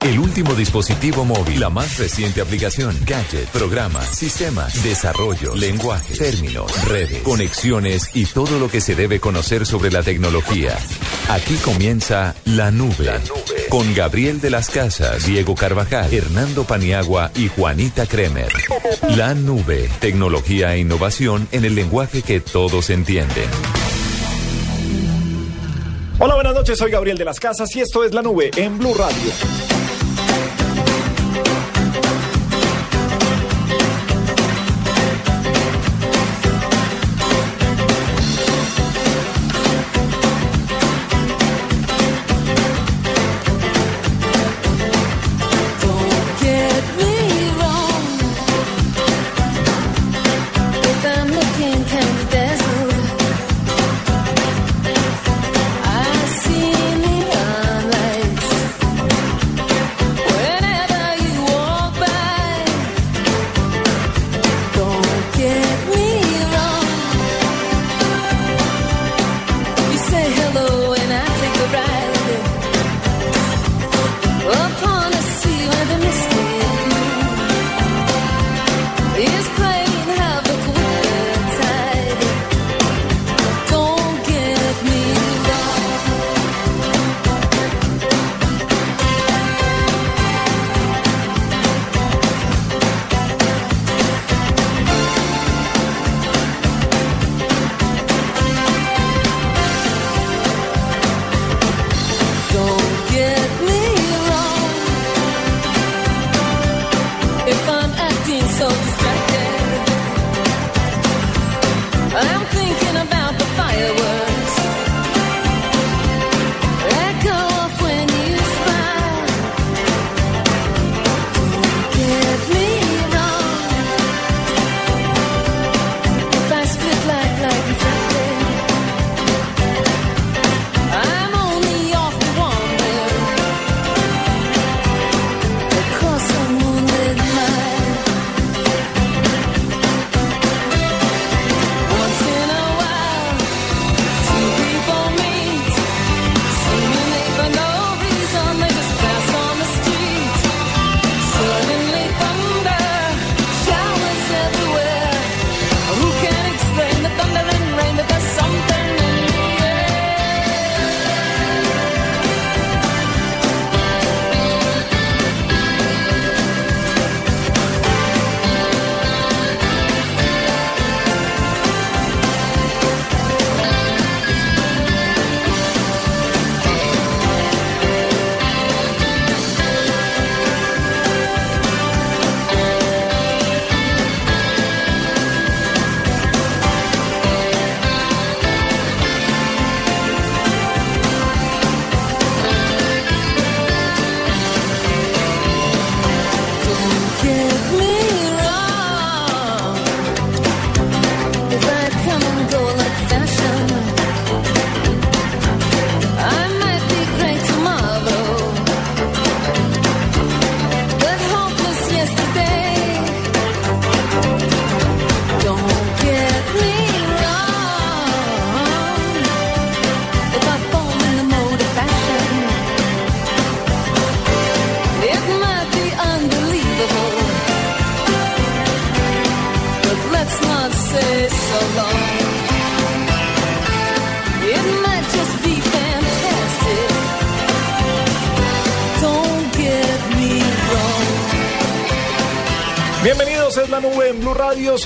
El último dispositivo móvil, la más reciente aplicación, gadget, programa, sistema, desarrollo, lenguaje, términos, redes, conexiones y todo lo que se debe conocer sobre la tecnología. Aquí comienza La Nube, la nube. con Gabriel de las Casas, Diego Carvajal, Hernando Paniagua y Juanita Kremer. La Nube, tecnología e innovación en el lenguaje que todos entienden. Hola, buenas noches, soy Gabriel de las Casas y esto es La Nube en Blue Radio.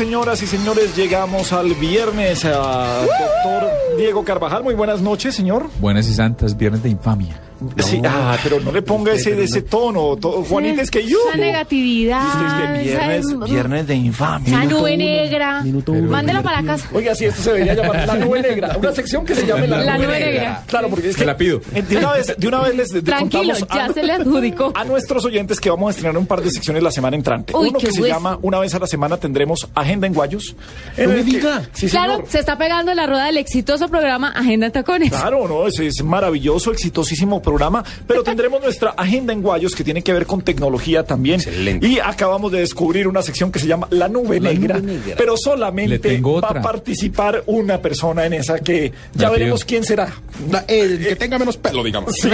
Señoras y señores, llegamos al viernes. doctor Diego Carvajal, muy buenas noches, señor. Buenas y santas, viernes de infamia. Sí, ah, pero no le ponga ese, ese tono. to- Juanita, es que yo. Esa negatividad. Es que viernes, esa- viernes de infamia. Esa nube uno. negra. Mándela para la casa. Oiga, sí, esto se debería llamar La Nube Negra. Una sección que se llame La, La Nube, Nube Negra. Negra. Claro, porque es que. Se la pido. De una vez, de una vez les Tranquilo, contamos ya a, se le adjudicó. a nuestros oyentes que vamos a estrenar un par de secciones la semana entrante. Uy, Uno que se hueso. llama Una vez a la semana tendremos Agenda en Guayos. en el que- Sí, Claro, señor. se está pegando la rueda del exitoso programa Agenda en Tacones. Claro, no, es, es maravilloso, exitosísimo programa, pero tendremos nuestra agenda en Guayos que tiene que ver con tecnología también. Excelente. Y acabamos de descubrir una sección que se llama La Nube, La Negra, Nube Negra. pero solamente tengo va a participar una persona en esa que ya La veremos quién será. el que tenga menos pelo, digamos.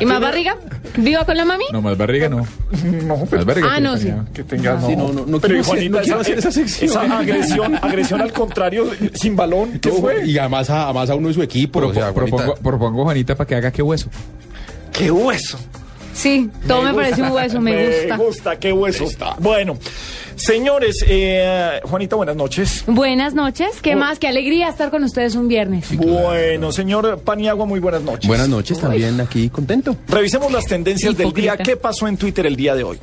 ¿Y más barriga? ¿Viva con la mami? No, más barriga no. No, pero Más barriga. Ah, no, sí. que tenga no. Sí, no, no, no pero Juanita, no quiero hacer esa sección. esa agresión, agresión al contrario, sin balón, ¿qué fue? Y además a, además a uno de su equipo. o sea, propongo, propongo Para que haga qué hueso. ¡Qué hueso! Sí, todo me, parece un hueso, me gusta. Me gusta, qué hueso. Bueno, señores, eh, Juanita, buenas noches. Buenas noches, ¿qué más? Qué alegría estar con ustedes un viernes. Bueno, señor Paniagua, muy buenas noches. Buenas noches, también aquí contento. Revisemos las tendencias del día. ¿Qué pasó en Twitter el día de hoy?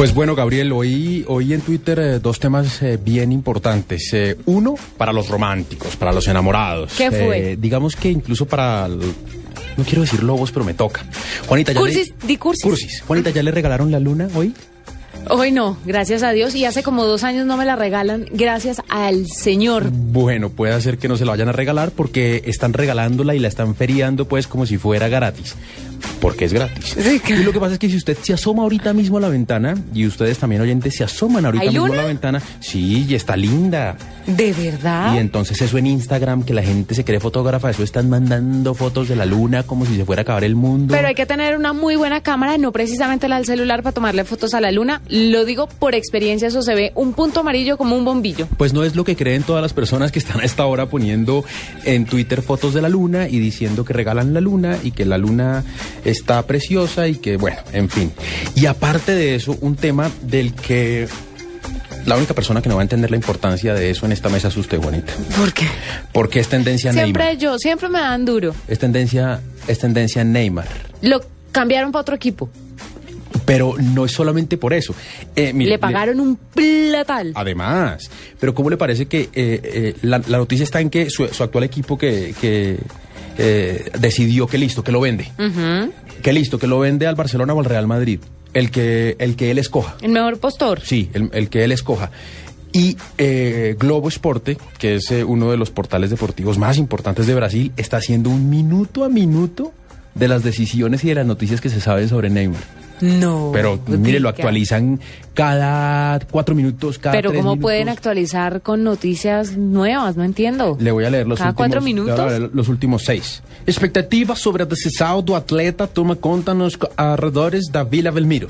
Pues bueno, Gabriel, hoy, hoy en Twitter eh, dos temas eh, bien importantes. Eh, uno, para los románticos, para los enamorados. ¿Qué fue? Eh, digamos que incluso para... No quiero decir lobos, pero me toca. Juanita, ya Cursis, le... di cursis. Cursis. Juanita, ¿ya le regalaron la luna hoy? Hoy no, gracias a Dios. Y hace como dos años no me la regalan, gracias al Señor. Bueno, puede ser que no se la vayan a regalar porque están regalándola y la están feriando pues como si fuera gratis. Porque es gratis. Sí, claro. Y lo que pasa es que si usted se asoma ahorita mismo a la ventana, y ustedes también oyentes se asoman ahorita ¿Hay mismo luna? a la ventana, sí, y está linda. ¿De verdad? Y entonces eso en Instagram, que la gente se cree fotógrafa, eso están mandando fotos de la luna como si se fuera a acabar el mundo. Pero hay que tener una muy buena cámara, no precisamente la del celular para tomarle fotos a la luna. Lo digo por experiencia, eso se ve un punto amarillo como un bombillo. Pues no es lo que creen todas las personas que están a esta hora poniendo en Twitter fotos de la luna y diciendo que regalan la luna y que la luna está preciosa y que, bueno, en fin. Y aparte de eso, un tema del que la única persona que no va a entender la importancia de eso en esta mesa es usted, Juanita. ¿Por qué? Porque es tendencia Siempre Neymar. yo, siempre me dan duro. Es tendencia, es tendencia Neymar. Lo cambiaron para otro equipo. Pero no es solamente por eso. Eh, mire, Le pagaron un platal. Además, pero ¿cómo le parece que eh, eh, la, la noticia está en que su, su actual equipo que, que, eh, decidió que listo, que lo vende? Que listo, que lo vende al Barcelona o al Real Madrid. El que, el que él escoja. El mejor postor. Sí, el, el que él escoja. Y eh, Globo Esporte, que es eh, uno de los portales deportivos más importantes de Brasil, está haciendo un minuto a minuto de las decisiones y de las noticias que se saben sobre Neymar. No. Pero mire, lo actualizan cada cuatro minutos, cada Pero tres ¿cómo minutos. pueden actualizar con noticias nuevas? No entiendo. Le voy a leer los ¿Cada últimos. cuatro minutos? los últimos seis. Expectativas sobre a decisão do atleta toma conta nos arredores da Vila Belmiro.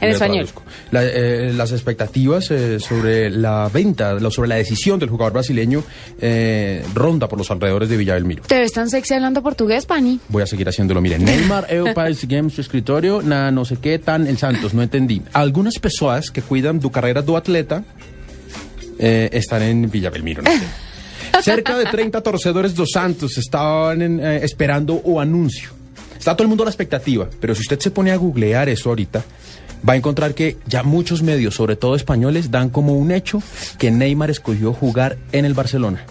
En español. La- eh, las expectativas eh, sobre la venta, sobre la decisión del jugador brasileño eh, ronda por los alrededores de Villa Belmiro. Te ves tan sexy hablando portugués, Pani. Voy a seguir haciéndolo. Miren, Neymar eu para seguir su escritorio na no sé qué tan el Santos, no entendí. Algunas personas que cuidan tu carrera do atleta eh, están en Villa Belmiro, no sé. Cerca de 30 torcedores dos Santos estaban en, eh, esperando o anuncio. Está todo el mundo a la expectativa, pero si usted se pone a googlear eso ahorita, va a encontrar que ya muchos medios, sobre todo españoles, dan como un hecho que Neymar escogió jugar en el Barcelona.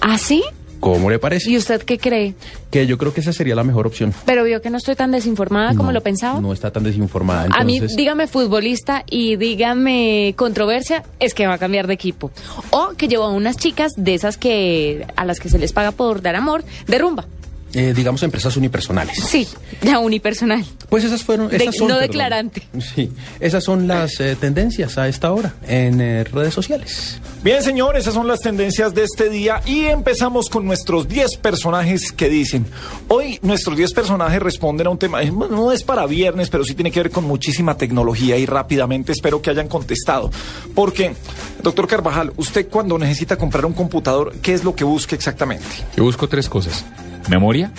¿Ah, sí? ¿Cómo le parece? ¿Y usted qué cree? Que yo creo que esa sería la mejor opción. Pero vio que no estoy tan desinformada como No, lo pensaba. No está tan desinformada. A mí, dígame futbolista y dígame controversia, es que va a cambiar de equipo. O que llevó a unas chicas de esas que a las que se les paga por dar amor, de rumba. Eh, digamos, empresas unipersonales. Sí, ya unipersonal. Pues esas fueron. De- Esas son, no perdón. declarante. Sí, esas son las eh, tendencias a esta hora en eh, redes sociales. Bien, señor, esas son las tendencias de este día y empezamos con nuestros 10 personajes que dicen. Hoy nuestros 10 personajes responden a un tema, no es para viernes, pero sí tiene que ver con muchísima tecnología y rápidamente espero que hayan contestado. Porque, doctor Carvajal, usted cuando necesita comprar un computador, ¿qué es lo que busca exactamente? Yo busco tres cosas. Memoria,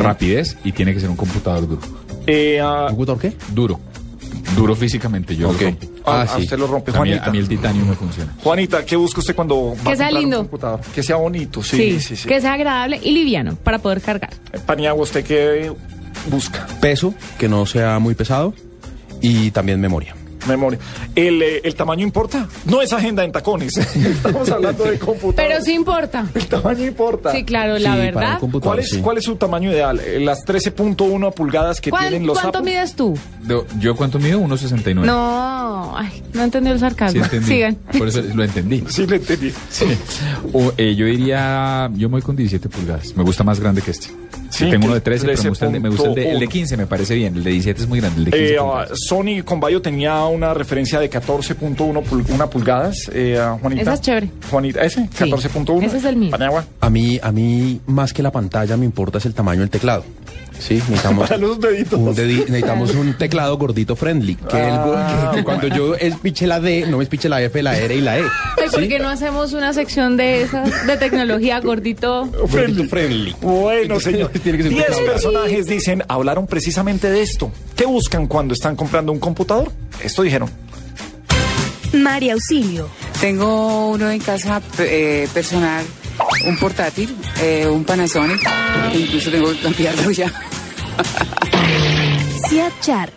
rapidez y tiene que ser un computador duro. Eh, ah, ¿Computador qué? Duro. Duro físicamente, yo Ok. lo rompo. Ah, Ah, sí. usted lo rompe, A mí, Juanita. a mí el titanio me funciona. Juanita, ¿qué busca usted cuando va Que a sea comprar un lindo. computador? Que sea bonito, sí, Sí, sí, sí. que sea agradable y liviano para poder cargar. Paniagua, ¿usted qué busca? Peso, que no sea muy pesado. Y también memoria. Memoria. ¿El, eh, ¿El tamaño importa? No es agenda en tacones. Estamos hablando de computador. Pero sí importa. El tamaño importa. Sí, claro, la Sí, verdad. ¿Cuál es, sí. ¿Cuál es su tamaño ideal? Eh, Las 13.1 pulgadas que ¿Cuán- tienen los ¿Cuánto Apple? mides tú? ¿Yo cuánto mido? 1,69. No, ay, no entendí el Sí, sarcasmo. entendí. Sigan. Por eso lo entendí. Sí, le entendí. Sí. O, eh, yo diría, yo me voy con 17 pulgadas. Me gusta más grande que este. Sí, Sí, tengo que uno de 13, pero me gusta, el de, me gusta el, de, el de 13.1. 15, me parece bien. El de 17 es muy grande. El de 15 Eh, ah, Sony con Bayo tenía una referencia de 14.1 pul- una pulgadas. Eh, Juanita. Esa es chévere. Juanita, ¿ese? 14.1. ese es el mío. Paniagua. A mí, a mí, más que la pantalla, me importa es el tamaño del teclado. Sí, necesitamos. Para los deditos. Un dedi- necesitamos un teclado gordito friendly. Que, el- Ah. que- que cuando yo espiche la D, no me espiche la F, la R y la E. Ay, ¿Por qué no hacemos una sección de esas de tecnología gordito? Gordito friendly. Bueno, señor. Tiene que ser un 10 teclado. personajes dicen, hablaron precisamente de esto. ¿Qué buscan cuando están comprando un computador? Esto dijeron. María Auxilio, Tengo uno en casa eh, personal, un portátil, eh, un Panasonic, que incluso tengo que cambiarlo ya. Ciat Char,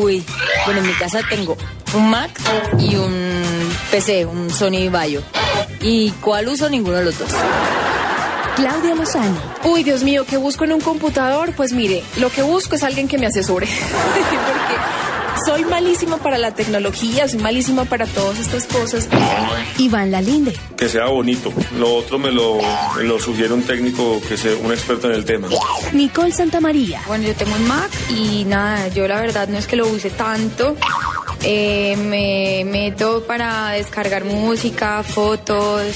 Uy, bueno, en mi casa tengo un Mac y un PC, un Sony Vaio. ¿Y cuál uso? Ninguno de los dos. Claudia Lozano, Uy, Dios mío, ¿qué busco en un computador? Pues mire, lo que busco es alguien que me asesore. Porque soy malísima para la tecnología, soy malísima para todas estas cosas. Iván Lalinde, que sea bonito. Lo otro me lo, me lo sugiere un técnico que sea un experto en el tema. Nicole Santamaría, Bueno, yo tengo un Mac y nada, yo la verdad no es que lo use tanto. Eh, me meto para descargar música, fotos,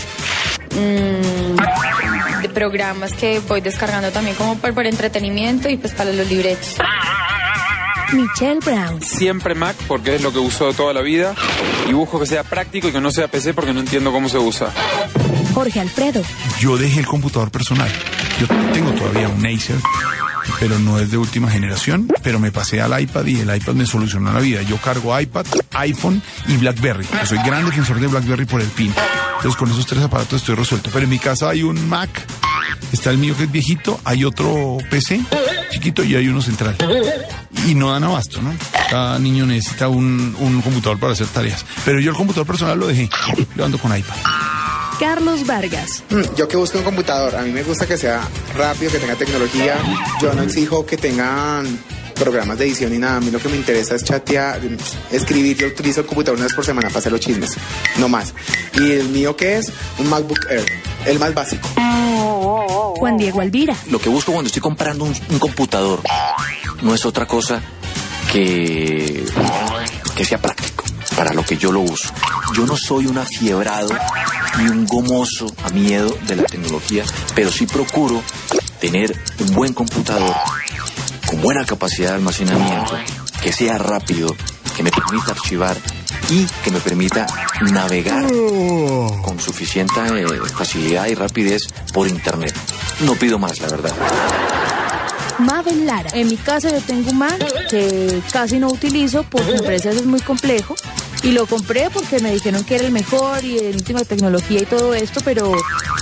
mm, de programas que voy descargando también como por, por entretenimiento y pues para los libretos. Michelle Brown, Siempre Mac porque es lo que uso toda la vida y busco que sea práctico y que no sea PC porque no entiendo cómo se usa. Jorge Alfredo, Yo dejé el computador personal. Yo tengo todavía un Acer, pero no es de última generación, pero me pasé al iPad y el iPad me solucionó la vida. Yo cargo iPad, iPhone y BlackBerry. Yo soy gran defensor de BlackBerry por el PIN. Entonces con esos tres aparatos estoy resuelto. Pero en mi casa hay un Mac, está el mío que es viejito, hay otro PC chiquito y hay uno central. Y no dan abasto, ¿no? Cada niño necesita un, un computador para hacer tareas. Pero yo el computador personal lo dejé. Lo ando con iPad. Carlos Vargas, Mm, Yo que busco un computador, a mí me gusta que sea rápido, que tenga tecnología. Yo no exijo que tengan programas de edición ni nada. A mí lo que me interesa es chatear, escribir. Yo utilizo el computador una vez por semana para hacer los chismes, no más. Y el mío que es un MacBook Air, el más básico. Juan Diego Alvira, Lo que busco cuando estoy comprando un, un computador no es otra cosa que, que sea práctico para lo que yo lo uso. Yo no soy un afiebrado ni un gomoso a miedo de la tecnología, pero sí procuro tener un buen computador con buena capacidad de almacenamiento, que sea rápido, que me permita archivar y que me permita navegar con suficiente eh, facilidad y rapidez por internet. No pido más, la verdad. Mabel Lara, En mi casa yo tengo un Mac que casi no utilizo porque me parece es muy complejo. Y lo compré porque me dijeron que era el mejor y en última tecnología y todo esto, pero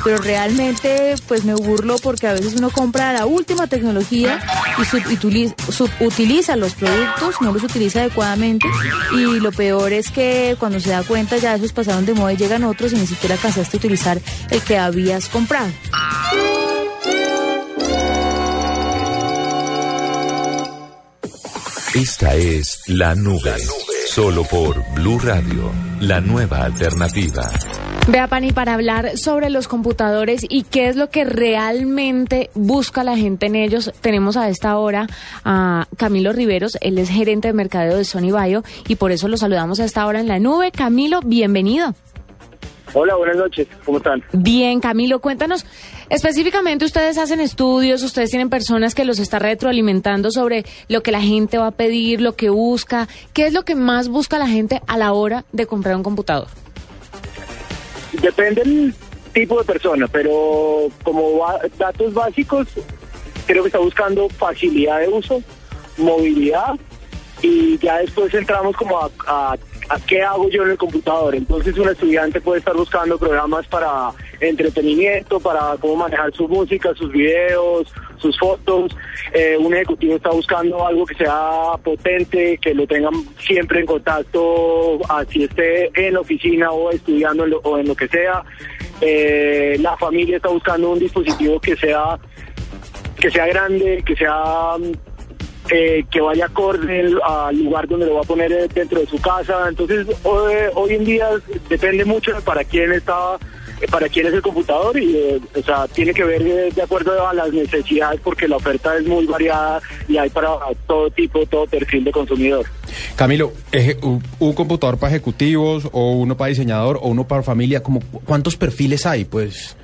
pero realmente pues me burlo porque a veces uno compra la última tecnología y subutiliza, los productos, no los utiliza adecuadamente. Y lo peor es que cuando se da cuenta ya esos pasaron de moda y llegan otros y ni siquiera alcanzaste a utilizar el que habías comprado. Esta es La Nube. Solo por Blue Radio, la nueva alternativa. Vea, Pani, para hablar sobre los computadores y qué es lo que realmente busca la gente en ellos, tenemos a esta hora a Camilo Riveros, él es gerente de mercadeo de Sony Bio y por eso lo saludamos a esta hora en la nube. Camilo, bienvenido. Hola, buenas noches, ¿cómo están? Bien, Camilo, cuéntanos, específicamente ustedes hacen estudios, ustedes tienen personas que los está retroalimentando sobre lo que la gente va a pedir, lo que busca, ¿qué es lo que más busca la gente a la hora de comprar un computador? Depende del tipo de persona, pero como va- datos básicos, creo que está buscando facilidad de uso, movilidad y ya después entramos como a, a, a qué hago yo en el computador. Entonces un estudiante puede estar buscando programas para entretenimiento, para cómo manejar su música, sus videos, sus fotos. Eh, un ejecutivo está buscando algo que sea potente, que lo tengan siempre en contacto, así esté en la oficina o estudiando o en lo que sea. Eh, la familia está buscando un dispositivo que sea que sea grande, que sea eh, que vaya acorde al lugar donde lo va a poner eh, dentro de su casa. Entonces, hoy, hoy en día depende mucho de para quién está, eh, para quién es el computador y, eh, o sea, tiene que ver eh, de acuerdo a las necesidades porque la oferta es muy variada y hay para todo tipo, todo perfil de consumidor. Camilo, un, computador para ejecutivos o uno para diseñador o uno para familia, como cu- ¿cuántos perfiles hay? Pues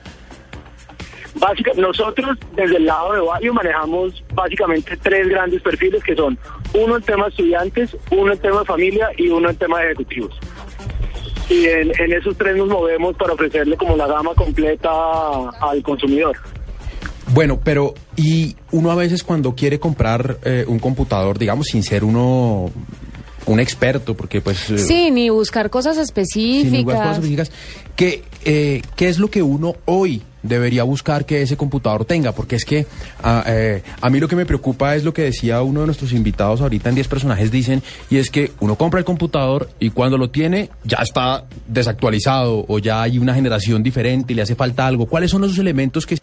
Básica, nosotros desde el lado de Value manejamos básicamente tres grandes perfiles que son uno en tema estudiantes, uno en tema de familia y uno en tema ejecutivos. Y en, en esos tres nos movemos para ofrecerle como la gama completa al consumidor. Bueno, pero y uno a veces cuando quiere comprar eh, un computador, digamos, sin ser uno un experto, porque pues... eh, Sí, ni buscar cosas sin ninguna cosa específicas. específicas, ¿qué, eh, ¿qué es lo que uno hoy debería buscar que ese computador tenga? Porque es que a, eh, a mí lo que me preocupa es lo que decía uno de nuestros invitados ahorita en 10 personajes dicen, y es que uno compra el computador y cuando lo tiene ya está desactualizado o ya hay una generación diferente y le hace falta algo. ¿Cuáles son esos elementos que...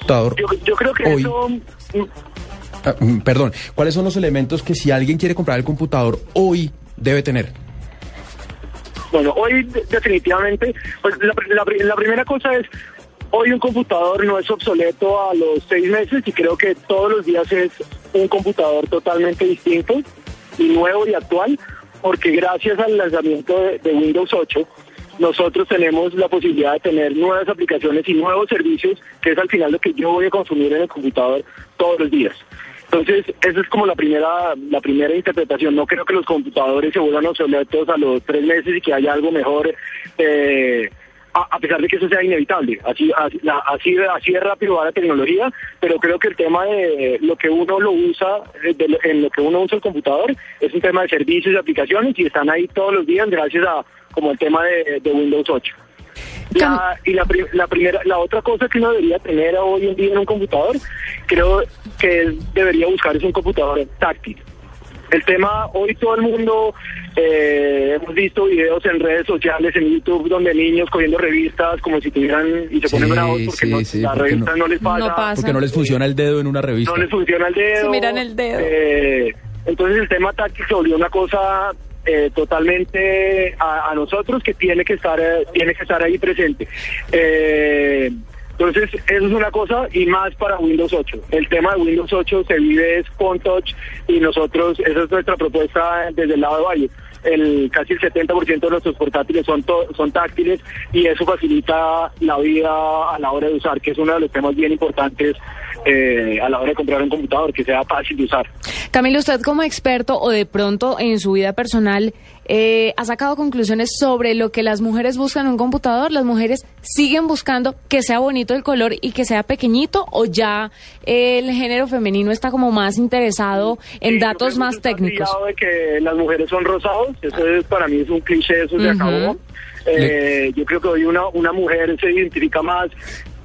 computador Yo, yo creo que hoy eso... Ah, mm, perdón, ¿cuáles son los elementos que si alguien quiere comprar el computador hoy debe tener? Bueno, hoy de- definitivamente, pues la, la- la primera cosa es, hoy un computador no es obsoleto a los seis meses y creo que todos los días es un computador totalmente distinto y nuevo y actual, porque gracias al lanzamiento de, de Windows 8, nosotros tenemos la posibilidad de tener nuevas aplicaciones y nuevos servicios, que es al final lo que yo voy a consumir en el computador todos los días. Entonces, esa es como la primera, la primera interpretación. No creo que los computadores se vuelvan obsoletos a los tres meses y que haya algo mejor, eh, a, pesar de que eso sea inevitable. Así, así, así de rápido va la tecnología, pero creo que el tema de lo que uno lo usa, eh, de lo- en lo que uno usa el computador, es un tema de servicios y aplicaciones y están ahí todos los días gracias a como el tema de, de Windows 8. La, y la, la primera, la otra cosa que uno debería tener hoy en día en un computador, creo que debería buscar es un computador táctil. El tema, hoy todo el mundo, eh, hemos visto videos en redes sociales, en YouTube, donde niños cogiendo revistas como si tuvieran y se ponen bravos porque sí, no, sí, la porque revista no, no- les pasa. No pasa. Porque no les funciona el dedo en una revista. No les funciona el dedo. Se miran el dedo. Eh, entonces el tema táctil se volvió una cosa eh, totalmente a, a nosotros que tiene que estar eh, tiene que estar ahí presente. Eh, entonces eso es una cosa y más para Windows 8. El tema de Windows 8 se vive es con touch y nosotros esa es nuestra propuesta desde el lado de Valle. El, casi el 70% de nuestros portátiles son, to- son táctiles y eso facilita la vida a la hora de usar, que es uno de los temas bien importantes eh, a la hora de comprar un computador, que sea fácil de usar. Camilo, usted como experto o de pronto en su vida personal eh, ha sacado conclusiones sobre lo que las mujeres buscan en un computador. ¿Las mujeres siguen buscando que sea bonito el color y que sea pequeñito o ya eh, el género femenino está como más interesado en datos más técnicos? De que las mujeres son rosados, eso es, para mí es un cliché, eso se acabó. Eh, yo creo que hoy una, una mujer se identifica más.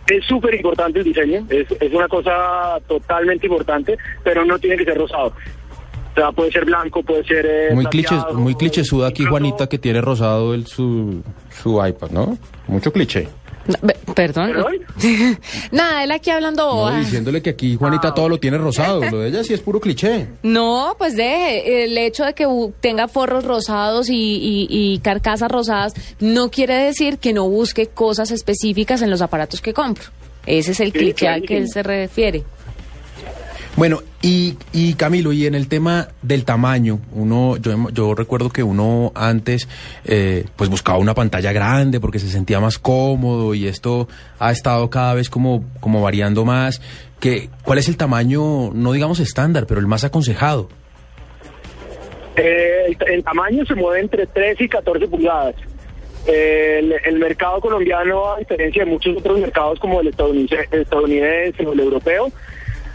Es súper importante el diseño, es, es una cosa totalmente importante, pero no tiene que ser rosado. O sea, puede ser blanco, puede ser... eh, Muy cliché, muy clichésuda aquí Juanita que tiene rosado el, su, su iPad, ¿no? Mucho cliché. Perdón. Nada, él aquí hablando No, diciéndole que aquí Juanita todo lo tiene rosado. Lo de ella sí es puro cliché. No, pues deje. El hecho de que tenga forros rosados y, y- y carcasas rosadas no quiere decir que no busque cosas específicas en los aparatos que compro. Ese es el cliché al que él se refiere. Bueno, y, y Camilo, y en el tema del tamaño, uno, yo, yo recuerdo que uno antes eh, pues buscaba una pantalla grande porque se sentía más cómodo y esto ha estado cada vez como, como variando más. Que, ¿Cuál es el tamaño, no digamos estándar, pero el más aconsejado? Eh, el, el tamaño se mueve entre 13 y 14 pulgadas. El, el mercado colombiano, a diferencia de muchos otros mercados como el estadounidense, estadounidense o el europeo,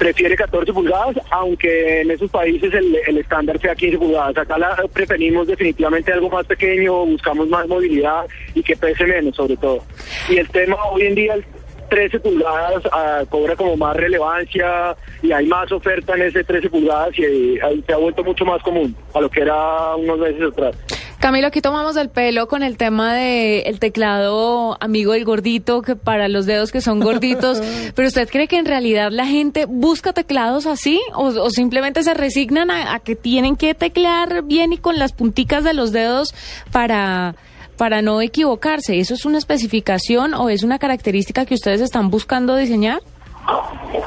prefiere 14 pulgadas, aunque en esos países el, estándar sea 15 pulgadas. Acá la preferimos definitivamente algo más pequeño, buscamos más movilidad y que pese menos sobre todo. Y el tema hoy en día, el 13 pulgadas ah, cobra como más relevancia y hay más oferta en ese 13 pulgadas y eh, ahí se ha vuelto mucho más común a lo que era unos meses atrás. Camilo, aquí tomamos el pelo con el tema del el teclado amigo del gordito, que para los dedos que son gorditos. Pero ¿usted cree que en realidad la gente busca teclados así? ¿O, o simplemente se resignan a, a que tienen que teclear bien y con las punticas de los dedos para, para no equivocarse? ¿Eso es una especificación o es una característica que ustedes están buscando diseñar?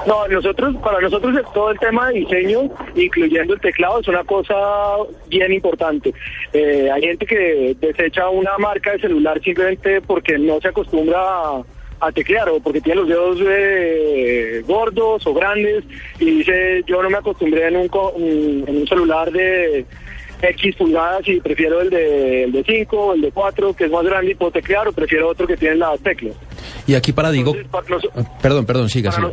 No, nosotros, para nosotros todo el tema de diseño, incluyendo el teclado, es una cosa bien importante. Eh, hay gente que desecha una marca de celular simplemente porque no se acostumbra a, a teclear o porque tiene los dedos eh, gordos o grandes y dice yo no me acostumbré en un, en un celular de X pulgadas y prefiero el de, el de 5 el de 4 que es más grande y puedo teclear o prefiero otro que tiene las teclas. Y aquí para digo... Perdón, perdón, siga, siga.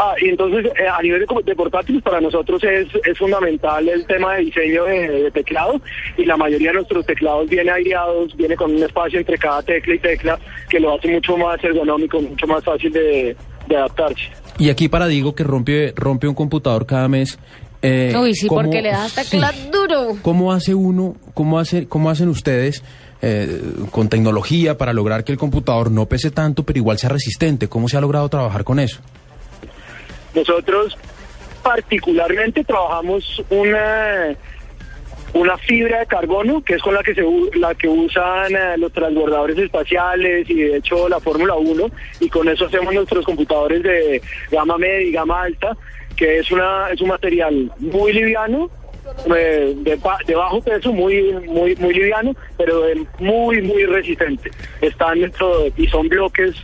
Ah, y entonces eh, a nivel de, de portátiles para nosotros es, es fundamental el tema de diseño de, de teclado y la mayoría de nuestros teclados viene aireados, viene con un espacio entre cada tecla y tecla que lo hace mucho más ergonómico, mucho más fácil de, de adaptarse. Y aquí para digo que rompe, rompe un computador cada mes. Eh, Uy, sí, ¿cómo- porque le das tecla duro. ¿Cómo hace uno, cómo, hace, cómo hacen ustedes eh, con tecnología para lograr que el computador no pese tanto, pero igual sea resistente? ¿Cómo se ha logrado trabajar con eso? Nosotros particularmente trabajamos una una fibra de carbono que es con la que se u- la que usan eh, los transbordadores espaciales y de hecho la Fórmula 1 y con eso hacemos nuestros computadores de gama media y gama alta que es una es un material muy liviano eh, de, de bajo peso muy muy muy liviano pero muy muy resistente están dentro de- y son bloques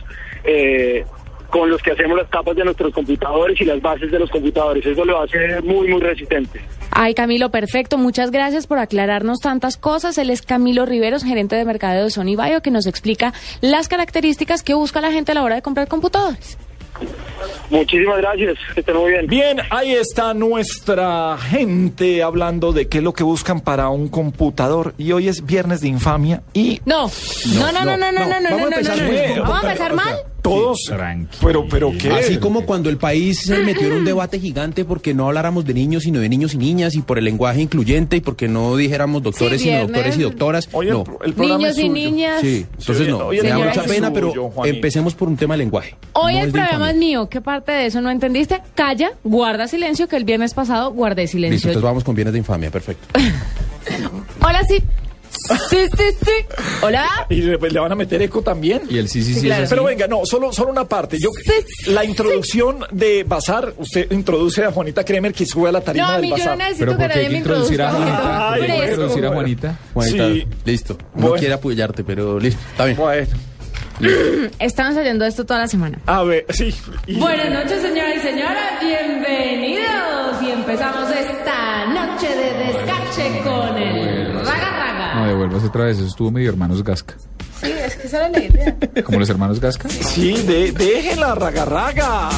eh, con los que hacemos las capas de nuestros computadores y las bases de los computadores. Eso lo hace muy, muy resistente. Ay, Camilo, perfecto. Muchas gracias por aclararnos tantas cosas. Él es Camilo Riveros, gerente de mercadeo de Sony Bio, que nos explica las características que busca la gente a la hora de comprar computadores. Muchísimas gracias. Que estén muy bien. Bien, ahí está nuestra gente hablando de qué es lo que buscan para un computador. Y hoy es viernes de infamia y... No, no, no, no, no, no, no, no, no, no, no, no, no. ¿Vamos a empezar mal? Todos. Pero, pero qué. Así como cuando el país se metió en un debate gigante porque no habláramos de niños sino de niños y niñas y por el lenguaje incluyente y porque no dijéramos doctores Sí, sino doctores y doctoras. no. Niños y niñas. Sí, entonces Sí, no, hoy el me da mucha pena, suyo, pero empecemos por un tema de lenguaje. Hoy No el programa es mío. ¿Qué parte de eso no entendiste? Calla, guarda silencio, que el viernes pasado guardé Listo, silencio. entonces vamos con bienes de infamia, perfecto. Hola, sí. Sí, sí, sí. Hola. ¿Y le, le van a meter eco también? Y el sí, sí, sí, Sí, claro. es así. Pero venga, no, solo, solo una parte. Yo, Sí, la introducción de Bazar, usted introduce a Juanita Kremer que sube a la No, tarima a del mí yo no necesito Pero que ¿por qué hay nadie me introducir a introduzca. Introducir a. Juanita? Juanita, Sí. listo. No Bueno. quiere apoyarte, pero listo, está bien. Bueno, Estamos oyendo esto toda la semana. a ver, sí. y- Buenas noches, señoras y señores. Bienvenidos. Y empezamos Otra vez, eso estuvo medio hermanos Gasca. Sí, es que esa era la idea. ¿Como los hermanos Gasca? Sí, de, déjela, raga, raga.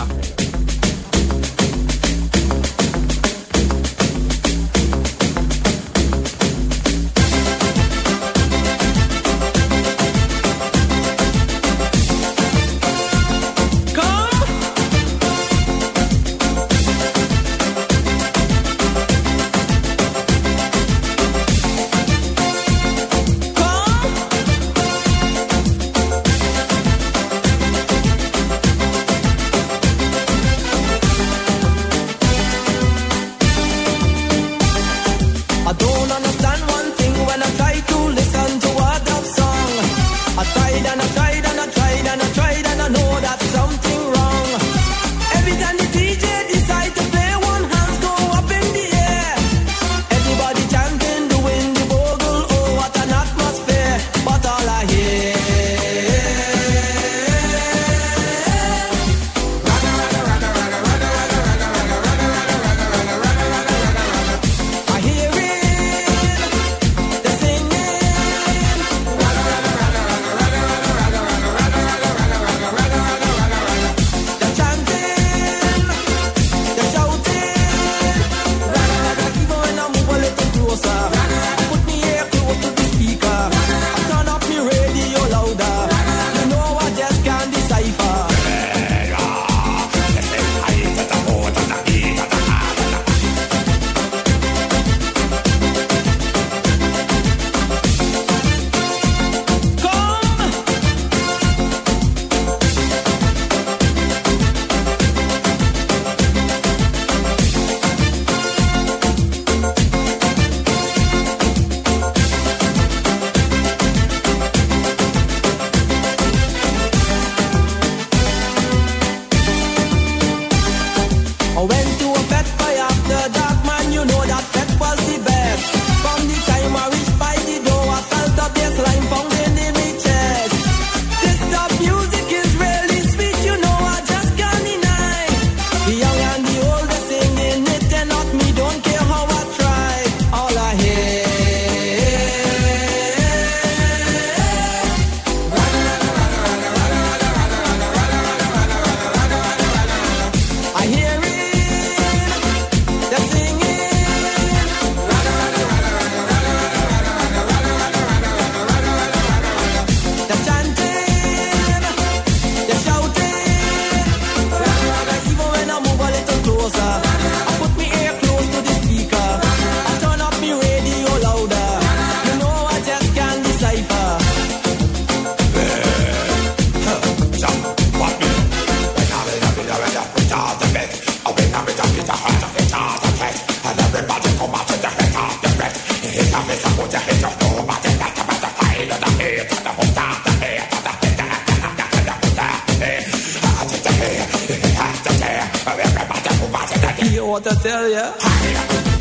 You to tell ya?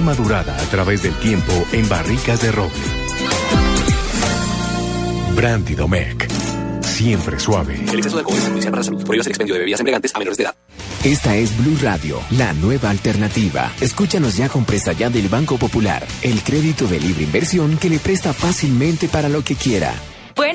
Madurada a través del tiempo en barricas de roble. Brandy Domecq. Siempre suave. El exceso de alcohol es perjudicial para la salud. Prohíbas el expendio de bebidas embriagantes a menores de edad. Esta es Blue Radio, la nueva alternativa. Escúchanos ya con presta ya del Banco Popular, el crédito de libre inversión que le presta fácilmente para lo que quiera.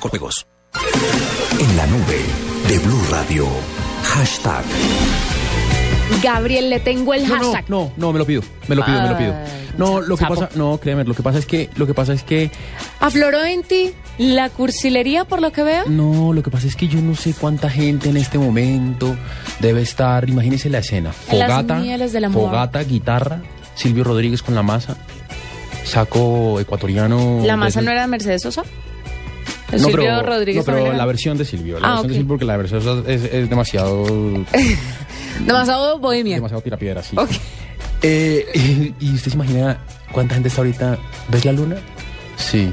con juegos. En la nube de Blue Radio. Hashtag. Gabriel, le tengo el No, no, hashtag. no, no, me lo pido, me lo pido, me lo pido. No, lo que sapo. pasa, no, créeme, lo que pasa es que, lo que pasa es que, ¿Afloró en ti la cursilería por lo que veo? no, lo que pasa es que yo no sé cuánta gente en este momento debe estar, imagínense la escena, las fogata, fogata, guitarra, Silvio Rodríguez con la masa, saco ecuatoriano. ¿La de masa no era Mercedes Sosa? ¿El No, Silvio pero, Rodríguez no, pero la versión de Silvio, la Ah, versión de Silvio porque la versión es, es demasiado, Demasiado bohemia. demasiado tirapiedra, sí. Ok. Eh, y usted se imagina cuánta gente está ahorita. ¿Ves la luna? Sí,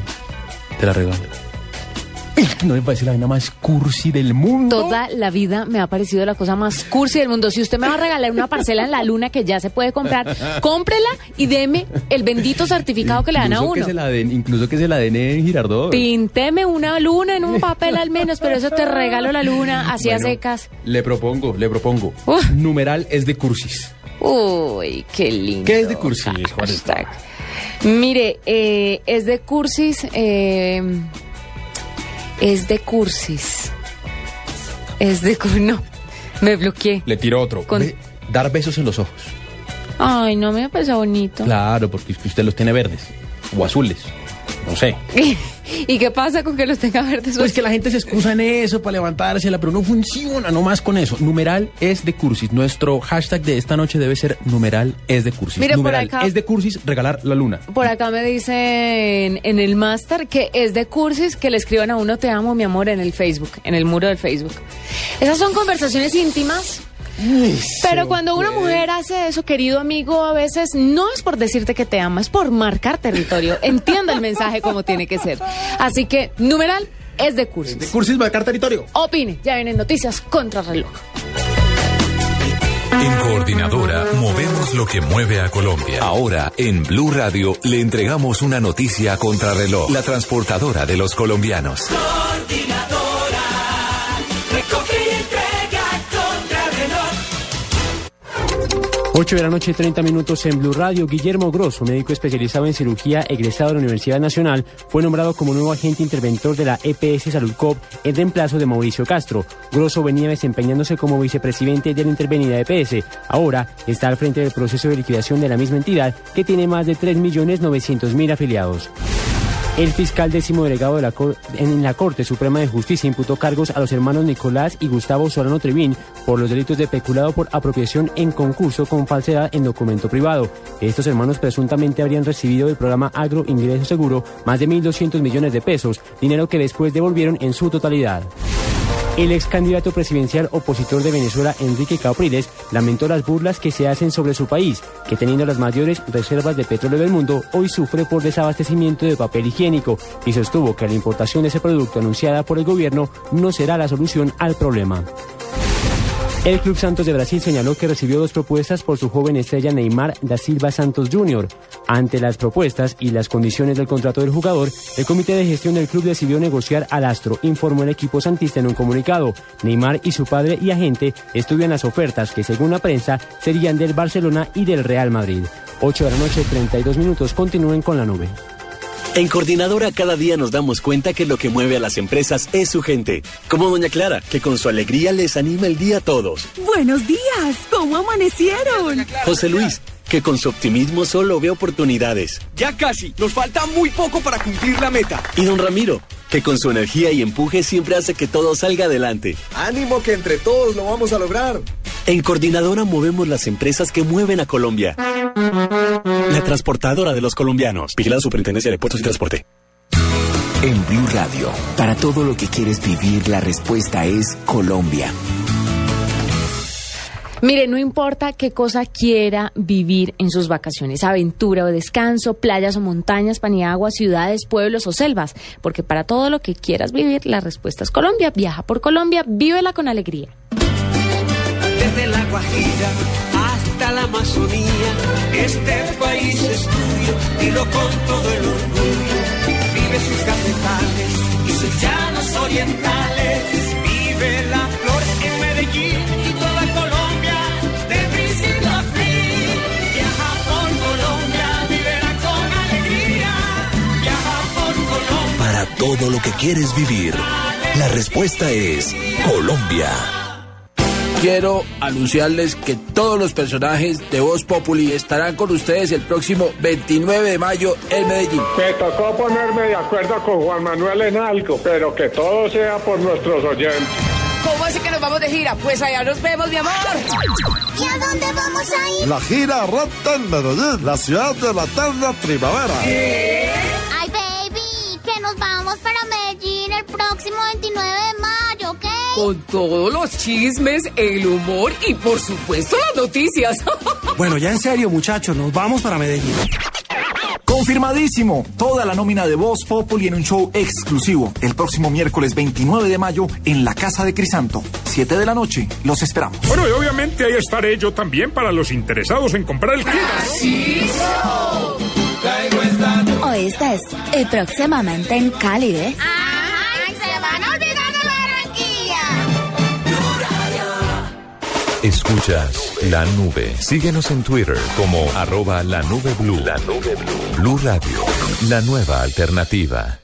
te la regalo. No me parece la vaina más cursi del mundo. Toda la vida me ha parecido la cosa más cursi del mundo. Si usted me va a regalar una parcela en la luna que ya se puede comprar, cómprela y deme el bendito certificado que le dan a que uno. se la den, incluso que se la den en Girardot. Pinteme una luna en un papel al menos, pero eso te regalo la luna, así a secas. Le propongo, le propongo. Numeral es de cursis. Uy, qué lindo. ¿Qué es de cursis? Hashtag. Mire, eh, es de cursis. eh, es de cursis. Es de No, me bloqueé. Le tiro otro. Con- Dar besos en los ojos. Ay, no me parece bonito. Claro, porque usted los tiene verdes o azules. No sé. ¿Y qué pasa con que los tenga verdes? Pues que la gente se excusa en eso para levantársela, pero no funciona nomás con eso. Numeral es de cursis. Nuestro hashtag de esta noche debe ser numeral es de cursis. Mire, por numeral acá- es de cursis regalar la luna. Por acá me dicen en el máster que es de cursis que le escriban a uno te amo, mi amor, en el Facebook, en el muro del Facebook. Esas son conversaciones íntimas Pero cuando una mujer hace eso, querido amigo, a veces no es por decirte que te ama, es por marcar territorio. Entienda el mensaje como tiene que ser. Así que, numeral es de cursis. De cursis marcar territorio. Opine, ya vienen noticias contra reloj. En Coordinadora movemos lo que mueve a Colombia. Ahora, en Blue Radio, le entregamos una noticia contra reloj. La transportadora de los colombianos. Coordinadora, 8 de la noche, 30 minutos en Blue Radio. Guillermo Grosso, médico especializado en cirugía egresado de la Universidad Nacional, fue nombrado como nuevo agente interventor de la EPS Salud Cop en reemplazo de Mauricio Castro. Grosso venía desempeñándose como vicepresidente de la intervenida EPS. Ahora está al frente del proceso de liquidación de la misma entidad que tiene más de 3.900.000 afiliados. El fiscal décimo delegado en la Corte Suprema de Justicia imputó cargos a los hermanos Nicolás y Gustavo Solano Trevín por los delitos de peculado por apropiación en concurso con falsedad en documento privado. Estos hermanos presuntamente habrían recibido del programa Agro Ingreso Seguro más de 1.200 millones de pesos, dinero que después devolvieron en su totalidad. El ex candidato presidencial opositor de Venezuela, Enrique Capriles, lamentó las burlas que se hacen sobre su país, que teniendo las mayores reservas de petróleo del mundo, hoy sufre por desabastecimiento de papel higiénico y sostuvo que la importación de ese producto anunciada por el gobierno no será la solución al problema. El Club Santos de Brasil señaló que recibió dos propuestas por su joven estrella Neymar da Silva Santos Jr. Ante las propuestas y las condiciones del contrato del jugador, el comité de gestión del club decidió negociar al astro, informó el equipo santista en un comunicado. Neymar y su padre y agente estudian las ofertas que, según la prensa, serían del Barcelona y del Real Madrid. 8 de la noche, 32 minutos. Continúen con la nube. En Coordinadora cada día nos damos cuenta que lo que mueve a las empresas es su gente. Como Doña Clara, que con su alegría les anima el día a todos. Buenos días, ¿cómo amanecieron? José Luis, que con su optimismo solo ve oportunidades. Ya casi, nos falta muy poco para cumplir la meta. Y don Ramiro, que con su energía y empuje siempre hace que todo salga adelante. Ánimo que entre todos lo vamos a lograr. En Coordinadora movemos las empresas que mueven a Colombia. La transportadora de los colombianos. Vigilada Superintendencia de Puertos y Transporte. En Blue Radio, para todo lo que quieres vivir, la respuesta es Colombia. Mire, no importa qué cosa quiera vivir en sus vacaciones, aventura o descanso, playas o montañas, paniagua, ciudades, pueblos o selvas, porque para todo lo que quieras vivir, la respuesta es Colombia. Viaja por Colombia, vívela con alegría. Desde la Guajira hasta la Amazonía, este país es tuyo, dilo con todo el orgullo. Vive sus cafetales y sus llanos orientales, vive la flor en Medellín y toda Colombia, de principio a fin. Viaja por Colombia, vivela con alegría, viaja por Colombia. Para todo lo que quieres vivir, la respuesta es Colombia. Quiero anunciarles que todos los personajes de Voz Populi estarán con ustedes el próximo 29 de mayo en Medellín. Me tocó ponerme de acuerdo con Juan Manuel en algo, pero que todo sea por nuestros oyentes. ¿Cómo así que nos vamos de gira? Pues allá nos vemos, mi amor. ¿Y a dónde vamos a ir? La gira Rata en Medellín, la ciudad de la eterna primavera. Ay, baby, que nos vamos para Medellín el próximo 29 de mayo, ¿qué? Con todos los chismes, el humor y por supuesto las noticias. Bueno, ya en serio, muchachos, nos vamos para Medellín. Confirmadísimo, toda la nómina de Voz Populi en un show exclusivo el próximo miércoles 29 de mayo en la Casa de Crisanto, 7 de la noche. Los esperamos. Bueno, y obviamente ahí estaré yo también para los interesados en comprar el kit. O esta es eh, próximamente en Cali, ¿eh? Escuchas la nube. Síguenos en Twitter como arroba la nube blue. La nube blue. Blue Radio, la nueva alternativa.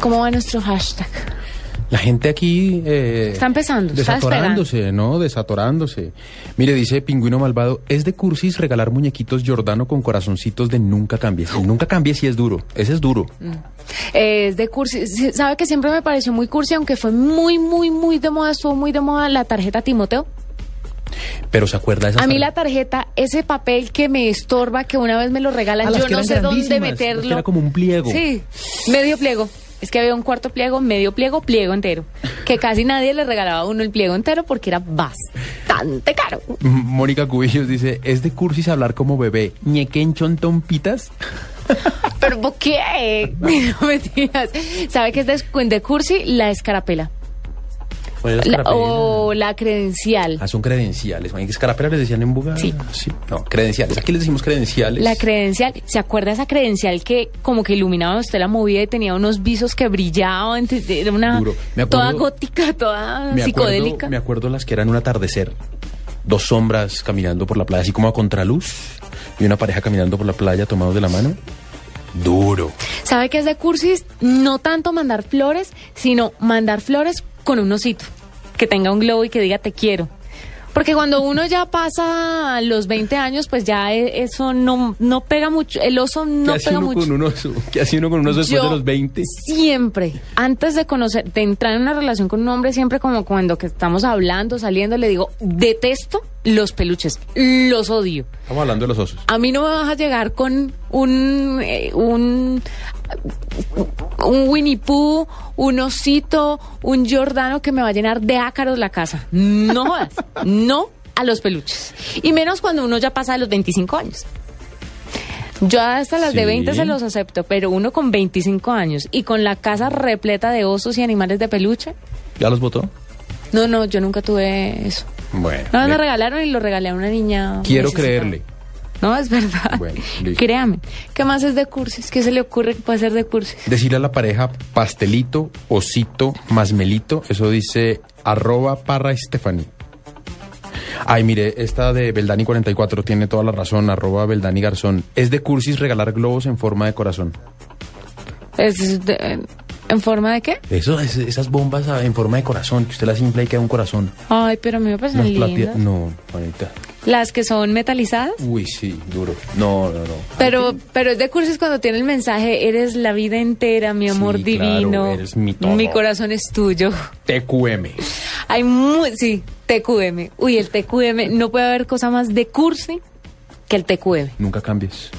¿Cómo va nuestro hashtag? La gente aquí... eh, Está empezando, está Desatorándose, ¿no? Desatorándose. Mire, dice Pingüino Malvado, es de cursis regalar muñequitos Giordano con corazoncitos de nunca cambies. El nunca cambies sí es duro. Ese es duro. Eh, Es de cursi. Sí, ¿Sabe que siempre me pareció muy cursi, aunque fue muy, muy, muy de moda, estuvo muy de moda la tarjeta Timoteo? Pero ¿se acuerda esa A mí la tarjeta, ese papel que me estorba, que una vez me lo regalan, Ah, yo no sé dónde meterlo. era como un pliego. Sí, medio pliego. Es que había un cuarto pliego, medio pliego, pliego entero. Que casi nadie le regalaba a uno el pliego entero porque era bastante caro. Mónica Cubillos dice, es de cursis hablar como bebé. ¿Ñequen chontón pitas? ¿Pero por qué? No mentiras. ¿Sabe qué es de, de cursi? La escarapela. O la credencial. Ah, son credenciales. ¿En escarapela les decían en Buga? Sí. No, credenciales. Aquí les decimos credenciales. La credencial, ¿se acuerda esa credencial que como que iluminaba usted la movida y tenía unos visos que brillaban? Era una Duro. Me acuerdo- toda gótica, toda me psicodélica. acuerdo, me acuerdo las que eran un atardecer. Dos sombras caminando por la playa, así como a contraluz. Y una pareja caminando por la playa tomados de la mano. Duro. ¿Sabe qué es de cursis? No tanto mandar flores, sino mandar flores con un osito que tenga un globo y que diga te quiero. Porque cuando uno ya pasa los 20 años, pues ya e- eso no, no pega mucho. El oso no ¿Qué hace pega uno mucho. con un oso? ¿Qué hace uno con un oso después Yo de los 20? Siempre, antes de conocer, de entrar en una relación con un hombre, siempre como cuando que estamos hablando, saliendo, le digo, detesto los peluches, los odio. Estamos hablando de los osos. A mí no me vas a llegar con un eh, un un Winnie Pooh, un osito, un Giordano que me va a llenar de ácaros la casa. No no a los peluches. Y menos cuando uno ya pasa de los 25 años. Yo hasta las de Sí. 20 se los acepto, pero uno con 25 años y con la casa repleta de osos y animales de peluche. ¿Ya los votó? No, no, yo nunca tuve eso. Bueno. No, me regalaron y lo regalé a una niña. quiero necesitada. creerle. No, es verdad. Bueno. Créame. ¿Qué más es de cursis? ¿Qué se le ocurre que puede ser de cursis? Decirle a la pareja pastelito, osito, masmelito, eso dice arroba parra Stephanie. Ay, mire, esta de Beldani 44 tiene toda la razón, arroba Beldani Garzón. Es de cursis regalar globos en forma de corazón. ¿Es de- ¿En forma de qué? Eso, es- esas bombas ah, en forma de corazón, que usted las infla y queda un corazón. Ay, pero a mí me Unas lindas. No, Juanita. Las que son metalizadas. Uy, sí, duro. No, no, no. Pero, pero es de cursis cuando tiene el mensaje, eres la vida entera, mi amor Sí, claro, divino. eres mi todo. Mi corazón es tuyo. TQM. Hay muy, sí, TQM. Uy, el TQM, no puede haber cosa más de cursi que el TQM. Nunca cambies.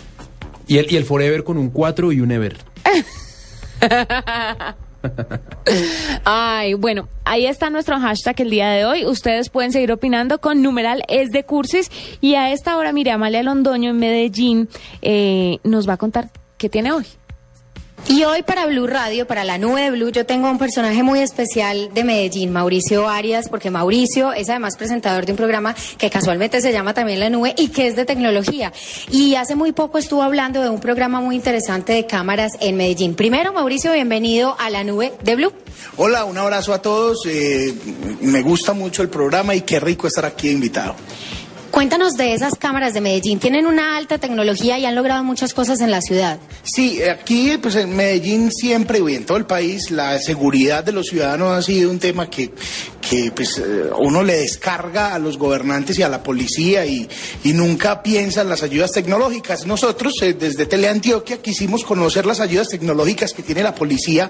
Y el, y el Forever con un 4 y un Ever. Ay, bueno, ahí está nuestro hashtag el día de hoy. Ustedes pueden seguir opinando con numeral es de cursis. Y a esta hora, mire, Amalia Londoño en Medellín eh, nos va a contar qué tiene hoy. Y hoy para Blue Radio, para la nube de Blue, yo tengo un personaje muy especial de Medellín, Mauricio Arias, porque Mauricio es además presentador de un programa que casualmente se llama también La Nube y que es de tecnología. Y hace muy poco estuvo hablando de un programa muy interesante de cámaras en Medellín. Primero, Mauricio, bienvenido a La Nube de Blue. Hola, un abrazo a todos. eh, me gusta mucho el programa y qué rico estar aquí invitado. Cuéntanos de esas cámaras de Medellín. Tienen una alta tecnología y han logrado muchas cosas en la ciudad. Sí, aquí pues en Medellín siempre y en todo el país la seguridad de los ciudadanos ha sido un tema que, que pues eh, uno le descarga a los gobernantes y a la policía y, nunca piensa en las ayudas tecnológicas. Nosotros eh, desde Teleantioquia quisimos conocer las ayudas tecnológicas que tiene la policía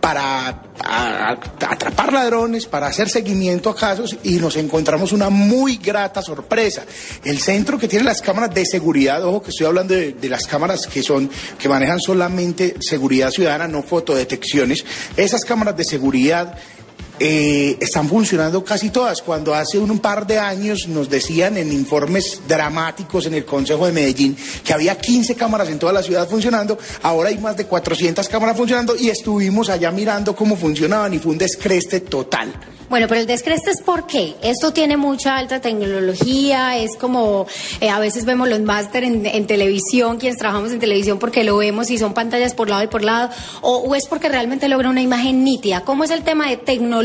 para atrapar ladrones, para hacer seguimiento a casos y nos encontramos una muy grata sorpresa. El centro que tiene las cámaras de seguridad, ojo que estoy hablando de, de las cámaras que son que manejan solamente seguridad ciudadana, no fotodetecciones. Esas cámaras de seguridad eh, están funcionando casi todas. Cuando hace un par de años nos decían en informes dramáticos en el Consejo de Medellín que había 15 cámaras en toda la ciudad funcionando, ahora hay más de 400 cámaras funcionando y estuvimos allá mirando cómo funcionaban y fue un descreste total. Bueno, pero el descreste es por qué. Esto tiene mucha alta tecnología, es como eh, a veces vemos los máster en, televisión, quienes trabajamos en televisión porque lo vemos y son pantallas por lado y por lado, o, o es porque realmente logra una imagen nítida. ¿Cómo es el tema de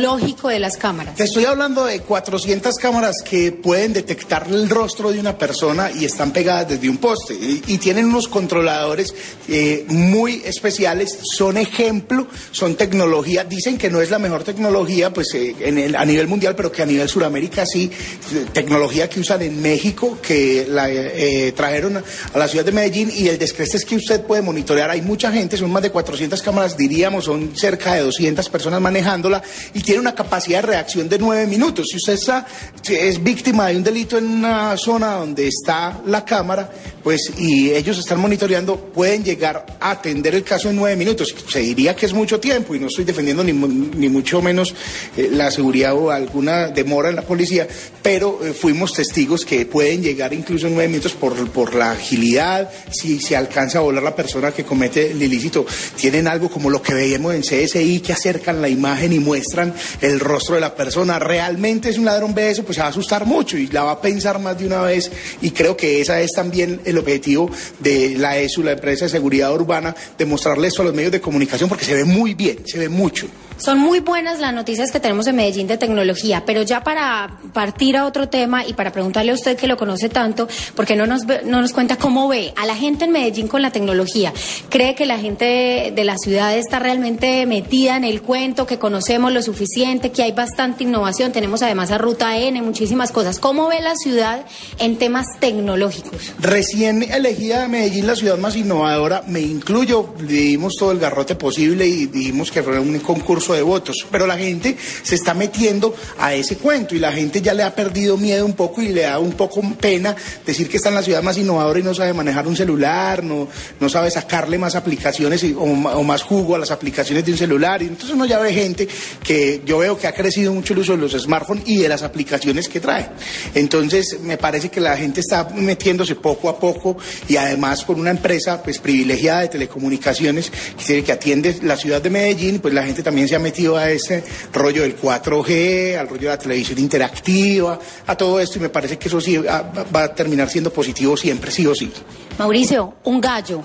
tecnológico de las cámaras? Te estoy hablando de 400 cámaras que pueden detectar el rostro de una persona y están pegadas desde un poste. Y, tienen unos controladores eh, muy especiales, son ejemplo, son tecnología, dicen que no es la mejor tecnología pues eh, en el- a nivel mundial, pero que a nivel Suramérica sí, eh, tecnología que usan en México, que la eh, trajeron a, a la ciudad de Medellín. Y el descreste es que usted puede monitorear, hay mucha gente, son más de 400 cámaras, diríamos, son cerca de 200 personas manejándola y tiene una capacidad de reacción de 9 minutos. Si usted está, es víctima de un delito en una zona donde está la cámara, pues y ellos están monitoreando, pueden llegar a atender el caso en nueve minutos. Se diría que es mucho tiempo y no estoy defendiendo ni, ni mucho menos eh, la seguridad o alguna demora en la policía, pero eh, fuimos testigos que pueden llegar incluso en nueve minutos por, por la agilidad, si se alcanza a volar la persona que comete el ilícito. Tienen algo como lo que veíamos en CSI, que acercan la imagen y muestran el rostro de la persona. Realmente es un ladrón ve eso, pues se va a asustar mucho y la va a pensar más de una vez y creo que esa es también el objetivo de la ESU, la empresa de seguridad urbana, de mostrarle esto a los medios de comunicación porque se ve muy bien, se ve mucho. Son muy buenas las noticias que tenemos en Medellín de tecnología, pero ya para partir a otro tema y para preguntarle a usted que lo conoce tanto, porque no nos, ve- no nos cuenta cómo ve a la gente en Medellín con la tecnología. ¿Cree que la gente de la ciudad está realmente metida en el cuento, que conocemos lo suficiente, que hay bastante innovación? Tenemos además a Ruta N, muchísimas cosas. ¿Cómo ve la ciudad en temas tecnológicos? Recién elegida Medellín la ciudad más innovadora, me incluyo, le dimos todo el garrote posible y dijimos que fuera un concurso de votos, pero la gente se está metiendo a ese cuento y la gente ya le ha perdido miedo un poco y le da un poco pena decir que está en la ciudad más innovadora y no sabe manejar un celular, no, no sabe sacarle más aplicaciones y- o, más jugo a las aplicaciones de un celular. Y entonces uno ya ve gente que yo veo que ha crecido mucho el uso de los smartphones y de las aplicaciones que trae. Entonces me parece que la gente está metiéndose poco a poco y además con una empresa pues privilegiada de telecomunicaciones que, que atiende la ciudad de Medellín, pues la gente también se ha metido a ese rollo del 4G, al rollo de la televisión interactiva, a todo esto y me parece que eso sí va a terminar siendo positivo siempre, sí o sí. Mauricio, un gallo.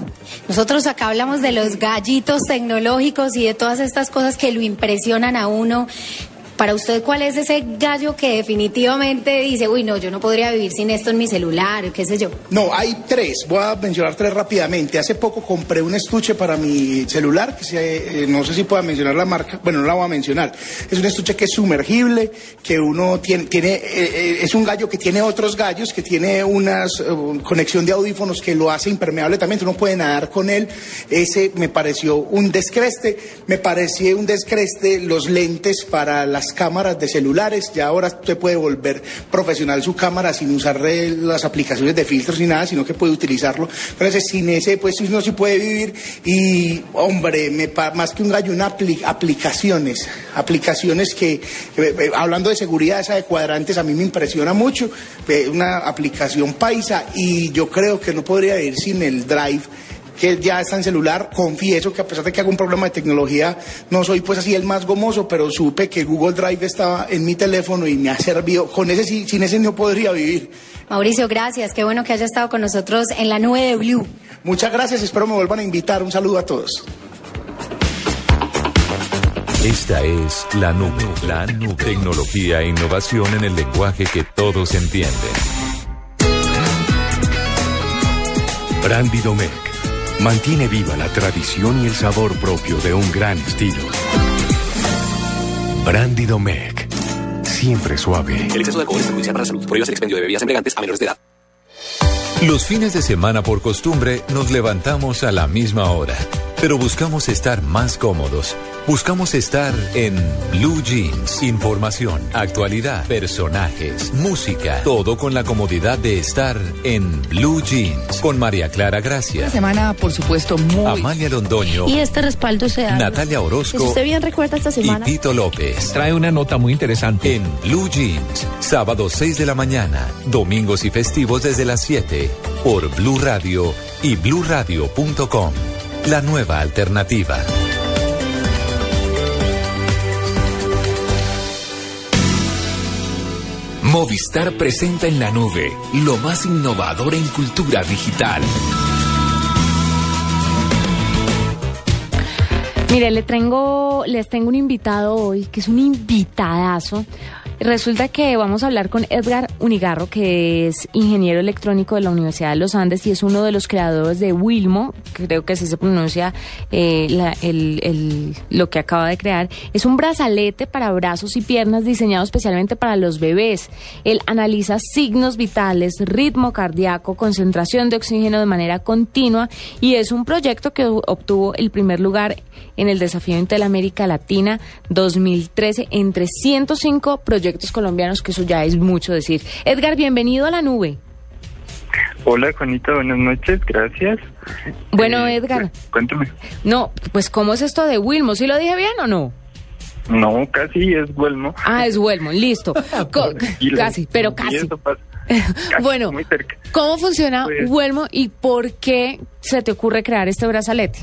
Nosotros acá hablamos de los gallitos tecnológicos y de todas estas cosas que lo impresionan a uno. Para usted, ¿cuál es ese gallo que definitivamente dice, uy, no, yo no podría vivir sin esto en mi celular, qué sé yo? No, hay tres. Voy a mencionar tres rápidamente. Hace poco compré un estuche para mi celular, que eh, no sé si pueda mencionar la marca, bueno, no la voy a mencionar. Es un estuche que es sumergible, que uno tiene, tiene eh, eh, es un gallo que tiene otros gallos, que tiene una conexión de audífonos que lo hace impermeable también, uno puede nadar con él. Ese me pareció un descreste, me pareció un descreste los lentes para las cámaras de celulares. Ya ahora usted puede volver profesional su cámara sin usar eh, las aplicaciones de filtros ni nada, sino que puede utilizarlo. Entonces, sin ese, pues uno sí puede vivir. Y, hombre, me más que un gallo, una apli- aplicaciones. Aplicaciones que, que, eh, hablando de seguridad, esa de cuadrantes, a mí me impresiona mucho. Eh, Una aplicación paisa y yo creo que no podría vivir sin el drive que ya está en celular. Confieso que a pesar de que hago un problema de tecnología, no soy pues así el más gomoso, pero supe que Google Drive estaba en mi teléfono y me ha servido. Con ese sí, sin ese no podría vivir. Mauricio, gracias. Qué bueno que haya estado con nosotros en la nube de Blue. Muchas gracias, espero me vuelvan a invitar. Un saludo a todos. Esta es la nube, la nube. Tecnología e innovación en el lenguaje que todos entienden. Brandy Domecq mantiene viva la tradición y el sabor propio de un gran estilo. Brandy Domecq, siempre suave. El exceso de alcohol es perjudicial para la salud. Prohíbas el expendio de bebidas embriagantes a menores de edad. Los fines de semana por costumbre nos levantamos a la misma hora, pero buscamos estar más cómodos. Buscamos estar en Blue Jeans. Información, actualidad, personajes, música, todo con la comodidad de estar en Blue Jeans. Con María Clara Gracia, Una semana, por supuesto, muy... Amalia Londoño, Y este respaldo se da... Natalia Orozco Si usted bien recuerda esta y semana... Tito López. Trae una nota muy interesante. En Blue Jeans, sábado 6 de la mañana, domingos y festivos desde las 7, por Blue Radio y bluradio.com. La nueva alternativa. Movistar presenta en la nube lo más innovador en cultura digital. Mire, le tengo, les tengo un invitado hoy, que es un invitadazo. Resulta que vamos a hablar con Edgar Unigarro, que es ingeniero electrónico de la Universidad de los Andes y es uno de los creadores de Wilmo, creo que así se pronuncia eh, la- el- el- lo que acaba de crear. Es un brazalete para brazos y piernas diseñado especialmente para los bebés. Él analiza signos vitales, ritmo cardíaco, concentración de oxígeno de manera continua y es un proyecto que obtuvo el primer lugar en el Desafío Intel América Latina 2013 entre 105 proyectos colombianos, que eso ya es mucho decir. Edgar, bienvenido a la nube. Hola, Juanita, buenas noches, gracias. Bueno, Eh, Edgar, Cuéntame. no, pues ¿cómo es esto de Wilmo? ¿Sí lo dije bien o no? No, casi es Huelmo. Ah, es Wilmo, listo. Co- casi, pero casi. bueno, muy cerca. ¿cómo funciona Pues- Wilmo y por qué se te ocurre crear este brazalete?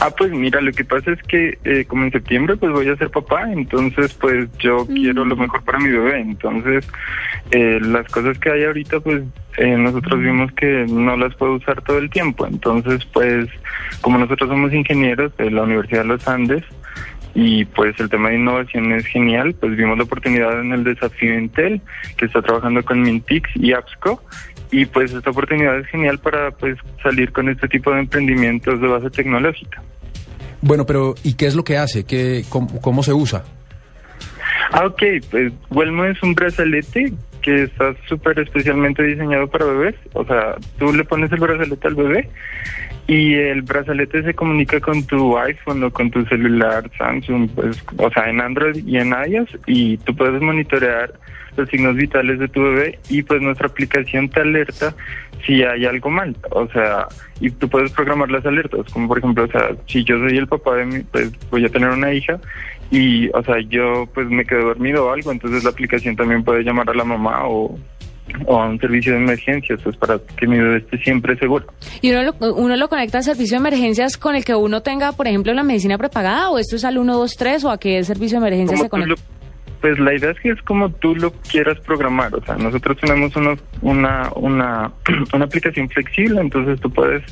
Ah, pues mira, lo que pasa es que eh, como en septiembre pues voy a ser papá, entonces pues yo quiero lo mejor para mi bebé, entonces eh, las cosas que hay ahorita pues eh, nosotros vimos que no las puedo usar todo el tiempo, entonces pues como nosotros somos ingenieros de la Universidad de los Andes y pues el tema de innovación es genial, pues vimos la oportunidad en el desafío Intel que está trabajando con Mintix y AppSco y pues esta oportunidad es genial para pues salir con este tipo de emprendimientos de base tecnológica. Bueno, pero ¿y qué es lo que hace? ¿Qué, cómo, cómo se usa? Ah, ok, pues Huelmo es un brazalete que está súper especialmente diseñado para bebés. O sea, tú le pones el brazalete al bebé y el brazalete se comunica con tu iPhone o con tu celular Samsung, pues, o sea, en Android y en iOS y tú puedes monitorear los signos vitales de tu bebé y pues nuestra aplicación te alerta si hay algo mal, o sea, y tú puedes programar las alertas, como por ejemplo, o sea, si yo soy el papá de mi, pues voy a tener una hija y, o sea, yo pues me quedé dormido o algo, entonces la aplicación también puede llamar a la mamá o, o a un servicio de emergencias, pues para que mi bebé esté siempre seguro. ¿Y uno lo, uno lo conecta al servicio de emergencias con el que uno tenga, por ejemplo, la medicina prepagada o esto es al 123 o a qué servicio de emergencias se conecta? Pues la idea es que es como tú lo quieras programar, o sea, nosotros tenemos uno- una, una, una aplicación flexible, entonces tú puedes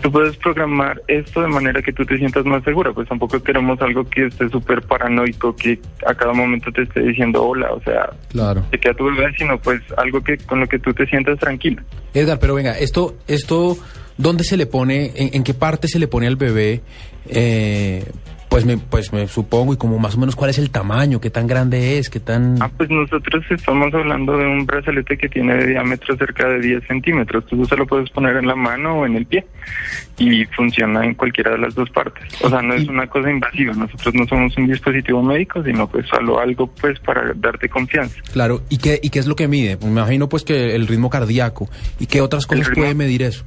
tú puedes programar esto de manera que tú te sientas más segura, pues tampoco queremos algo que esté súper paranoico, que a cada momento te esté diciendo hola, o sea, Claro. te queda tu bebé, sino pues algo que con lo que tú te sientas tranquila. Edgar, pero venga, esto, esto, ¿dónde se le pone, en, en qué parte se le pone al bebé? Eh, pues me, pues me supongo, y como más o menos cuál es el tamaño, qué tan grande es, qué tan... Ah, pues nosotros estamos hablando de un brazalete que tiene de diámetro cerca de 10 centímetros. Tú se lo puedes poner en la mano o en el pie y funciona en cualquiera de las dos partes. O sea, no es una cosa invasiva. Nosotros no somos un dispositivo médico, sino pues solo algo pues para darte confianza. Claro, ¿y qué, ¿y qué es lo que mide? Me imagino pues que el ritmo cardíaco. ¿Y qué otras cosas ritmo- puede medir eso?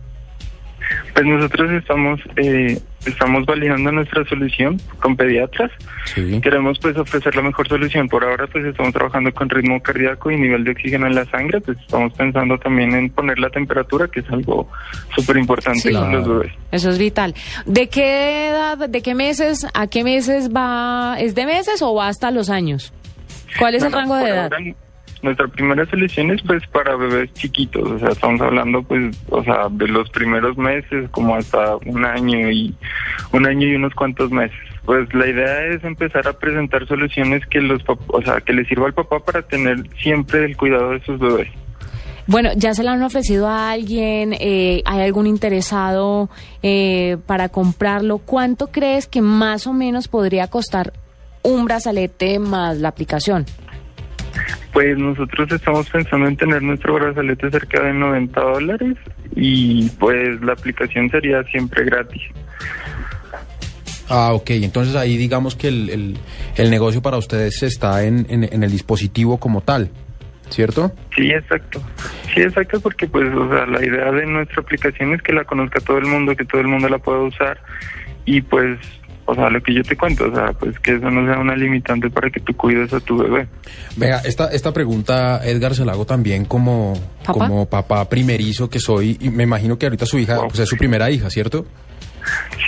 Pues nosotros estamos eh, estamos validando nuestra solución con pediatras. Queremos pues ofrecer la mejor solución. Por ahora pues estamos trabajando con ritmo cardíaco y nivel de oxígeno en la sangre. Pues estamos pensando también en poner la temperatura, que es algo súper importante Sí. con los bebés. Eso es vital. ¿De qué edad, de qué meses, a qué meses va? ¿Es de meses o va hasta los años? ¿Cuál es el rango de edad? ahora, nuestra primera solución es pues para bebés chiquitos, o sea, estamos hablando pues, o sea, de los primeros meses como hasta un año y un año y unos cuantos meses. Pues la idea es empezar a presentar soluciones que los, o sea, que le sirva al papá para tener siempre el cuidado de sus bebés. Bueno, ¿ya se la han ofrecido a alguien? Eh, ¿Hay algún interesado eh, para comprarlo? ¿Cuánto crees que más o menos podría costar un brazalete más la aplicación? Pues nosotros estamos pensando en tener nuestro brazalete cerca de 90 dólares y pues la aplicación sería siempre gratis. Ah, ok, entonces ahí digamos que el, el- el negocio para ustedes está en, en- en el dispositivo como tal, ¿cierto? Sí, exacto. Sí, exacto, porque pues, o sea, la idea de nuestra aplicación es que la conozca todo el mundo, que todo el mundo la pueda usar y pues, o sea, lo que yo te cuento, o sea, pues que eso no sea una limitante para que tú cuides a tu bebé. Venga, esta, esta pregunta, Edgar, se la hago también como ¿Papá? como papá primerizo que soy, y me imagino que ahorita su hija, pues es su primera hija, ¿cierto?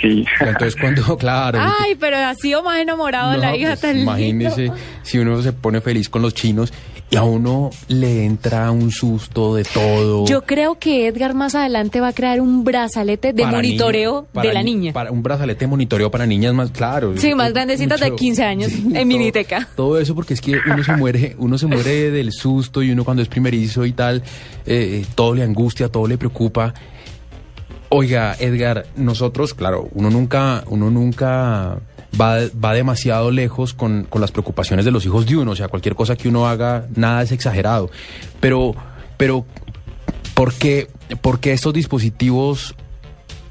Sí. Entonces cuando, claro, Ay, pero ha sido más enamorado de la hija pues, tan lindo. imagínese si uno se pone feliz con los chinos y a uno le entra un susto de todo. Yo creo que Edgar más adelante va a crear un brazalete de Para monitoreo de la ni- niña. Para un brazalete de monitoreo para niñas más, claro. Sí, más grandecitas de Mucho- 15 años en Miniteca. Todo eso porque es que uno se muere, uno se muere del susto y uno cuando es primerizo y tal, eh, todo le angustia, todo le preocupa. Oiga, Edgar, nosotros, claro, uno nunca, uno nunca va, va demasiado lejos con, con las preocupaciones de los hijos de uno. O sea, cualquier cosa que uno haga, nada es exagerado. Pero, pero, ¿por qué, por qué estos dispositivos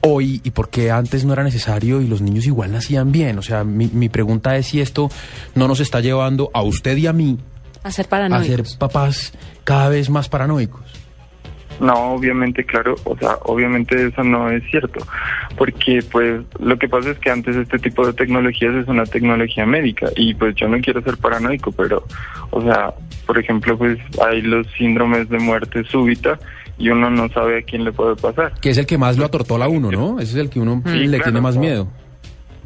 hoy y por qué antes no era necesario y los niños igual nacían bien? O sea, mi, mi pregunta es si esto no nos está llevando a usted y a mí A ser a ser papás cada vez más paranoicos. No, obviamente, claro, o sea, obviamente eso no es cierto, porque pues lo que pasa es que antes este tipo de tecnologías es una tecnología médica y pues yo no quiero ser paranoico, pero, o sea, por ejemplo, pues hay los síndromes de muerte súbita y uno no sabe a quién le puede pasar. Que es el que más lo atortola a uno, ¿no? Ese es el que uno Sí, le claro, tiene más miedo.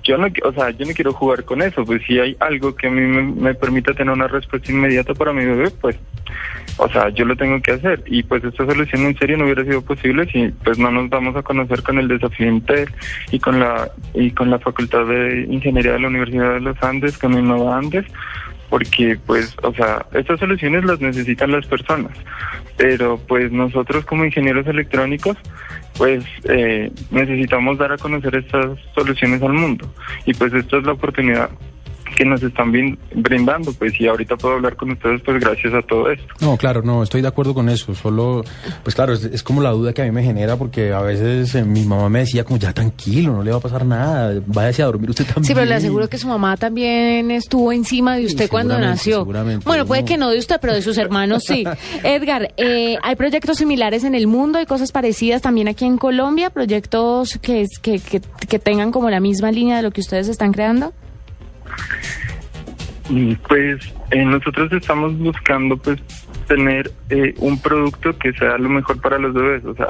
Yo no, o sea, yo no quiero jugar con eso, pues si hay algo que a mí me, permita tener una respuesta inmediata para mi bebé, pues, o sea, yo lo tengo que hacer. Y pues esta solución en serio no hubiera sido posible si pues no nos vamos a conocer con el desafío Intel y con la y con la Facultad de Ingeniería de la Universidad de los Andes, con Innova Andes, porque pues, o sea, estas soluciones las necesitan las personas, pero pues nosotros como ingenieros electrónicos, pues eh, necesitamos dar a conocer estas soluciones al mundo. Y pues esta es la oportunidad que nos están brindando, pues y ahorita puedo hablar con ustedes pues gracias a todo esto. No, claro, no, estoy de acuerdo con eso. Solo, pues claro, es, es como la duda que a mí me genera porque a veces eh, mi mamá me decía como ya tranquilo, no le va a pasar nada, váyase a dormir usted también. Sí, pero le aseguro que su mamá también estuvo encima de usted cuando nació. seguramente, Bueno, puede no. que no de usted, pero de sus hermanos sí. Edgar, eh, ¿hay proyectos similares en el mundo? ¿Hay cosas parecidas también aquí en Colombia? ¿Proyectos que, es- que, que, que tengan como la misma línea de lo que ustedes están creando? Y, Pues eh, nosotros estamos buscando pues tener eh, un producto que sea lo mejor para los bebés, o sea,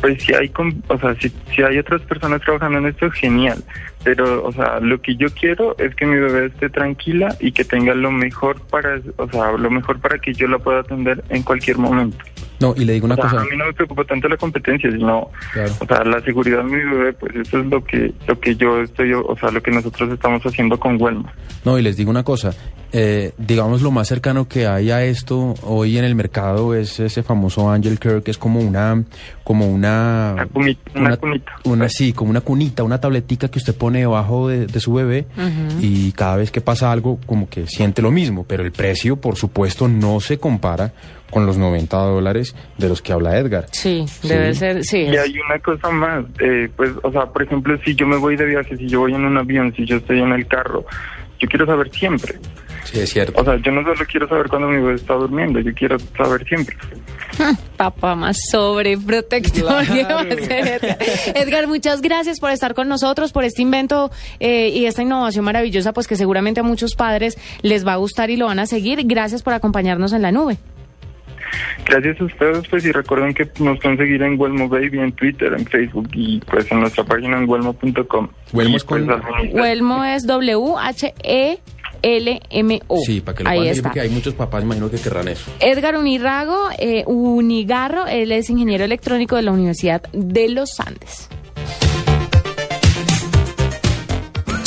pues si hay, o sea, si, si hay otras personas trabajando en esto, genial, pero, o sea, lo que yo quiero es que mi bebé esté tranquila y que tenga lo mejor para, o sea, lo mejor para que yo la pueda atender en cualquier momento. No, y le digo una O sea, cosa. a mí no me preocupa tanto la competencia, sino, Claro. o sea, la seguridad de mi bebé, pues eso es lo que, lo que yo estoy, o sea, lo que nosotros estamos haciendo con Huelma. No, y les digo una cosa, eh, digamos lo más cercano que hay a esto hoy en el mercado es ese famoso Angel Care, que es como una, como una, Una cunita, una cunita. una- sí, como una cunita, una tabletica que usted pone debajo de, de su bebé y cada vez que pasa algo como que siente lo mismo, pero el precio, por supuesto, no se compara con los 90 dólares de los que habla Edgar. Sí, Sí. debe ser, sí. Y hay una cosa más, eh, pues, o sea, por ejemplo, si yo me voy de viaje, si yo voy en un avión, si yo estoy en el carro, yo quiero saber siempre. Sí, es cierto. O sea, yo no solo quiero saber cuando mi bebé está durmiendo, yo quiero saber siempre. Papá más sobreprotector. ¿qué va a hacer Edgar? Edgar, muchas gracias por estar con nosotros, por este invento eh, y esta innovación maravillosa, pues que seguramente a muchos padres les va a gustar y lo van a seguir. Gracias por acompañarnos en la nube. Gracias a ustedes, pues, y recuerden que nos pueden seguir en Huelmo Baby, en Twitter, en Facebook y pues en nuestra página en huelmo.com. Huelmo es con- pues, Huelmo es W-H-E-L-M-O. Sí, para que lo Ahí está. porque hay muchos papás, imagino que querrán eso. Edgar Unirago, eh, Unigarro, él es ingeniero electrónico de la Universidad de los Andes.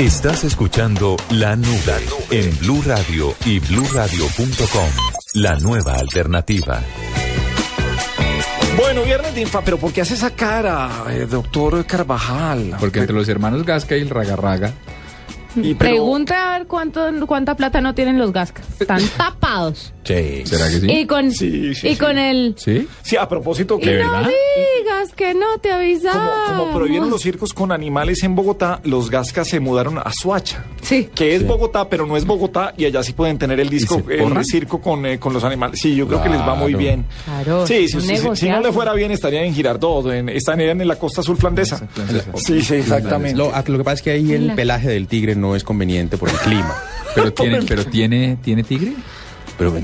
Estás escuchando La Nube en Blue Radio y bluradio.com. La nueva alternativa. Bueno, viernes de infa, pero ¿por qué hace esa cara, eh, doctor Carvajal? Porque entre los hermanos Gasca y el Raga Raga. Y, pero- Pregunta a ver cuánto, cuánta plata no tienen los Gasca. Están tapados. Sí. ¿Será que sí? Y con, Sí, sí, y sí. con el... ¿Sí? Sí, a propósito Y que... no digas que no te avisamos. Como, como prohibieron los circos con animales en Bogotá, los Gascas se mudaron a Suacha. Sí. Que es Bogotá, pero no es Bogotá, y allá sí pueden tener el disco, se el forran? circo con, eh, con los animales. Sí, yo creo que les va muy Claro. bien. Claro, Sí, si, un si- si- si negociazo. no le fuera bien, estarían en Girardot, en, estarían en la costa azul flandesa. Sí, sí, exactamente. Lo, lo que pasa es que ahí el La- pelaje del tigre no es conveniente por el clima. Pero tiene, pero tiene, tiene tigre. Pero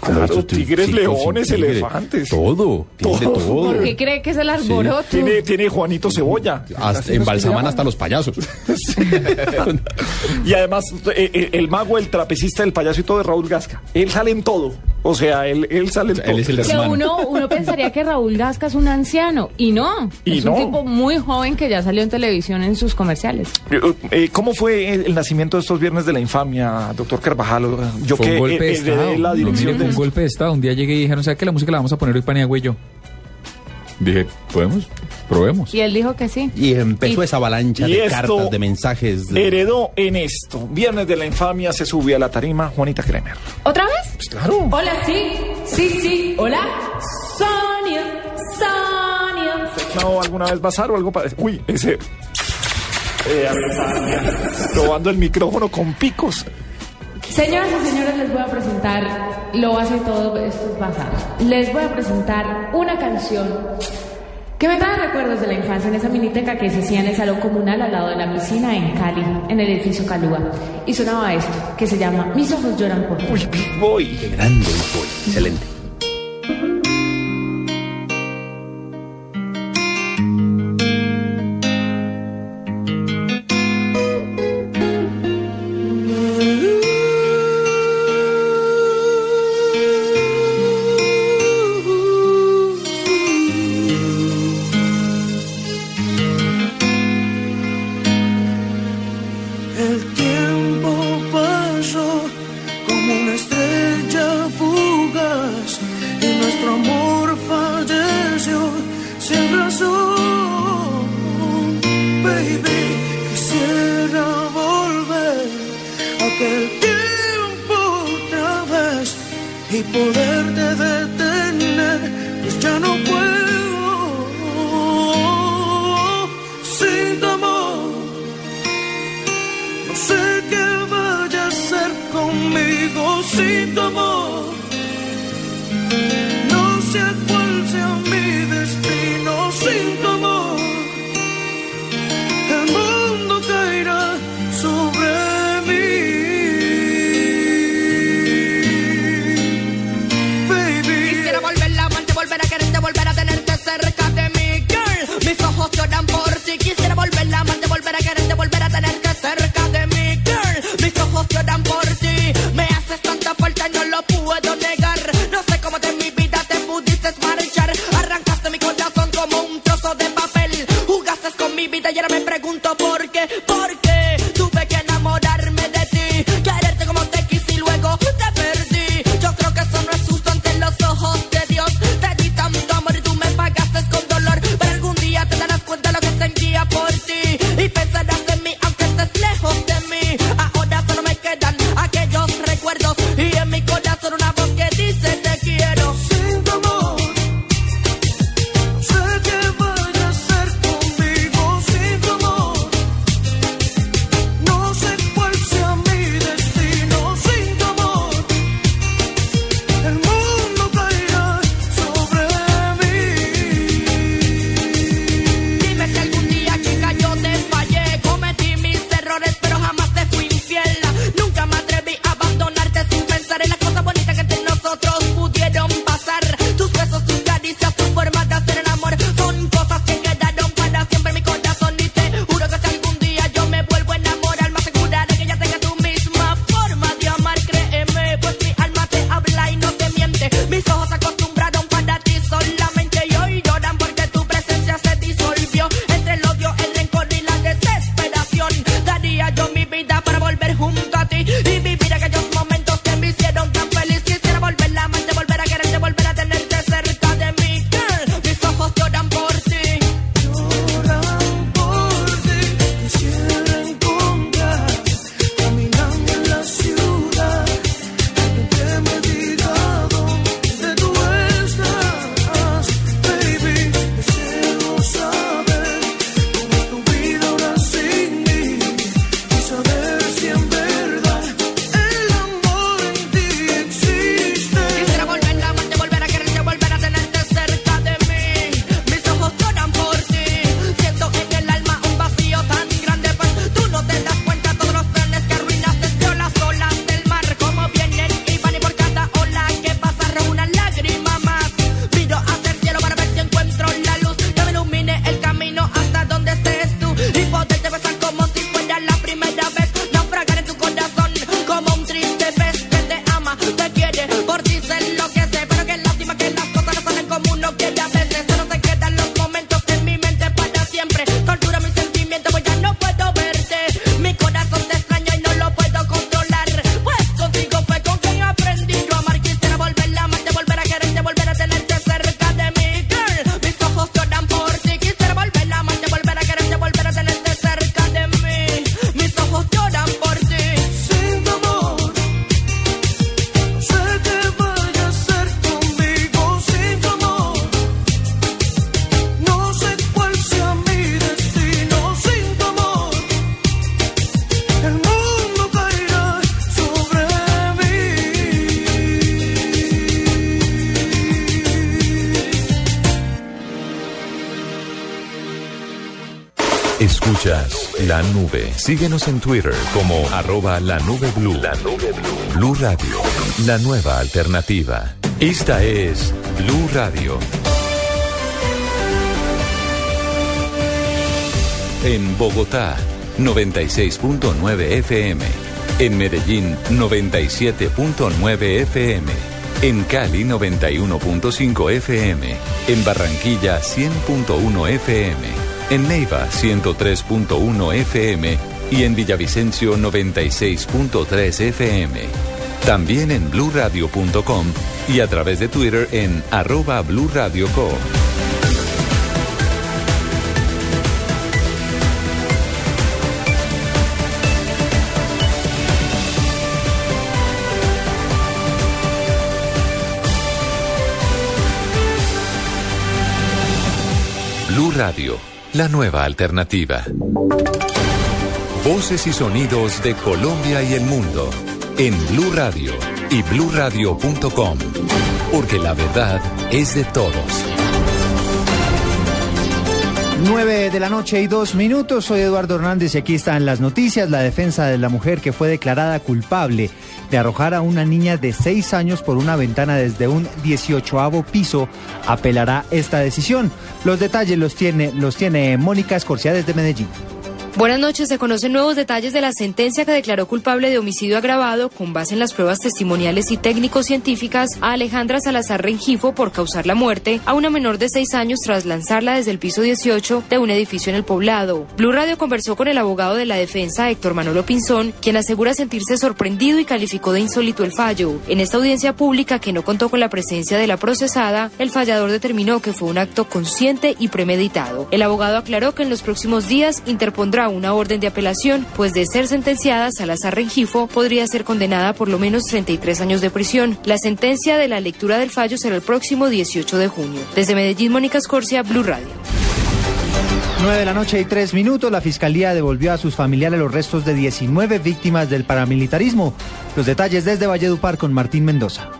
Claro, tigres, leones, elefantes. Todo, tiene Todo. todo. ¿Por qué cree que es el arboroto? Tiene, tiene Juanito Cebolla. Hasta, embalsaman hasta los payasos. Y además, eh, eh, el mago, el trapecista, el payaso y todo de Raúl Gasca. Él sale en todo. O sea, él, él sale el Él es el. Que uno, uno pensaría que Raúl Gasca es un anciano y no. Y es no. un tipo muy joven que ya salió en televisión en sus comerciales. Eh, ¿Cómo fue el, nacimiento de estos viernes de la infamia, doctor Carvajal? Yo Fue que un golpe de Estado. la No, dirección mire, fue de un golpe de Estado. Un día llegué y dijeron, ¿sabes qué? La música la vamos a poner hoy Paniagua y yo. Dije, ¿podemos? Probemos. Y él dijo que sí. Y empezó Y- esa avalancha de cartas, de mensajes. de- heredó en esto. Viernes de la infamia se subió a la tarima Juanita Kremer. ¿Otra vez? Pues claro. Hola, sí, sí, sí. Hola, Sonia, Sonia. ¿No alguna vez bazar o algo parecido? Uy, ese... Eh, probando el micrófono con picos. Señoras y señores, les voy a presentar, lo hace todo, esto es. Les voy a presentar una canción que me trae recuerdos de la infancia en esa miniteca que se hacía en el salón comunal al lado de la piscina en Cali, en el edificio Calúa. Y sonaba esto, que se llama Mis ojos lloran por ti. Uy, Boy. Qué grande. Excelente. Síguenos en Twitter como arroba la nube blue. La nube blue. Blue Radio, la nueva alternativa. Esta es Blue Radio. En Bogotá, 96.9 FM. En Medellín, 97.9 FM. En Cali, 91.5 FM. En Barranquilla, 100.1 FM. En Neiva, 103.1 FM. Y en Villavicencio, 96.3 FM. También en bluradio.com y a través de Twitter en arroba blurradioco. Blue Radio, la nueva alternativa. Voces y sonidos de Colombia y el mundo en Blue Radio y bluradio.com, porque la verdad es de todos. 9 de la noche y dos minutos. Soy Eduardo Hernández y aquí están las noticias. La defensa de la mujer que fue declarada culpable de arrojar a una niña de 6 años por una ventana desde un 18 piso apelará esta decisión. Los detalles los tiene, los tiene Mónica Escorcia desde Medellín. Buenas noches. Se conocen nuevos detalles de la sentencia que declaró culpable de homicidio agravado con base en las pruebas testimoniales y técnico-científicas a Alejandra Salazar Rengifo por causar la muerte a una menor de seis años tras lanzarla desde el piso 18 de un edificio en el poblado. Blue Radio conversó con el abogado de la defensa, Héctor Manolo Pinzón, quien asegura sentirse sorprendido y calificó de insólito el fallo. En esta audiencia pública que no contó con la presencia de la procesada, el fallador determinó que fue un acto consciente y premeditado. El abogado aclaró que en los próximos días interpondrá una orden de apelación, pues de ser sentenciada, Salazar Rengifo podría ser condenada por lo menos 33 años de prisión. La sentencia de la lectura del fallo será el próximo 18 de junio. Desde Medellín, Mónica Escorcia, Blue Radio. 9 de la noche y 3 minutos, la Fiscalía devolvió a sus familiares los restos de 19 víctimas del paramilitarismo. Los detalles desde Valledupar con Martín Mendoza.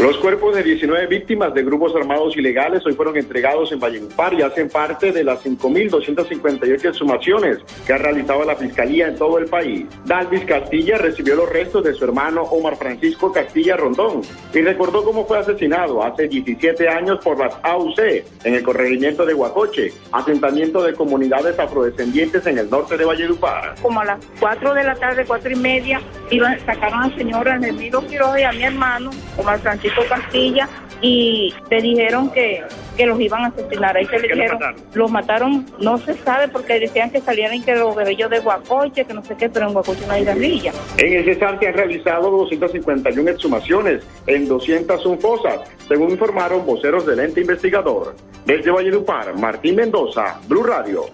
Los cuerpos de 19 víctimas de grupos armados ilegales hoy fueron entregados en Valledupar y hacen parte de las 5.258 exhumaciones que ha realizado la Fiscalía en todo el país. Dalvis Castilla recibió los restos de su hermano Omar Francisco Castilla Rondón y recordó cómo fue asesinado hace 17 años por las AUC en el corregimiento de Huacoche, asentamiento de comunidades afrodescendientes en el norte de Valledupar. Como a las 4 de la tarde, 4 y media, iban, sacaron al señor Ernesto Quiroga y a mi hermano, Omar Francisco Castilla y le dijeron que, que los iban a asesinar. Ahí se le ¿Qué le dijeron, mataron? los mataron, no se sabe porque decían que salían que los guerrillos de Guacoche, que no sé qué, pero en Guacoche no hay guerrilla. En el Cesar se han realizado 251 exhumaciones en 201 fosas, según informaron voceros del ente investigador. Desde Valledupar, Martín Mendoza, Blue Radio.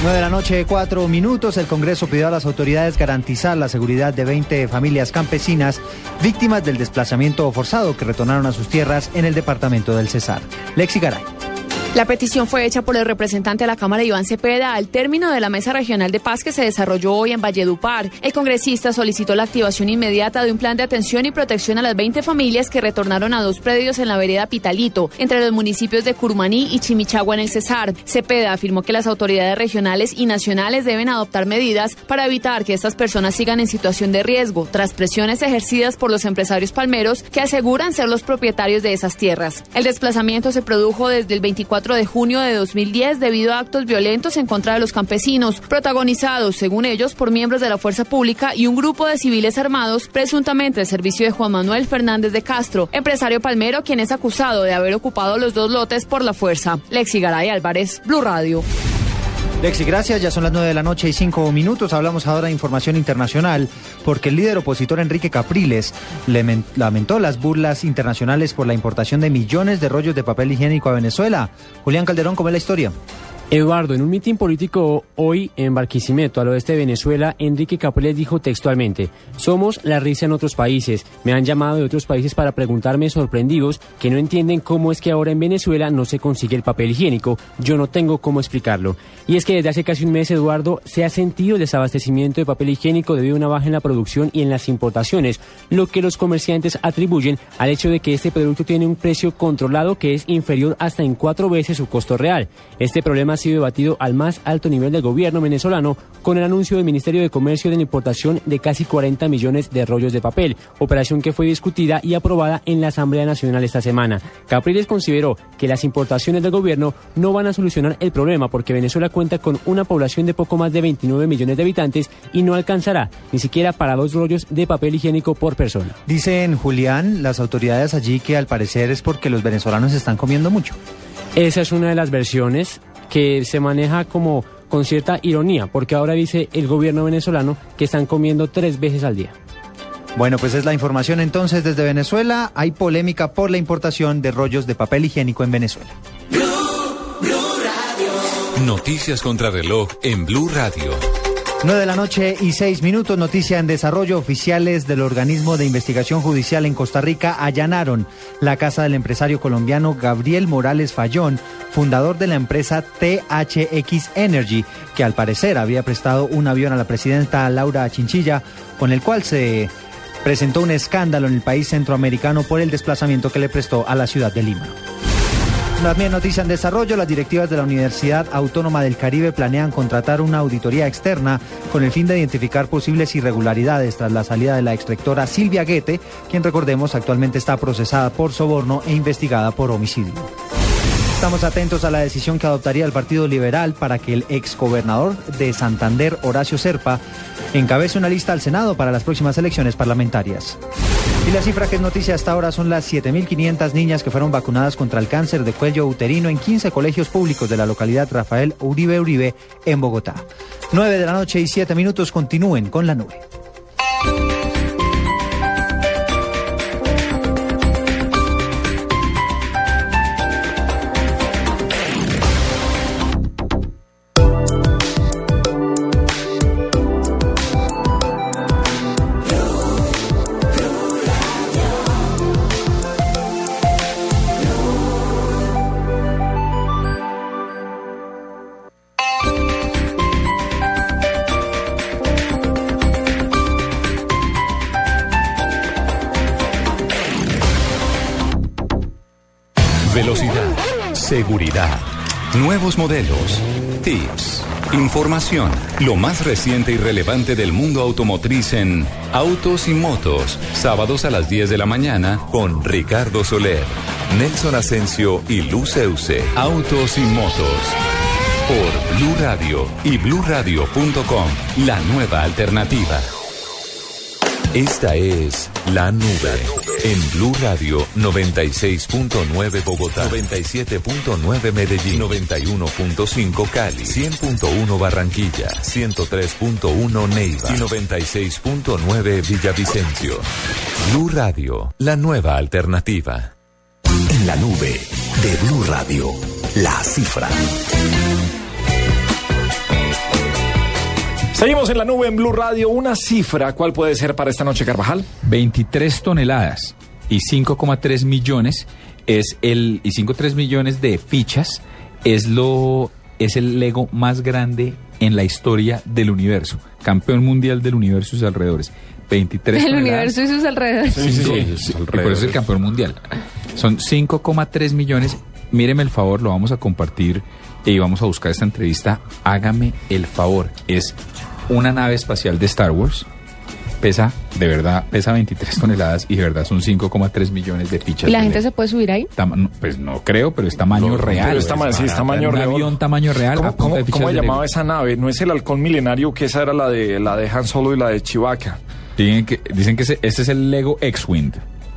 9 de la noche, 4 minutos. El Congreso pidió a las autoridades garantizar la seguridad de 20 familias campesinas víctimas del desplazamiento forzado que retornaron a sus tierras en el departamento del Cesar. Lexi Garay. La petición fue hecha por el representante de la Cámara Iván Cepeda al término de la Mesa Regional de Paz que se desarrolló hoy en Valledupar. El congresista solicitó la activación inmediata de un plan de atención y protección a las 20 familias que retornaron a dos predios en la vereda Pitalito, entre los municipios de Curumaní y Chimichagua en el Cesar. Cepeda afirmó que las autoridades regionales y nacionales deben adoptar medidas para evitar que estas personas sigan en situación de riesgo, tras presiones ejercidas por los empresarios palmeros que aseguran ser los propietarios de esas tierras. El desplazamiento se produjo desde el 24 de junio de 2010 debido a actos violentos en contra de los campesinos, protagonizados, según ellos, por miembros de la fuerza pública y un grupo de civiles armados, presuntamente al servicio de Juan Manuel Fernández de Castro, empresario palmero quien es acusado de haber ocupado los dos lotes por la fuerza. Lexi Garay Álvarez, Blue Radio. Lexi, gracias. Ya son las 9 de la noche y 5 minutos. Hablamos ahora de información internacional porque el líder opositor Enrique Capriles lamentó las burlas internacionales por la importación de millones de rollos de papel higiénico a Venezuela. Julián Calderón, ¿cómo es la historia? Eduardo, en un mitin político hoy en Barquisimeto, al oeste de Venezuela, Enrique Capriles dijo textualmente, somos la risa en otros países. Me han llamado de otros países para preguntarme sorprendidos que no entienden cómo es que ahora en Venezuela no se consigue el papel higiénico. Yo no tengo cómo explicarlo. Y es que desde hace casi un mes, Eduardo, se ha sentido el desabastecimiento de papel higiénico debido a una baja en la producción y en las importaciones, lo que los comerciantes atribuyen al hecho de que este producto tiene un precio controlado que es inferior hasta en cuatro veces su costo real. Este problema sido debatido al más alto nivel del gobierno venezolano con el anuncio del Ministerio de Comercio de la importación de casi 40 millones de rollos de papel, operación que fue discutida y aprobada en la Asamblea Nacional esta semana. Capriles consideró que las importaciones del gobierno no van a solucionar el problema porque Venezuela cuenta con una población de poco más de 29 millones de habitantes y no alcanzará ni siquiera para dos rollos de papel higiénico por persona. Dicen Julián, las autoridades allí que al parecer es porque los venezolanos están comiendo mucho. Esa es una de las versiones que se maneja como con cierta ironía, porque ahora dice el gobierno venezolano que están comiendo tres veces al día. Bueno, pues es la información entonces desde Venezuela. Hay polémica por la importación de rollos de papel higiénico en Venezuela. Noticias contra reloj en Blue Radio. 9 de la noche y 6 minutos, noticia en desarrollo. Oficiales del organismo de investigación judicial en Costa Rica allanaron la casa del empresario colombiano Gabriel Morales Fallón, fundador de la empresa THX Energy, que al parecer había prestado un avión a la presidenta Laura Chinchilla, con el cual se presentó un escándalo en el país centroamericano por el desplazamiento que le prestó a la ciudad de Lima. También noticia en desarrollo, las directivas de la Universidad Autónoma del Caribe planean contratar una auditoría externa con el fin de identificar posibles irregularidades tras la salida de la exrectora Silvia Guete, quien recordemos actualmente está procesada por soborno e investigada por homicidio. Estamos atentos a la decisión que adoptaría el Partido Liberal para que el exgobernador de Santander, Horacio Serpa, encabece una lista al Senado para las próximas elecciones parlamentarias. Y la cifra que es noticia hasta ahora son las 7.500 niñas que fueron vacunadas contra el cáncer de cuello uterino en 15 colegios públicos de la localidad Rafael Uribe Uribe en Bogotá. 9 de la noche y 7 minutos continúen con la nube. Nuevos modelos, tips, información, lo más reciente y relevante del mundo automotriz en Autos y Motos, sábados a las 10 de la mañana con Ricardo Soler, Nelson Asensio y Luz Euse. Autos y Motos. Por Blue Radio y bluradio.com, la nueva alternativa. Esta es La Nube en Blue Radio 96.9 Bogotá, 97.9 Medellín, 91.5 Cali, 100.1 Barranquilla, 103.1 Neiva y 96.9 Villavicencio. Blue Radio, la nueva alternativa. En la nube de Blue Radio, la cifra. Seguimos en la nube en Blue Radio. Una cifra, ¿cuál puede ser para esta noche, Carvajal? 23 toneladas y 5,3 millones es el y 5,3 millones de fichas es lo es el Lego más grande en la historia del universo, campeón mundial del universo y sus alrededores. 23 El toneladas. universo y sus alrededores. Sí, sí, sí, sí, y por eso es el campeón mundial. Son 5,3 millones. Míreme el favor, lo vamos a compartir y vamos a buscar esta entrevista. Hágame el favor. Es una nave espacial de Star Wars. Pesa, de verdad, pesa 23 toneladas y de verdad son 5,3 millones de fichas. ¿Y la gente se puede subir ahí? Tama- no, pues no creo, pero es tamaño No, real. pero es tama- sí, es tamaño un real. avión tamaño real. ¿Cómo, cómo- cómo llamaba esa nave? No es el halcón milenario, que esa era la de la de Han Solo y la de Chewbacca. Dicen que, dicen que ese, ese es el Lego X-Wing.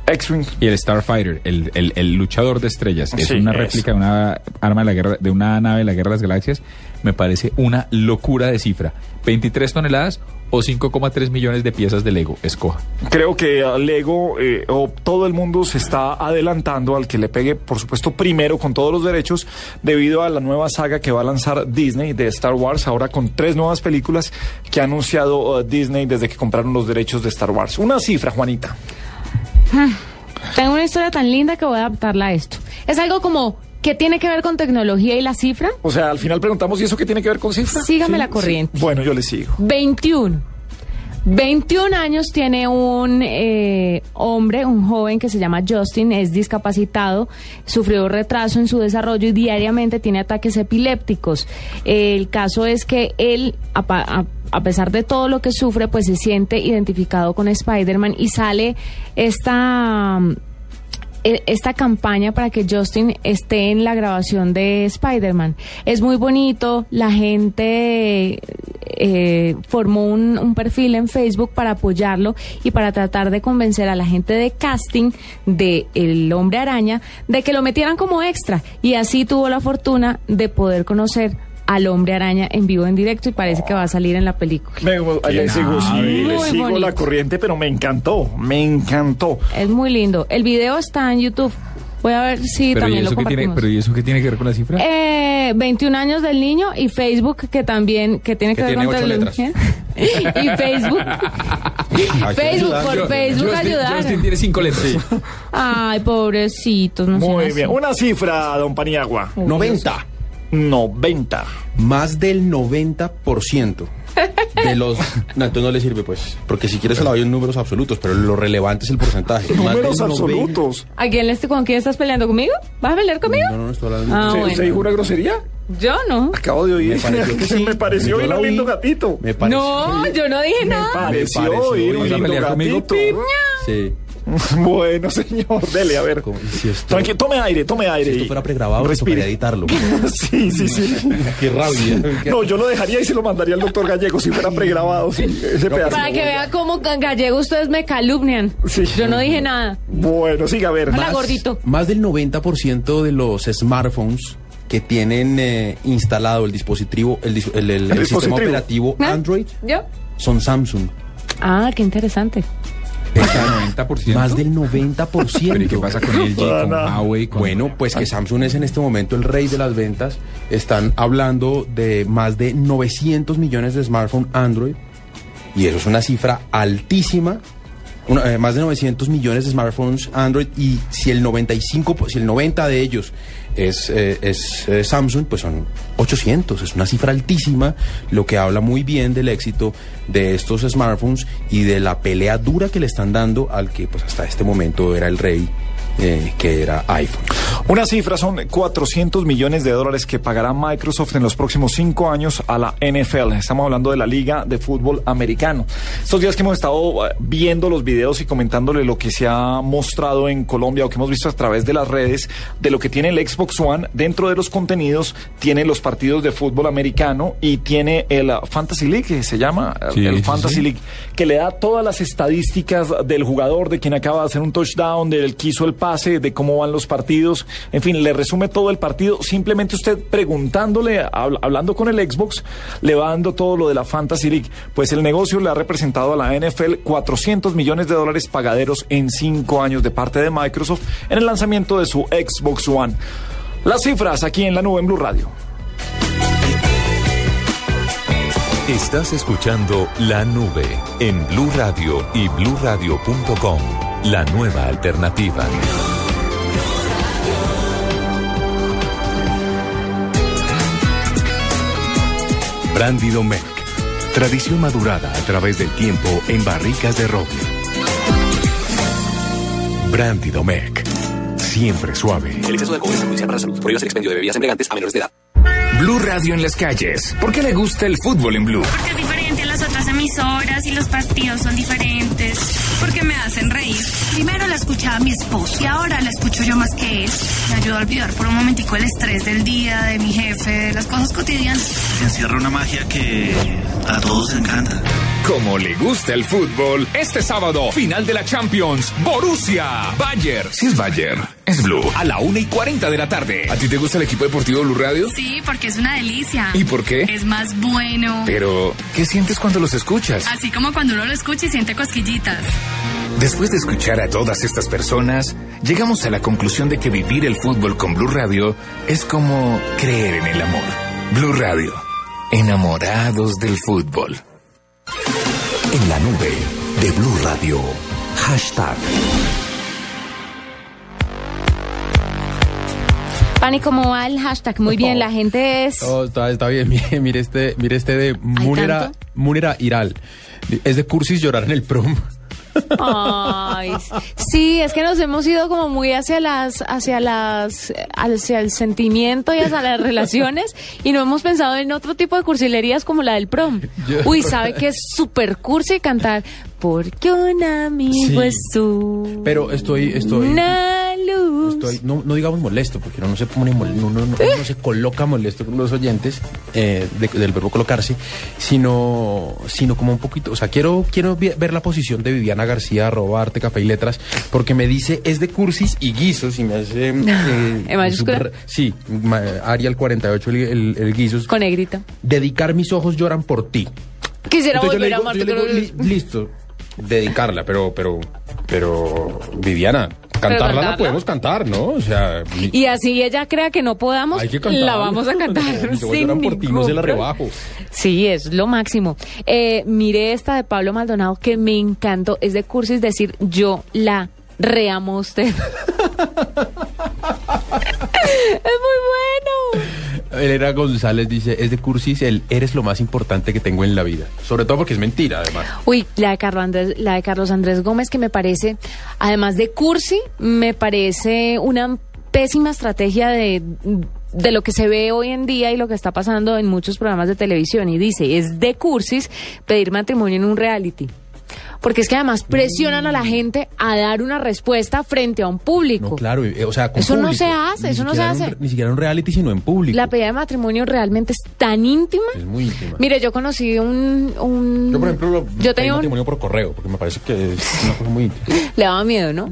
X-Wing. Y el Starfighter, el, el, el luchador de estrellas. Es Sí, una réplica de una arma de la guerra, de una nave de la guerra de las galaxias. Me parece una locura de cifra. 23 toneladas o 5,3 millones de piezas de Lego. Escoja. Creo que Lego eh, o todo el mundo se está adelantando al que le pegue, por supuesto, primero con todos los derechos, debido a la nueva saga que va a lanzar Disney de Star Wars, ahora con tres nuevas películas que ha anunciado eh, Disney desde que compraron los derechos de Star Wars. Una cifra, Juanita. Hmm. Tengo una historia tan linda que voy a adaptarla a esto. Es algo como que tiene que ver con tecnología y la cifra. O sea, al final preguntamos, ¿y eso qué tiene que ver con cifra? Sígame la corriente. Bueno, yo le sigo. 21. 21 años tiene un eh, hombre, un joven que se llama Justin, es discapacitado, sufrió retraso en su desarrollo y diariamente tiene ataques epilépticos. El caso es que él, a- a pesar de todo lo que sufre, pues se siente identificado con Spider-Man y sale esta e- esta campaña para que Justin esté en la grabación de Spider-Man. Es muy bonito, la gente eh, formó un, un perfil en Facebook para apoyarlo y para tratar de convencer a la gente de casting de El Hombre Araña de que lo metieran como extra y así tuvo la fortuna de poder conocer al Hombre Araña en vivo en directo y parece que va a salir en la película. Me- le sigo, sí, le sigo bonito. la corriente, pero me encantó, me encantó. Es muy lindo. El video está en YouTube. Voy a ver si pero, ¿y también lo qué tiene, compartimos. pero ¿y eso qué tiene que ver con la cifra? Eh, 21 años del niño y Facebook que también que tiene que, Que ver tiene con ocho tecnología. y Facebook. Facebook por Facebook Justin, ayudar. Justin tiene cinco letras. Ay, pobrecitos, no Muy así. bien, una cifra, don Paniagua. 90. 90. Más del 90% de los... No, entonces no le sirve, pues. Porque si quieres se la doy en números absolutos, pero lo relevante es el porcentaje. Más Números del 90. absolutos. ¿A quién, le estoy- ¿Con quién estás peleando conmigo? ¿Vas a pelear conmigo? No, no, no estoy hablando. Ah, ¿Se, bueno. ¿se dijo una grosería? Yo no. Acabo de oír. Me pareció que sí. me pareció Yo oír la un lindo gatito. Me pareció. No, yo no dije nada. Pareció pareció oír un oír. ¿Vas a lindo pelear conmigo? gatito. Sí. Bueno, señor, dele, a ver. Si esto, Tranqui- tome aire, tome aire. si esto fuera pregrabado, respire. editarlo. Sí, sí, sí. Qué rabia. No, yo lo dejaría y se lo mandaría al doctor Gallego si fuera pregrabado. Sí, ese pedazo. Para que vea cómo en gallego ustedes me calumnian. Sí. Yo no dije nada. Bueno, siga a ver. Hola, más. gordito. Más del 90% de los smartphones que tienen eh, instalado el dispositivo, el, dis- el- el- el dispositivo. sistema operativo ¿Ah? Android ¿Yo? son Samsung. Ah, qué interesante. Está 90%. Más del 90%. ¿Pero y qué pasa con LG, con Huawei? Con... Bueno, pues que Samsung es en este momento el rey de las ventas. Están hablando de más de 900 millones de smartphones Android. Y eso es una cifra altísima. Una- eh, más de 900 millones de smartphones Android. Y si el 95, po- si el 90 de ellos es, eh, es eh, Samsung, pues son 800. Es una cifra altísima, lo que habla muy bien del éxito de estos smartphones y de la pelea dura que le están dando al que pues hasta este momento era el rey, eh, que era iPhone. Una cifra son 400 millones de dólares que pagará Microsoft en los próximos cinco años a la NFL. Estamos hablando de la Liga de Fútbol Americano. Estos días que hemos estado eh, viendo los videos y comentándole lo que se ha mostrado en Colombia o que hemos visto a través de las redes de lo que tiene el Xbox One, dentro de los contenidos tiene los partidos de fútbol americano y tiene el uh, Fantasy League, que se llama uh, Sí, el sí, Fantasy sí. League, que le da todas las estadísticas del jugador, de quien acaba de hacer un touchdown, del que hizo el pase, de cómo van los partidos. En fin, le resume todo el partido. Simplemente usted preguntándole, habl- hablando con el Xbox, le va dando todo lo de la Fantasy League. Pues el negocio le ha representado a la NFL 400 millones de dólares pagaderos en cinco años de parte de Microsoft en el lanzamiento de su Xbox One. Las cifras aquí en la nube en Blue Radio. Estás escuchando La Nube en Blue Radio y bluradio.com. La nueva alternativa. Brandy Domecq. Tradición madurada a través del tiempo en barricas de roble. Brandy Domecq. Siempre suave. El exceso de alcohol es perjudicial para la salud. Prohíbas el expendio de bebidas embriagantes a menores de edad. Blue Radio en las calles. ¿Por qué le gusta el fútbol en Blue? Porque es diferente a las otras emisoras y los partidos son diferentes. Escuchaba mi esposo y ahora la escucho yo más que él. Me ayuda a olvidar por un momentico el estrés del día, de mi jefe, de las cosas cotidianas. Se encierra una magia que a todos encanta. Como le gusta el fútbol, este sábado, final de la Champions, Borussia, Bayern. Si es Bayern, es Blue. A la 1 y 40 de la tarde. ¿A ti te gusta el equipo deportivo Blue Radio? Sí, porque es una delicia. ¿Y por qué? Es más bueno. Pero, ¿qué sientes cuando los escuchas? Así como cuando uno lo escucha y siente cosquillitas. Después de escuchar a todas estas personas, llegamos a la conclusión de que vivir el fútbol con Blue Radio es como creer en el amor. Blue Radio, enamorados del fútbol. En la nube de Blue Radio. Hashtag. Pani, ¿cómo va el hashtag? Muy bien, la gente es... Oh, está, está bien. Mire, mire este, mire este de Munera? Munera Iral. Es de cursis llorar en el prom. Ay, sí, es que nos hemos ido como muy hacia las, hacia las, hacia el sentimiento y hacia las relaciones y no hemos pensado en otro tipo de cursilerías como la del prom. Uy, ¿sabe que es súper cursi cantar? Porque un amigo Sí. es tú. Pero estoy, estoy, Una luz. estoy no, no digamos molesto, porque uno no se pone mol- no, no- no- uno no se coloca molesto con los oyentes eh, de- del verbo colocarse, sino, sino como un poquito, o sea, quiero, quiero ver la posición de Viviana García, arroba arte, café y letras, porque me dice es de cursis y guisos y me hace eh, ¿En mayúscula? super- sí, ma- Arial 48 el, el, el guisos. Con negrito. Dedicar mis ojos lloran por ti. Quisiera Entonces volver a amarte. yo le digo, pero- "Li- listo, dedicarla, pero, pero, pero, Viviana, cantarla la podemos cantar, ¿no? O sea, Y así ella crea que no podamos, hay que cantarla. la vamos a cantar. Sin por ti, no se la rebajo. Sí, es lo máximo. Eh, mire esta de Pablo Maldonado que me encantó. Es de cursis decir yo la reamo a usted. es muy bueno. Elena González dice, es de cursis el eres lo más importante que tengo en la vida. Sobre todo porque es mentira, además. Uy, la de, Carlos Andrés, la de Carlos Andrés Gómez que me parece, además de cursi, me parece una pésima estrategia de, de lo que se ve hoy en día y lo que está pasando en muchos programas de televisión. Y dice, es de cursis pedir matrimonio en un reality. Porque es que además presionan a la gente a dar una respuesta frente a un público. No, claro, eh, o sea, con Eso no se hace, Ni eso no se un- hace. ni siquiera en un reality, sino en público. La pedida de matrimonio realmente es tan íntima. Es muy íntima. Mire, yo conocí un... un Yo, por ejemplo, lo yo pedí tenía un, matrimonio por correo, porque me parece que es una cosa muy íntima. Le daba miedo, ¿no?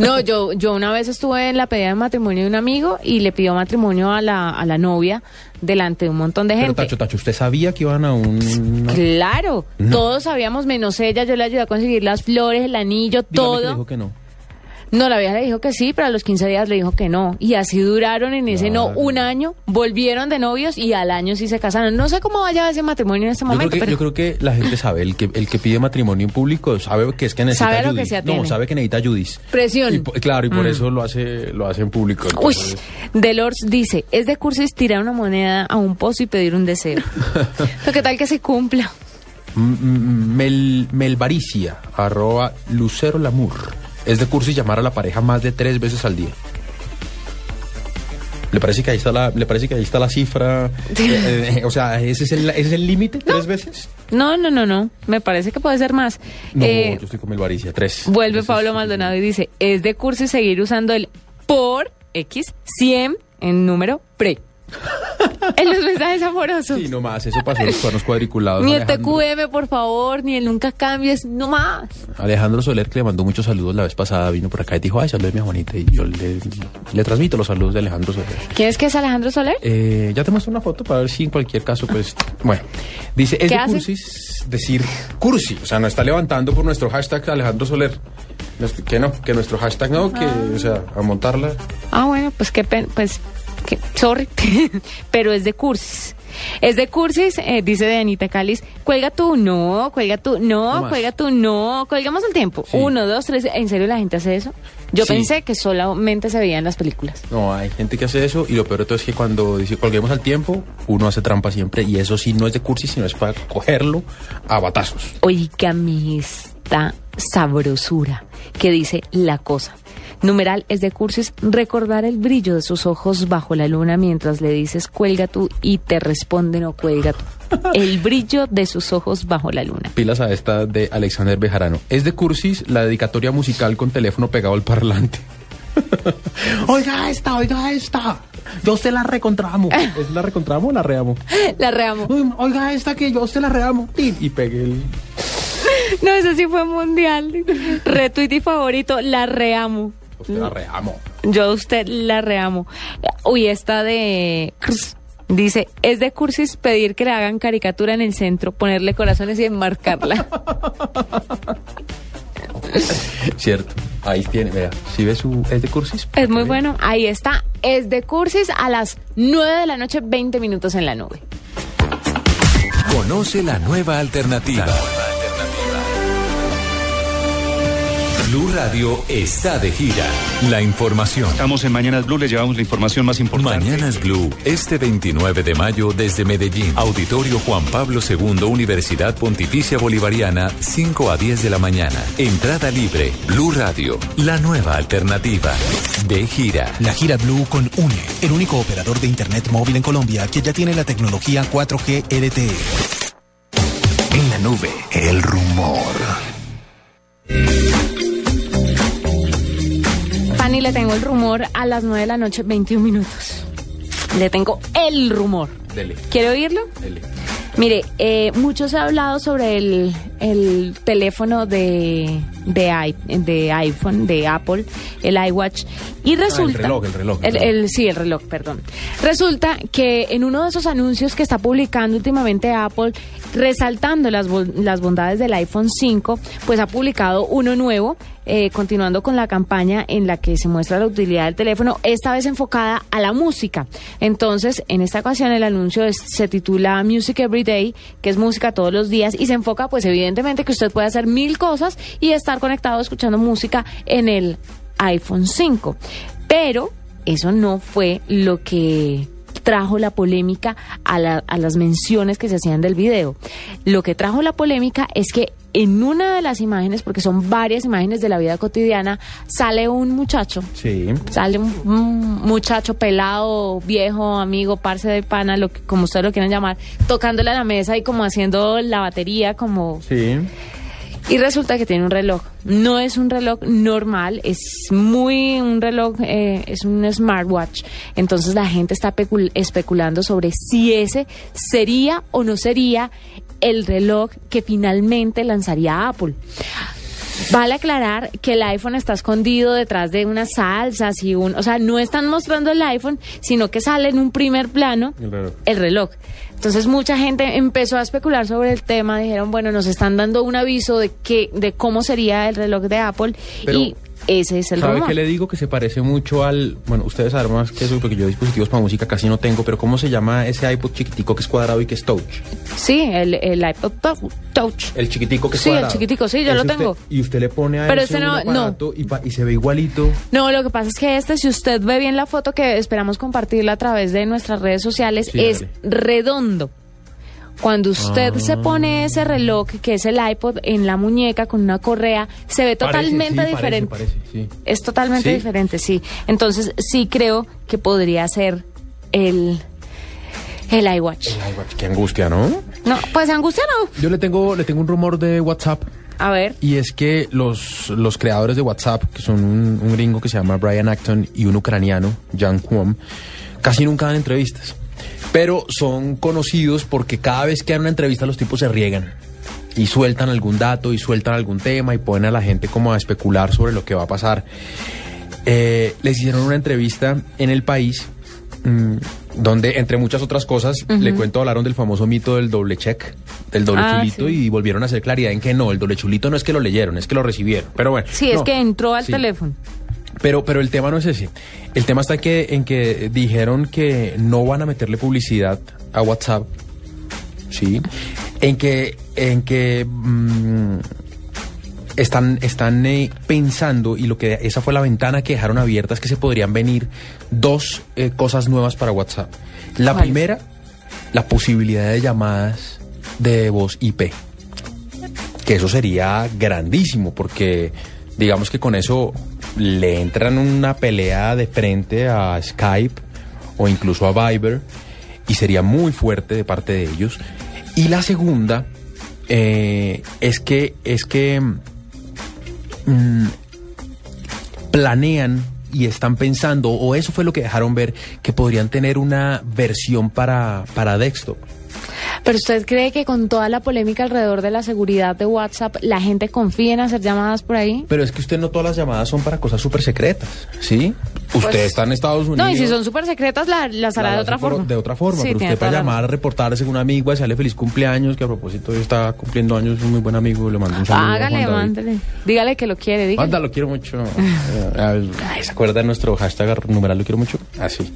No, yo, yo una vez estuve en la pedida de matrimonio de un amigo y le pidió matrimonio a la, a la novia delante de un montón de Pero gente. Tacho, Tacho, ¿usted sabía que iban a un... Claro, No. todos sabíamos menos ella, yo le ayudé a conseguir las flores, el anillo, Dígame que todo. dijo que no. No, la vieja le dijo que sí, pero a los 15 días le dijo que no. Y así duraron en ese no un año, volvieron de novios y al año sí se casaron. No sé cómo vaya ese matrimonio en este Yo creo, momento, que, pero yo creo que la gente sabe, el que, el que pide matrimonio en público sabe que es que necesita Sabe lo que se. No, sabe que necesita ayudis. presión. Y claro, y por Mm. eso lo hace, lo hace en público. Uy, Delors dice, es de cursis tirar una moneda a un pozo y pedir un deseo. Pero ¿Qué tal que se cumpla? Mel, Melvaricia, arroba Lucero Lamur. Es de curso y llamar a la pareja más de tres veces al día. ¿Le parece que ahí está la, le parece que ahí está la cifra? Eh, eh, o sea, ¿ese es el, ese es el límite? ¿Tres veces? No, no, no, no. Me parece que puede ser más. No, Eh, yo estoy con Melvaricia, tres. vuelve Pablo Maldonado y dice, es de cursis seguir usando el por X 100 en número pre. en los mensajes amorosos. Sí, no más, eso pasó en los cuernos cuadriculados. Ni el TQM, por favor, ni el nunca cambies, no más. Alejandro Soler, que le mandó muchos saludos la vez pasada, vino por acá y dijo, ay, saludeme a Juanita. Y yo le, le transmito los saludos de Alejandro Soler. ¿Quién es que es Alejandro Soler? Eh, ya te muestro una foto para ver si en cualquier caso, pues, bueno, dice, es ¿Qué de hace? cursis decir cursi, o sea, nos está levantando por nuestro hashtag Alejandro Soler. Que no, que nuestro hashtag no, que, o sea, a montarla. Ah, bueno, pues qué pena, pues, que, sorry, pero es de cursis. Es de cursis, eh, dice de Anita Calis, cuelga tú, no, cuelga tú, No cuelga tú, no, colgamos el tiempo. Sí. Uno, dos, tres, ¿en serio la gente hace eso? Yo Sí. pensé que solamente se veía en las películas. No, hay gente que hace eso y lo peor de todo es que cuando dice colguemos al tiempo, uno hace trampa siempre y eso sí no es de cursi, sino es para cogerlo a batazos. Oígame esta sabrosura que dice la cosa. Numeral es de cursis recordar el brillo de sus ojos bajo la luna mientras le dices cuelga tú y te responde no cuelga tú. El brillo de sus ojos bajo la luna. Pilas a esta de Alexander Bejarano. Es de cursis la dedicatoria musical con teléfono pegado al parlante. oiga esta, oiga esta. Yo se la recontramo. ¿Es la recontramo o la reamo? La reamo. Oiga esta que yo se la reamo. Y, y pegué el... No, ese sí fue mundial. Retweet y favorito, la reamo. Usted la reamo. Yo a usted la reamo. Uy, esta de... Dice, es de cursis pedir que le hagan caricatura en el centro, ponerle corazones y enmarcarla. Cierto. Ahí tiene, vea. Si ve su... ¿Es de cursis? Es muy bueno. Ahí está. Es de cursis a las 9 de la noche, 20 minutos en la nube. Conoce la nueva alternativa. Blue Radio está de gira. La información. Estamos en Mañanas Blue, les llevamos la información más importante. Mañanas Blue, este 29 de mayo desde Medellín. Auditorio Juan Pablo II, Universidad Pontificia Bolivariana, 5 a 10 de la mañana. Entrada libre. Blue Radio, la nueva alternativa. De gira. La gira Blue con UNE, el único operador de Internet móvil en Colombia que ya tiene la tecnología 4G LTE. En la nube, el rumor. Fanny, le tengo el rumor a las 9 de la noche, 21 minutos. Le tengo el rumor. Dele. ¿Quiere oírlo? Dele. Mire, eh, mucho se ha hablado sobre el, el teléfono de, de, de iPhone, de Apple, el iWatch, y resulta... reloj, el reloj, el El- el- sí, el reloj, perdón. Resulta que en uno de esos anuncios que está publicando últimamente Apple, resaltando las, las bondades del iPhone 5, pues ha publicado uno nuevo, eh, continuando con la campaña en la que se muestra la utilidad del teléfono, esta vez enfocada a la música. Entonces, en esta ocasión el anuncio es- se titula Music Every Day, que es música todos los días, y se enfoca, pues evidentemente, que usted puede hacer mil cosas y estar conectado escuchando música en el iPhone 5. Pero eso no fue lo que trajo la polémica a las menciones que se hacían del video. Lo que trajo la polémica es que en una de las imágenes, porque son varias imágenes de la vida cotidiana, sale un muchacho Sí. Sale un, un muchacho pelado, viejo, amigo, parce de pana, lo que, como ustedes lo quieran llamar, tocándole a la mesa y como haciendo la batería, como... Sí. Y resulta que tiene un reloj. No es un reloj normal, es muy un reloj, eh, es un smartwatch. Entonces la gente está pecul- especulando sobre si ese sería o no sería el reloj que finalmente lanzaría Apple. Vale aclarar que el iPhone está escondido detrás de unas salsas y un, o sea, no están mostrando el iPhone, sino que sale en un primer plano El reloj. el reloj. Entonces mucha gente empezó a especular sobre el tema, dijeron, bueno, nos están dando un aviso de que de cómo sería el reloj de Apple Pero, y ese es el ¿Sabe rumor. qué le digo? Que se parece mucho al... Bueno, ustedes saben más que eso, porque yo dispositivos para música casi no tengo, pero ¿cómo se llama ese iPod chiquitico que es cuadrado y que es touch? Sí, el, el iPod Tou- Touch. El chiquitico que es Sí, el cuadrado. chiquitico, sí, yo lo usted- tengo. y usted le pone a Pero ese no- un aparato y, pa- y se ve igualito. No, lo que pasa es que este, si usted ve bien la foto que esperamos compartirla a través de nuestras redes sociales, Sí, es dale. redondo. Cuando usted Ah. se pone ese reloj, que es el iPod, en la muñeca con una correa, se ve totalmente Parece, sí, diferente. Parece, parece, sí. Es totalmente ¿Sí? diferente, sí. Entonces, sí creo que podría ser el, el iWatch. Ay, guach, qué angustia, ¿no? No, pues angustia no. Yo le tengo, le tengo un rumor de WhatsApp. A ver. Y es que los, los creadores de WhatsApp, que son un, un gringo que se llama Brian Acton y un ucraniano, Jan Kwom, casi nunca dan entrevistas. Pero son conocidos porque cada vez que dan una entrevista los tipos se riegan. Y sueltan algún dato y sueltan algún tema y ponen a la gente como a especular sobre lo que va a pasar. Eh, les hicieron una entrevista en el país mm, donde, entre muchas otras cosas, le cuento, hablaron del famoso mito del doble check, del doble Ah, chulito sí. y volvieron a hacer claridad en que no, el doble chulito no es que lo leyeron, es que lo recibieron. Pero bueno. Sí, es que entró al Sí. teléfono. Pero, pero el tema no es ese. El tema está que, en que dijeron que no van a meterle publicidad a WhatsApp. Sí. En que, en que mm, están, están eh, pensando, y lo que esa fue la ventana que dejaron abierta, es que se podrían venir dos eh, cosas nuevas para WhatsApp. La primera, la posibilidad de llamadas de voz IP que eso sería grandísimo porque digamos que con eso le entran una pelea de frente a Skype o incluso a Viber y sería muy fuerte de parte de ellos. Y la segunda eh, es que es que mm, planean y están pensando o eso fue lo que dejaron ver que podrían tener una versión para para desktop Pero usted cree que con toda la polémica alrededor de la seguridad de WhatsApp, la gente confía en hacer llamadas por ahí? Pero es que usted no todas las llamadas son para cosas súper secretas, ¿sí? usted Pues- está en Estados Unidos. No, y si son súper secretas, la- las hará la de otra por- forma. De otra forma, Sí, pero usted para llamar, reportarse con una amiga, desearle feliz cumpleaños, que a propósito está cumpliendo años, un muy buen amigo, le mando un saludo. Hágale, mándale. Dígale que lo quiere, dígale. Manda, lo quiero mucho. Eh, ay, ¿Se acuerda de nuestro hashtag numeral lo quiero mucho? Así.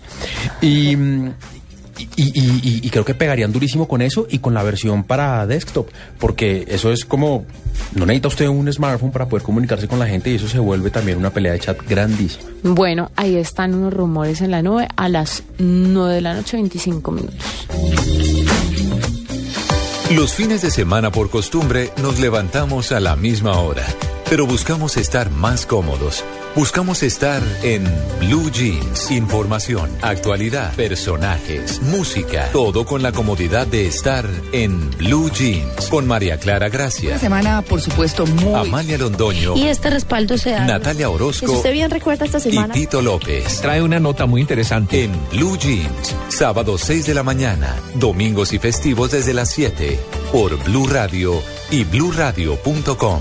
Y, mm, y, y- y- y creo que pegarían durísimo con eso y con la versión para desktop, porque eso es como, no necesita usted un smartphone para poder comunicarse con la gente y eso se vuelve también una pelea de chat grandísima. Bueno, ahí están unos rumores en la nube a las 9 de la noche, 25 minutos. Los fines de semana por costumbre nos levantamos a la misma hora, pero buscamos estar más cómodos. Buscamos estar en Blue Jeans. Información, actualidad, personajes, música, todo con la comodidad de estar en Blue Jeans. Con María Clara Gracia, Una semana, por supuesto, muy... Amalia Londoño, Y este respaldo se da. Natalia Si Orozco usted bien recuerda esta y semana. Tito López. Trae una nota muy interesante. En Blue Jeans, sábado 6 de la mañana, domingos y festivos desde las 7, por Blue Radio y bluradio.com.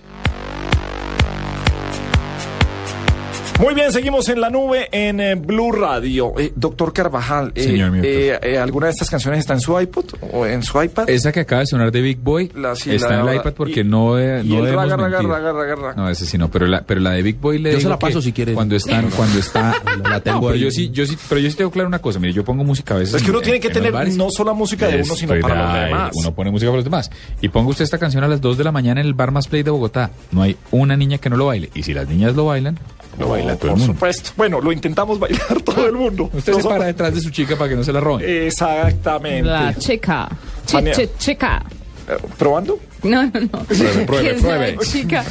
Muy bien, seguimos en la nube en eh, Blue Radio. Eh, doctor Carvajal, eh, Señor mío, eh, eh, ¿alguna de estas canciones está en su iPod o en su iPad? Esa que acaba de sonar de Big Boy La- sí, está la- en el la- iPad porque y- no, eh, y no debemos raga, raga, mentir. raga, raga, raga. No, ese sí no, pero la, pero la de Big Boy le Yo se la paso que si quiere. Cuando están, cuando está, La tengo No, pero yo sí, yo sí, pero yo sí tengo claro una cosa, mire, yo pongo música a veces. Es que uno en- tiene que tener no solo música de uno, sino para los demás. Uno pone música para los demás. Y ponga usted esta canción a las 2 de la mañana en el Bar Más Play de Bogotá. No hay una niña que no lo baile. Y si las niñas lo bailan, lo baila todo el Por mundo. supuesto. Bueno, lo intentamos bailar todo el mundo. Usted se para detrás de su chica para que no se la roben. Exactamente. La chica. Chi- Vania. chi- chica. Eh, ¿Probando? No, no, no. Pruebe, pruebe, ¿Quién sabe, pruebe. chica.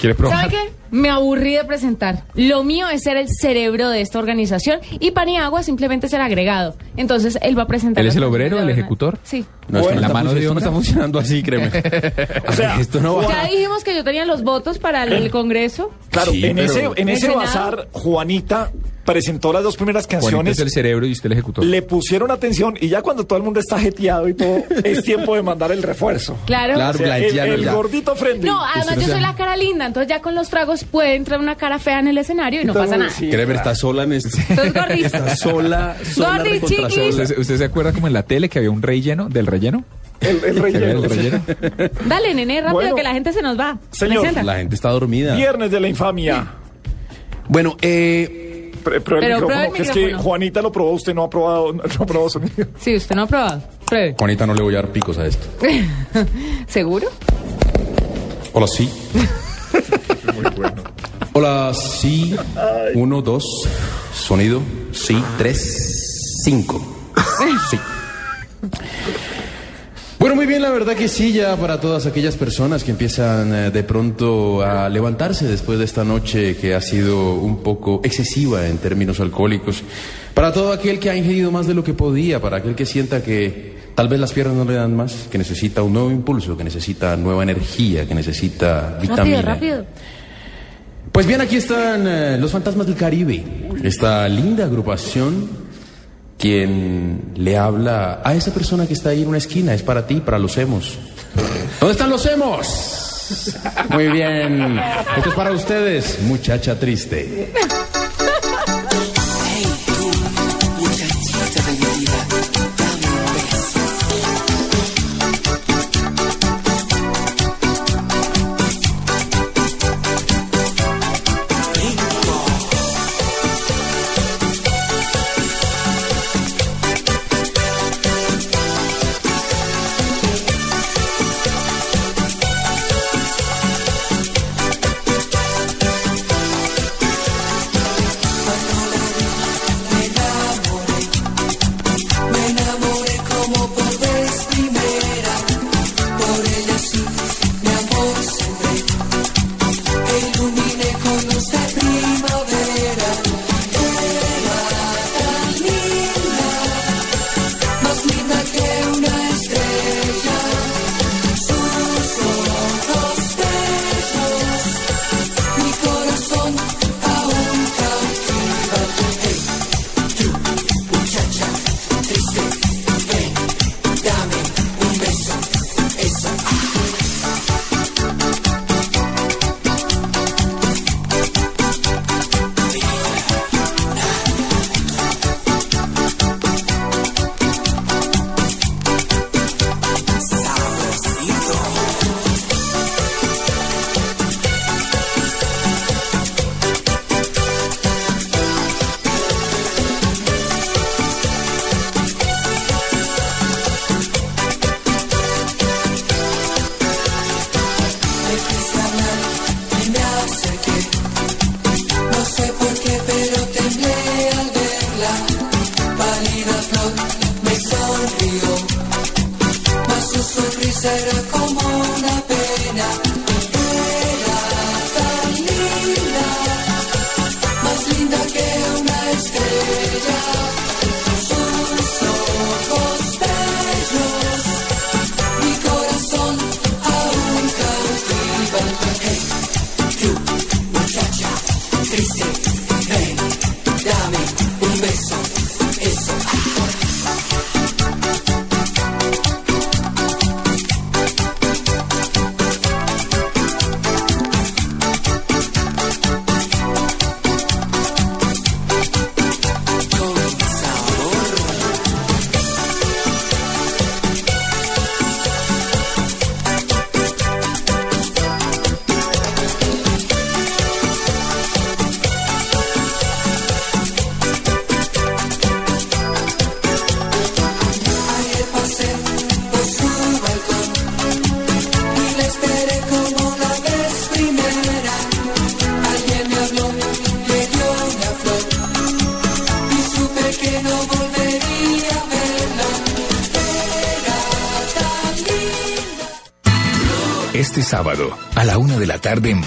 ¿Quiere probar? ¿Sabe qué? Me aburrí de presentar. Lo mío es ser el cerebro de esta organización y Paniagua simplemente ser agregado. Entonces él va a presentar. ¿Él es el obrero, el ejecutor? Sí. No, Bueno, no la mano de esto no está funcionando así, créeme. O sea, esto no va. Ya dijimos que yo tenía los votos para el Congreso. Claro, Sí, en, ese, en ese bazar, Juanita presentó las dos primeras Juanita canciones. es el cerebro y usted el ejecutor. Le pusieron atención y ya cuando todo el mundo está jeteado y todo, es tiempo de mandar el refuerzo. Claro. Claro, O sea, el, el gordito friendly. No, además yo soy la cara linda, entonces ya con los tragos puede entrar una cara fea en el escenario y no pasa nada. Sí, claro. está sola en este. Entonces. Está sola, sola, Gordi, chiquis. ¿Usted, usted se acuerda como en la tele que había un relleno del relleno? El, el ¿Que había relleno. el relleno? Dale, nene, rápido Bueno. que la gente se nos va. Señor. La gente está dormida. Viernes de la infamia. Bueno, eh, el Pero micrófono, el que es que micrófono. Juanita lo probó, usted no ha probado, no ha probado sonido. Sí, usted no ha probado. Pruebe. Juanita no le voy a dar picos a esto. ¿Seguro? Hola, sí. Hola, sí. Uno, dos. Sonido. Sí. Tres. Cinco. Sí. Bueno, muy bien, la verdad que sí, ya para todas aquellas personas que empiezan eh, de pronto a levantarse después de esta noche que ha sido un poco excesiva en términos alcohólicos. Para todo aquel que ha ingerido más de lo que podía, para aquel que sienta que tal vez las piernas no le dan más, que necesita un nuevo impulso, que necesita nueva energía, que necesita vitamina. Rápido, rápido. Pues bien, aquí están eh, los fantasmas del Caribe. Esta linda agrupación. Quien le habla a esa persona que está ahí en una esquina es para ti, para los hemos. ¿Dónde están los hemos? Muy bien. Esto es para ustedes, muchacha triste.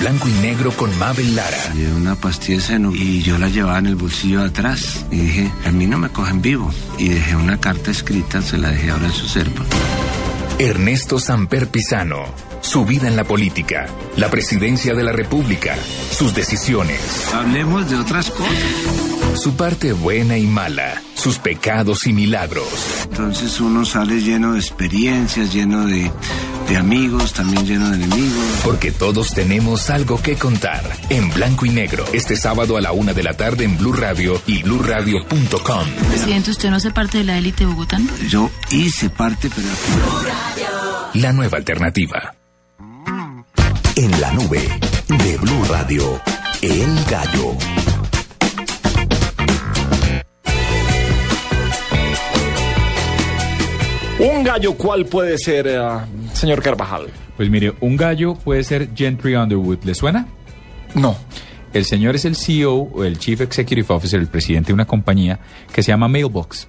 Blanco y negro con Mabel Lara. Llevé una pastilla de seno y yo la llevaba en el bolsillo de atrás. Y dije, a mí no me cogen vivo. Y dejé una carta escrita, se la dejé ahora en su serpa. Ernesto Samper Pizano. Su vida en la política, la presidencia de la República, sus decisiones, Hablemos de otras cosas. su parte buena y mala, sus pecados y milagros. Entonces uno sale lleno de experiencias, lleno de, de amigos, también lleno de enemigos. Porque todos tenemos algo que contar. En blanco y negro, este sábado a la una de la tarde en Blue Radio y BlueRadio.com. Presidente, ¿usted no hace parte de la élite de Bogotá? Yo hice parte, pero... La nueva alternativa. En la nube de Blue Radio, El Gallo. Un gallo, ¿cuál puede ser, eh, señor Carvajal? Pues mire, un gallo puede ser Gentry Underwood. ¿Le suena? No. El señor es el CEO o el Chief Executive Officer, el presidente de una compañía que se llama Mailbox.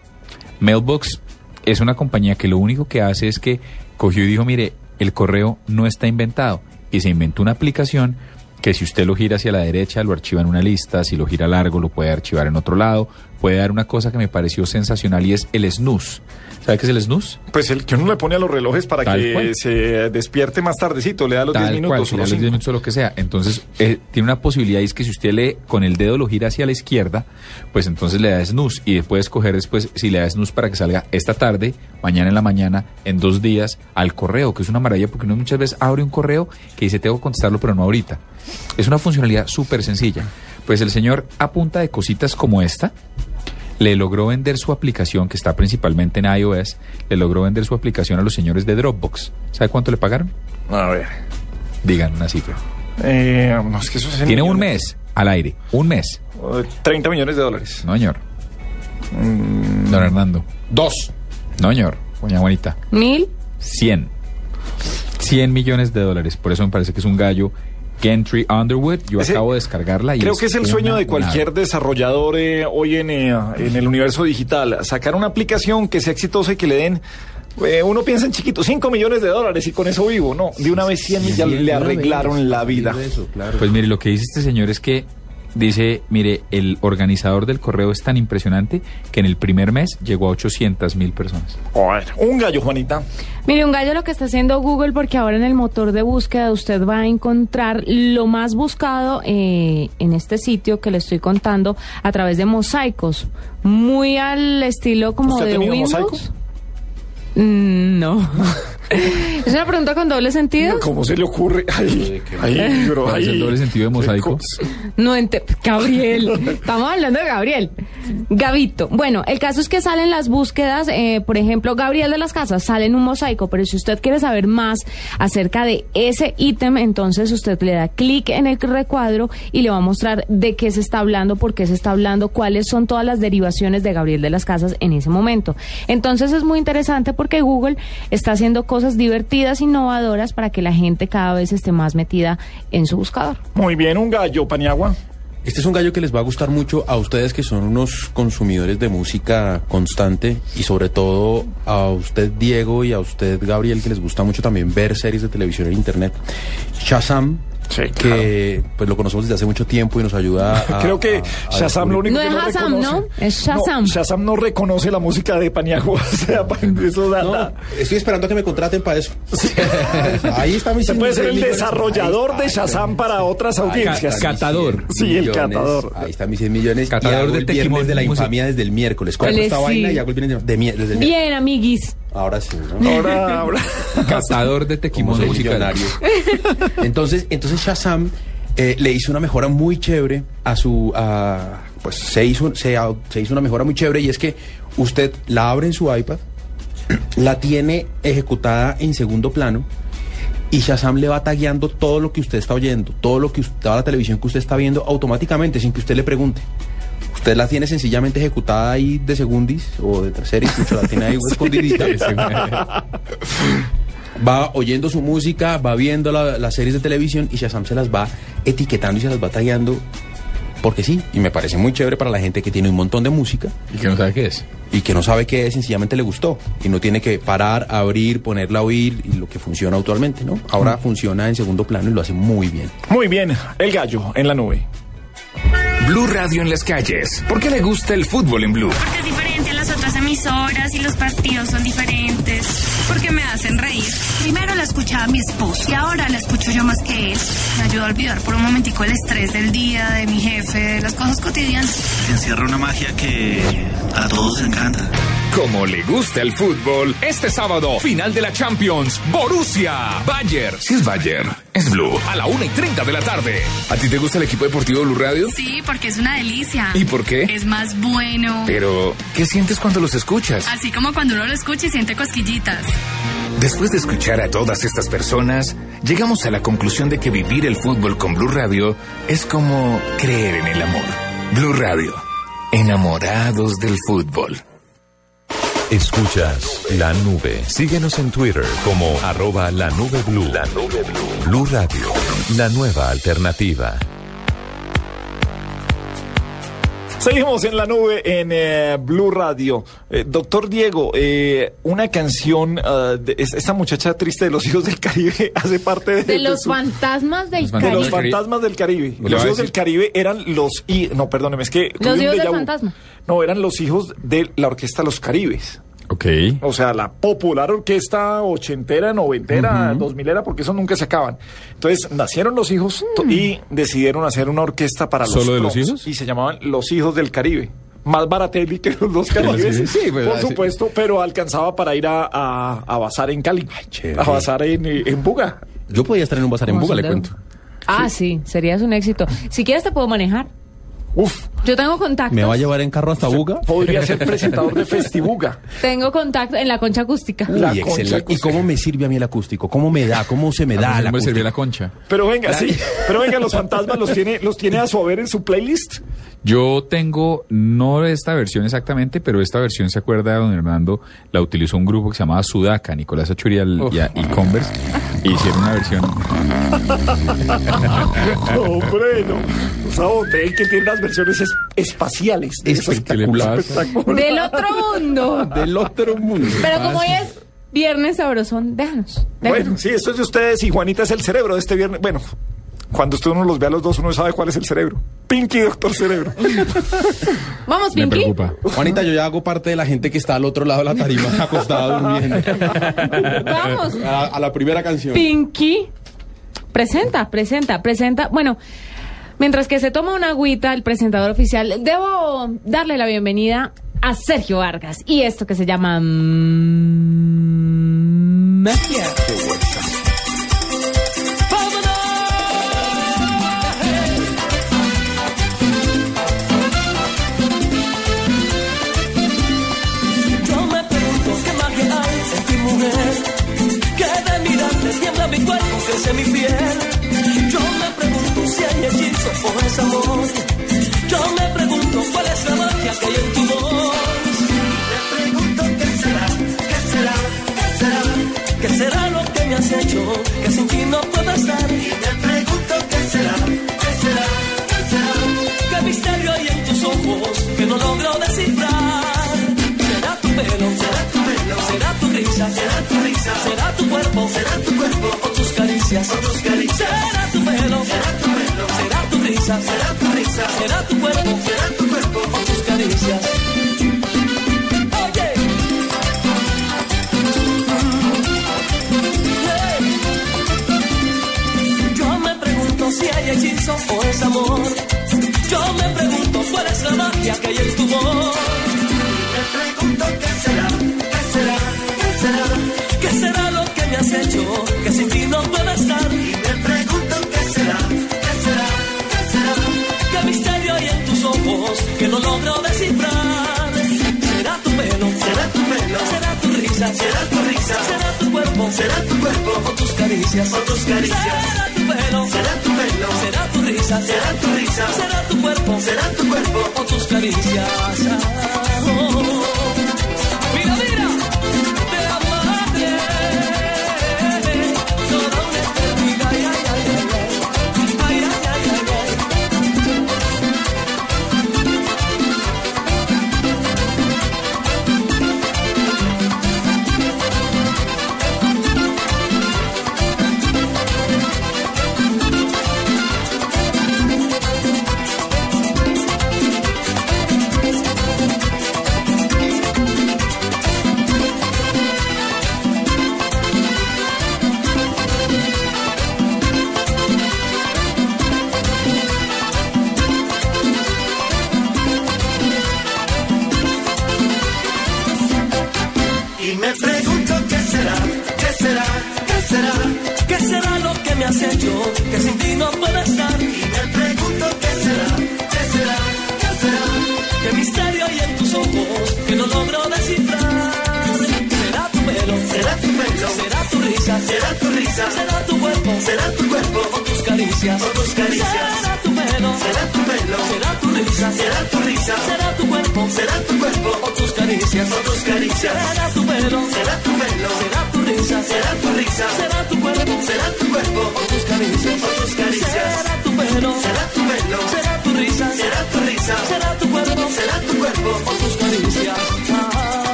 Mailbox es una compañía que lo único que hace es que cogió y dijo, mire, el correo no está inventado. Y se inventó una aplicación que si usted lo gira hacia la derecha lo archiva en una lista, si lo gira largo lo puede archivar en otro lado, puede dar una cosa que me pareció sensacional y es el snooze. ¿Sabe qué es el snooze? Pues el que uno le pone a los relojes para Tal que cual. se despierte más tardecito, le da los 10 Tal minutos. cual, o los los 10 cinco. minutos o lo que sea. Entonces, eh, tiene una posibilidad y es que si usted le con el dedo lo gira hacia la izquierda, pues entonces le da snooze y puede escoger después si le da snooze para que salga esta tarde, mañana en la mañana, en dos días, al correo, que es una maravilla porque uno muchas veces abre un correo que dice tengo que contestarlo, pero no ahorita. Es una funcionalidad súper sencilla. Pues el señor, a punta de cositas como esta, le logró vender su aplicación, que está principalmente en iOS, le logró vender su aplicación a los señores de Dropbox. ¿Sabe cuánto le pagaron? A ver. Digan una cifra. Eh, no, es que eso es en Tiene un mes al aire, un mes. Eh, 30 millones de dólares. No, señor. Mm, Don Hernando. Dos. No, señor. Doña Juanita. ¿Mil? 100. 100 millones de dólares. Por eso me parece que es un gallo. Gentry Underwood. Yo Ese- acabo de descargarla y Creo que es el sueño de cualquier desarrollador eh, hoy en, eh, en el universo digital. Sacar una aplicación que sea exitosa y que le den. eh, uno piensa en chiquito, 5 millones de dólares y con eso vivo. No, de una vez 100 y ya le arreglaron la vida. Pues mire, lo que dice este señor es que dice, mire, el organizador del correo es tan impresionante que en el primer mes llegó a 800 mil personas. un gallo, Juanita. Mire, un gallo lo que está haciendo Google, porque ahora en el motor de búsqueda usted va a encontrar lo más buscado eh, en este sitio que le estoy contando a través de mosaicos. Muy al estilo como ¿Usted ha de tenido Windows. mosaicos? Mm, no. ¿Es una pregunta con doble sentido? ¿Cómo se le ocurre? Ay, ay, bro, ¿Cuál es el doble sentido de mosaico? No ente Gabriel. Estamos hablando de Gabriel. Gavito. Bueno, el caso es que salen las búsquedas, eh, por ejemplo, Gabriel de las Casas, sale en un mosaico, pero si usted quiere saber más acerca de ese ítem, entonces usted le da clic en el recuadro y le va a mostrar de qué se está hablando, por qué se está hablando, cuáles son todas las derivaciones de Gabriel de las Casas en ese momento. Entonces es muy interesante porque Google está haciendo cosas divertidas, innovadoras para que la gente cada vez esté más metida en su buscador. Muy bien, un gallo, Paniagua. Este es un gallo que les va a gustar mucho a ustedes que son unos consumidores de música constante y sobre todo a usted Diego y a usted Gabriel que les gusta mucho también ver series de televisión en internet. Shazam que pues lo conocemos desde hace mucho tiempo y nos ayuda a... Creo que a- a Shazam lo único No que es no Shazam, reconoce- ¿no? Es Shazam. No, Shazam no reconoce la música de Paniagua. O sea, eso da, da- Estoy esperando a que me contraten para eso. Ahí está mi Se puede ser el desarrollador de está. Shazam para otras audiencias. Está, mis 100 Sí, el millones. catador. Ahí están mis 100 millones. Catador y hago de el viernes tequimón, de la infamia desde el miércoles. Compro Ole, esta sí. vaina y hago el viernes de, mi- desde el miércoles. Bien, amiguis. Ahora sí, ¿no? Ahora, ahora. Catador de musical. millonario. Entonces, entonces Shazam eh, le hizo una mejora muy chévere a su... a- pues se hizo, se, hizo una mejora muy chévere y es que usted la abre en su iPad, la tiene ejecutada en segundo plano y Shazam le va tagueando todo lo que usted está oyendo, todo lo que usted, toda la televisión que usted está viendo automáticamente sin que usted le pregunte. Usted la tiene sencillamente ejecutada ahí de segundis o de terceris, mucho la tiene ahí escondidita. va oyendo su música, va viendo la- las series de televisión y Shazam se las va etiquetando y se las va tagueando porque sí. Y me parece muy chévere para la gente que tiene un montón de música. Y que no sabe qué es. Y que no sabe qué es, sencillamente le gustó. Y no tiene que parar, abrir, ponerla a oír y lo que funciona actualmente, ¿no? Ahora funciona en segundo plano y lo hace muy bien. Muy bien, el gallo en la nube. Blue Radio en las calles. ¿Por qué le gusta el fútbol en Blue? Porque es diferente a las otras emisoras y los partidos son diferentes. Porque me hacen reír. Primero la escuchaba mi esposo y ahora la escucho yo más que él. Me ayuda a olvidar por un momentico el estrés del día, de mi jefe, de las cosas cotidianas. Encierra una magia que a todos encanta. Como le gusta el fútbol, este sábado, final de la Champions, Borussia, Bayern. Si es Bayern, es Blue, a la 1 y 30 de la tarde. ¿A ti te gusta el equipo deportivo Blue Radio? Sí, porque es una delicia. ¿Y por qué? Es más bueno. Pero, ¿qué sientes cuando los escuchas? Así como cuando uno lo escucha y siente cosquillitas. Después de escuchar a todas estas personas, llegamos a la conclusión de que vivir el fútbol con Blue Radio es como creer en el amor. Blue Radio, enamorados del fútbol. Escuchas la nube. Síguenos en Twitter como arroba la nube blue. La nube blue. Blue Radio, la nueva alternativa. Seguimos en la nube en eh, Blue Radio. Eh, doctor Diego, eh, una canción, ah, de es- esta muchacha triste de los hijos del Caribe hace parte de, De los su- fantasmas del de los Caribe. fantasmas del Caribe. Los hijos del Caribe eran los... hi- no, perdóneme, es que... Los hijos del fantasma. No, eran los hijos de la orquesta Los Caribes. Ok. O sea, la popular orquesta ochentera, noventera, dos milera, porque eso nunca se acaban. Entonces, nacieron los hijos to- y decidieron hacer una orquesta para los ¿Solo de los hijos? Y se llamaban Los Hijos del Caribe. Más baratelli que los dos caribes, Sí, sí, pues, por supuesto, pero alcanzaba para ir a, a, a bazar en Cali, chévere. a bazar en, eh, en Buga. Yo podía estar en un bazar en Buga, le cuento. Ah, sí, serías un éxito. Si quieres te puedo manejar. Uf, Yo tengo contacto. ¿Me va a llevar en carro hasta Buga? podría ser presentador de Festibuga. Tengo contacto en la concha acústica. La Uy, concha excelente. ¿Y acústica. cómo me sirve a mí el acústico? ¿Cómo me da? ¿Cómo se me A da no me sirvió acústico? la concha. Pero venga, sí, pero venga, los fantasmas los tiene, los tiene a su haber en su playlist. Yo tengo, no esta versión exactamente, pero esta versión se acuerda de don Hernando, la utilizó un grupo que se llamaba Sudaca, Nicolás Achurial y, Converse, e hicieron una versión. Hombre, no. O sea, hotel que tiene unas versiones es- espaciales. de esas- Espectacular. espectacular. Del otro mundo. Del otro mundo. Pero como hoy es viernes sabrosón, déjanos. Bueno, déjanos. sí, esto es de ustedes y Juanita es el cerebro de este viernes. Bueno, cuando usted uno los ve a los dos, uno sabe cuál es el cerebro. Pinky, doctor cerebro. Vamos, Me Pinky. preocupa. Juanita, yo ya hago parte de la gente que está al otro lado de la tarima, acostada durmiendo. Vamos. A, a la primera canción. Pinky. Presenta, presenta, presenta. Bueno, mientras que se toma una agüita el presentador oficial, debo darle la bienvenida a Sergio Vargas y esto que se llama mm, magia. Mi piel. Yo me pregunto si hay hechizo o es amor. Yo me pregunto cuál es la magia que hay en tu voz. Me pregunto qué será, qué será, qué será. ¿Qué será lo que me has hecho que sin ti no puedo estar? Me pregunto qué será, qué será, qué será. ¿Qué misterio hay en tus ojos que no logro descifrar? Será tu pelo, será tu pelo, será tu risa, será tu risa, será tu cuerpo, será tu cuerpo, Será tu pelo, será tu pelo, será tu risa, será tu risa, será tu cuerpo, será tu cuerpo, o tus caricias. Oye. Yo me pregunto si hay hechizo o es amor. Yo me pregunto cuál es la magia que hay en tu voz. Me pregunto qué será, qué será, qué será. ¿Qué será lo que me has hecho que sin ti no puedo logro descifrar? Será tu pelo, será tu pelo, será tu risa, será tu risa, será tu cuerpo, será tu cuerpo, o tus caricias, o tus caricias. Será tu pelo, será tu pelo, será tu risa, será tu risa, será tu cuerpo, será tu cuerpo, o tus caricias.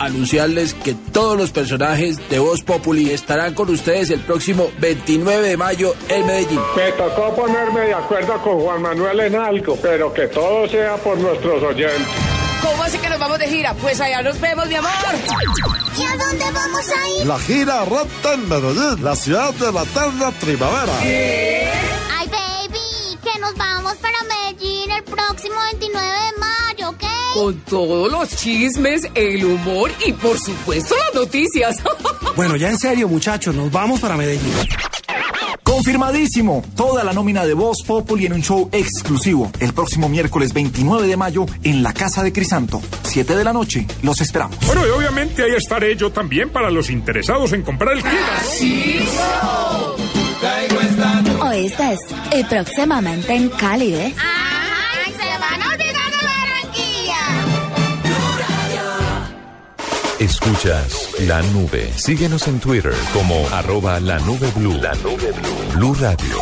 Anunciarles que todos los personajes de Voz Populi estarán con ustedes el próximo 29 de mayo en Medellín. Me tocó ponerme de acuerdo con Juan Manuel en algo, pero que todo sea por nuestros oyentes. ¿Cómo así que nos vamos de gira? Pues allá nos vemos, mi amor. ¿Y a dónde vamos a ir? La gira Rata en Medellín, la ciudad de la eterna primavera. Con todos los chismes, el humor y por supuesto las noticias. Bueno, ya en serio, muchachos, nos vamos para Medellín. Confirmadísimo, toda la nómina de Voz Populi en un show exclusivo el próximo miércoles 29 de mayo en la Casa de Crisanto, 7 de la noche. Los esperamos. Bueno, y obviamente ahí estaré yo también para los interesados en comprar el kit. Oíste, y próximamente en Cali, ¿eh? Escuchas la nube. Síguenos en Twitter como arroba la nube blue. La nube blue. Blue Radio,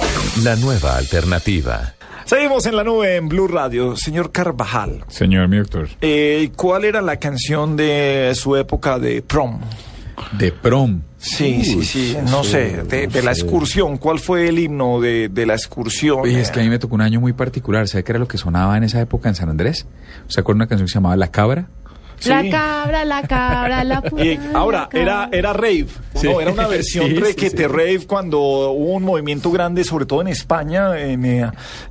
la nueva alternativa. Seguimos en la nube en Blue Radio. Señor Carvajal, Señor mi doctor. eh, ¿cuál era la canción de su época de prom? De prom. Sí, sí, sí, no sé, de, de la excursión, ¿cuál fue el himno de, de la excursión? Oye, es que a mí me tocó un año muy particular. ¿Sabe qué era lo que sonaba en esa época en San Andrés? ¿Se acuerda una canción que se llamaba La Cabra? La cabra, la cabra, la puta. Y ahora, era, era rave, ¿o Sí. ¿no? Era una versión Sí, requete sí. rave cuando hubo un movimiento grande, sobre todo en España, en eh,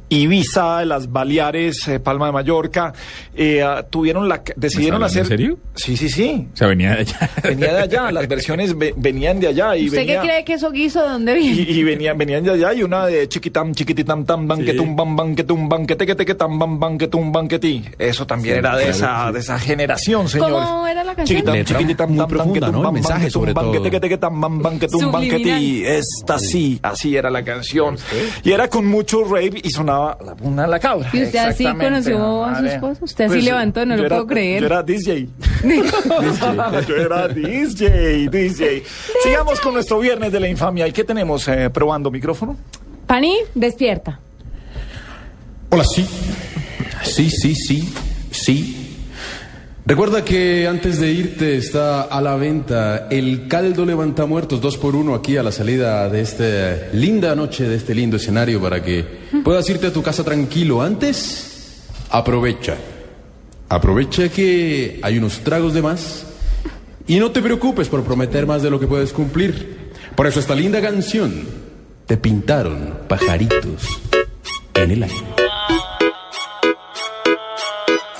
Ibiza, las Baleares, eh, Palma de Mallorca, eh, ah, tuvieron la, decidieron ¿Me está hacer... en serio? Sí, sí, sí. O sea, venía de allá. Venía de allá, las versiones ve- venían de allá y ¿Usted venía... qué cree que eso guiso de dónde viene? Y, y venían, venían de allá y una de chiquitam, chiquititam, tam, banquetum, bam, banquetum, banquete, que te, que tam, bam, banquetum, banqueti. Eso también Sí, era de claro esa, sí. de esa generación, señor. ¿Cómo era la canción? Chiquitam, chiquititam, muy tam, profunda, banquetum, ¿no? El bam, mensaje, banquetum, sobre todo. banquete, que te, que tam, bam, banquetum, banqueti. Esta sí, así era la canción. Y era con mucho rave y sonaba la, una la cabra. ¿Y usted así conoció a su esposo? Usted así Pues, levantó, no lo era- puedo creer. Yo era DJ. yo era DJ, DJ. Sigamos con nuestro viernes de la infamia. ¿Y qué tenemos eh, probando micrófono? Pani, despierta. Hola, sí. Sí, sí, sí, sí. Recuerda que antes de irte está a la venta el caldo levanta muertos 2 por 1 aquí a la salida de esta linda noche, de este lindo escenario para que puedas irte a tu casa tranquilo. Antes, aprovecha. Aprovecha que hay unos tragos de más y no te preocupes por prometer más de lo que puedes cumplir. Por eso esta linda canción te pintaron pajaritos en el aire.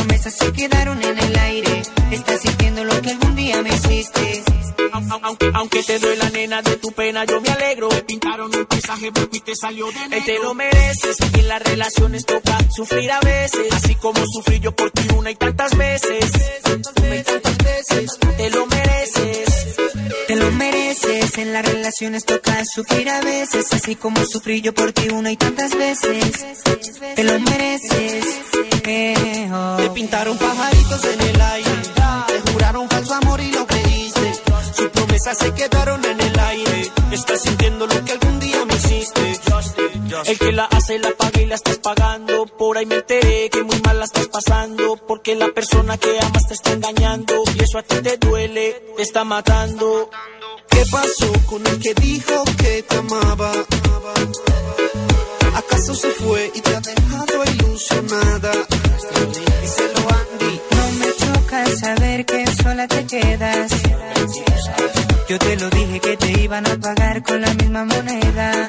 Promesas se quedaron en el aire. Estás sintiendo lo que algún día me hiciste. Aunque, aunque te duele la nena de tu pena, yo me alegro. Me pintaron un paisaje blanco y te salió de negro. te lo mereces. Y en las relaciones toca sufrir a veces. Así como sufrí yo por ti una y tantas veces. Una y tantas veces. Te lo mereces. Te lo mereces, en las relaciones toca sufrir a veces, así como sufrí yo por ti una y tantas veces. Te lo mereces. eh, oh. Te pintaron pajaritos en el aire. Te juraron falso amor y lo creíste. Sus promesas se quedaron en el aire. Estás sintiendo lo que algún día me hiciste. El que la hace la paga y la estás pagando. Por ahí me enteré que muy mal la estás pasando. Porque la persona que amas te está engañando. Y eso a ti te duele, te está matando. ¿Qué pasó con el que dijo que te amaba? ¿Acaso se fue y te ha dejado ilusionada? Díselo Andy. No me choca saber que sola te quedas. Yo te lo dije que te iban a pagar con la misma moneda.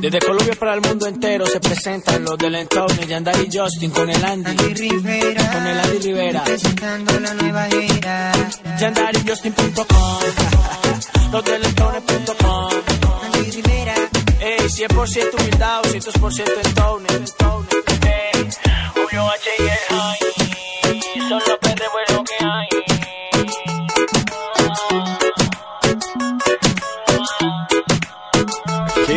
Desde Colombia para el mundo entero se presentan los del entorno Yandari y Justin con el Andy. Rivera, Con el Andy Rivera. presentando la nueva era. YandariJustin.com Los del entorno.com Andy Rivera. Ey, 100% humildad, 200% entorno. Ey, Julio H y el High. Son los perros lo que hay.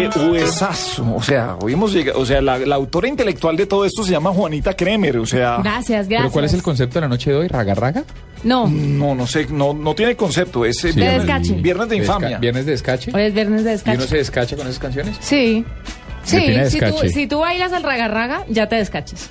Qué huesazo. O sea, hoy hemos llegado. O sea, la, la autora intelectual de todo esto se llama Juanita Kremer. O sea. Gracias, gracias. ¿Pero cuál es el concepto de la noche de hoy? ¿Raga raga? No, No, no sé, no, no tiene concepto. Es Sí. De viernes, descache. viernes de infamia. Desca- ¿Viernes de descache? hoy es viernes de ¿Y descache. uno se descacha con esas canciones? Sí. Sí, si tú, si tú bailas al raga raga, ya te descaches.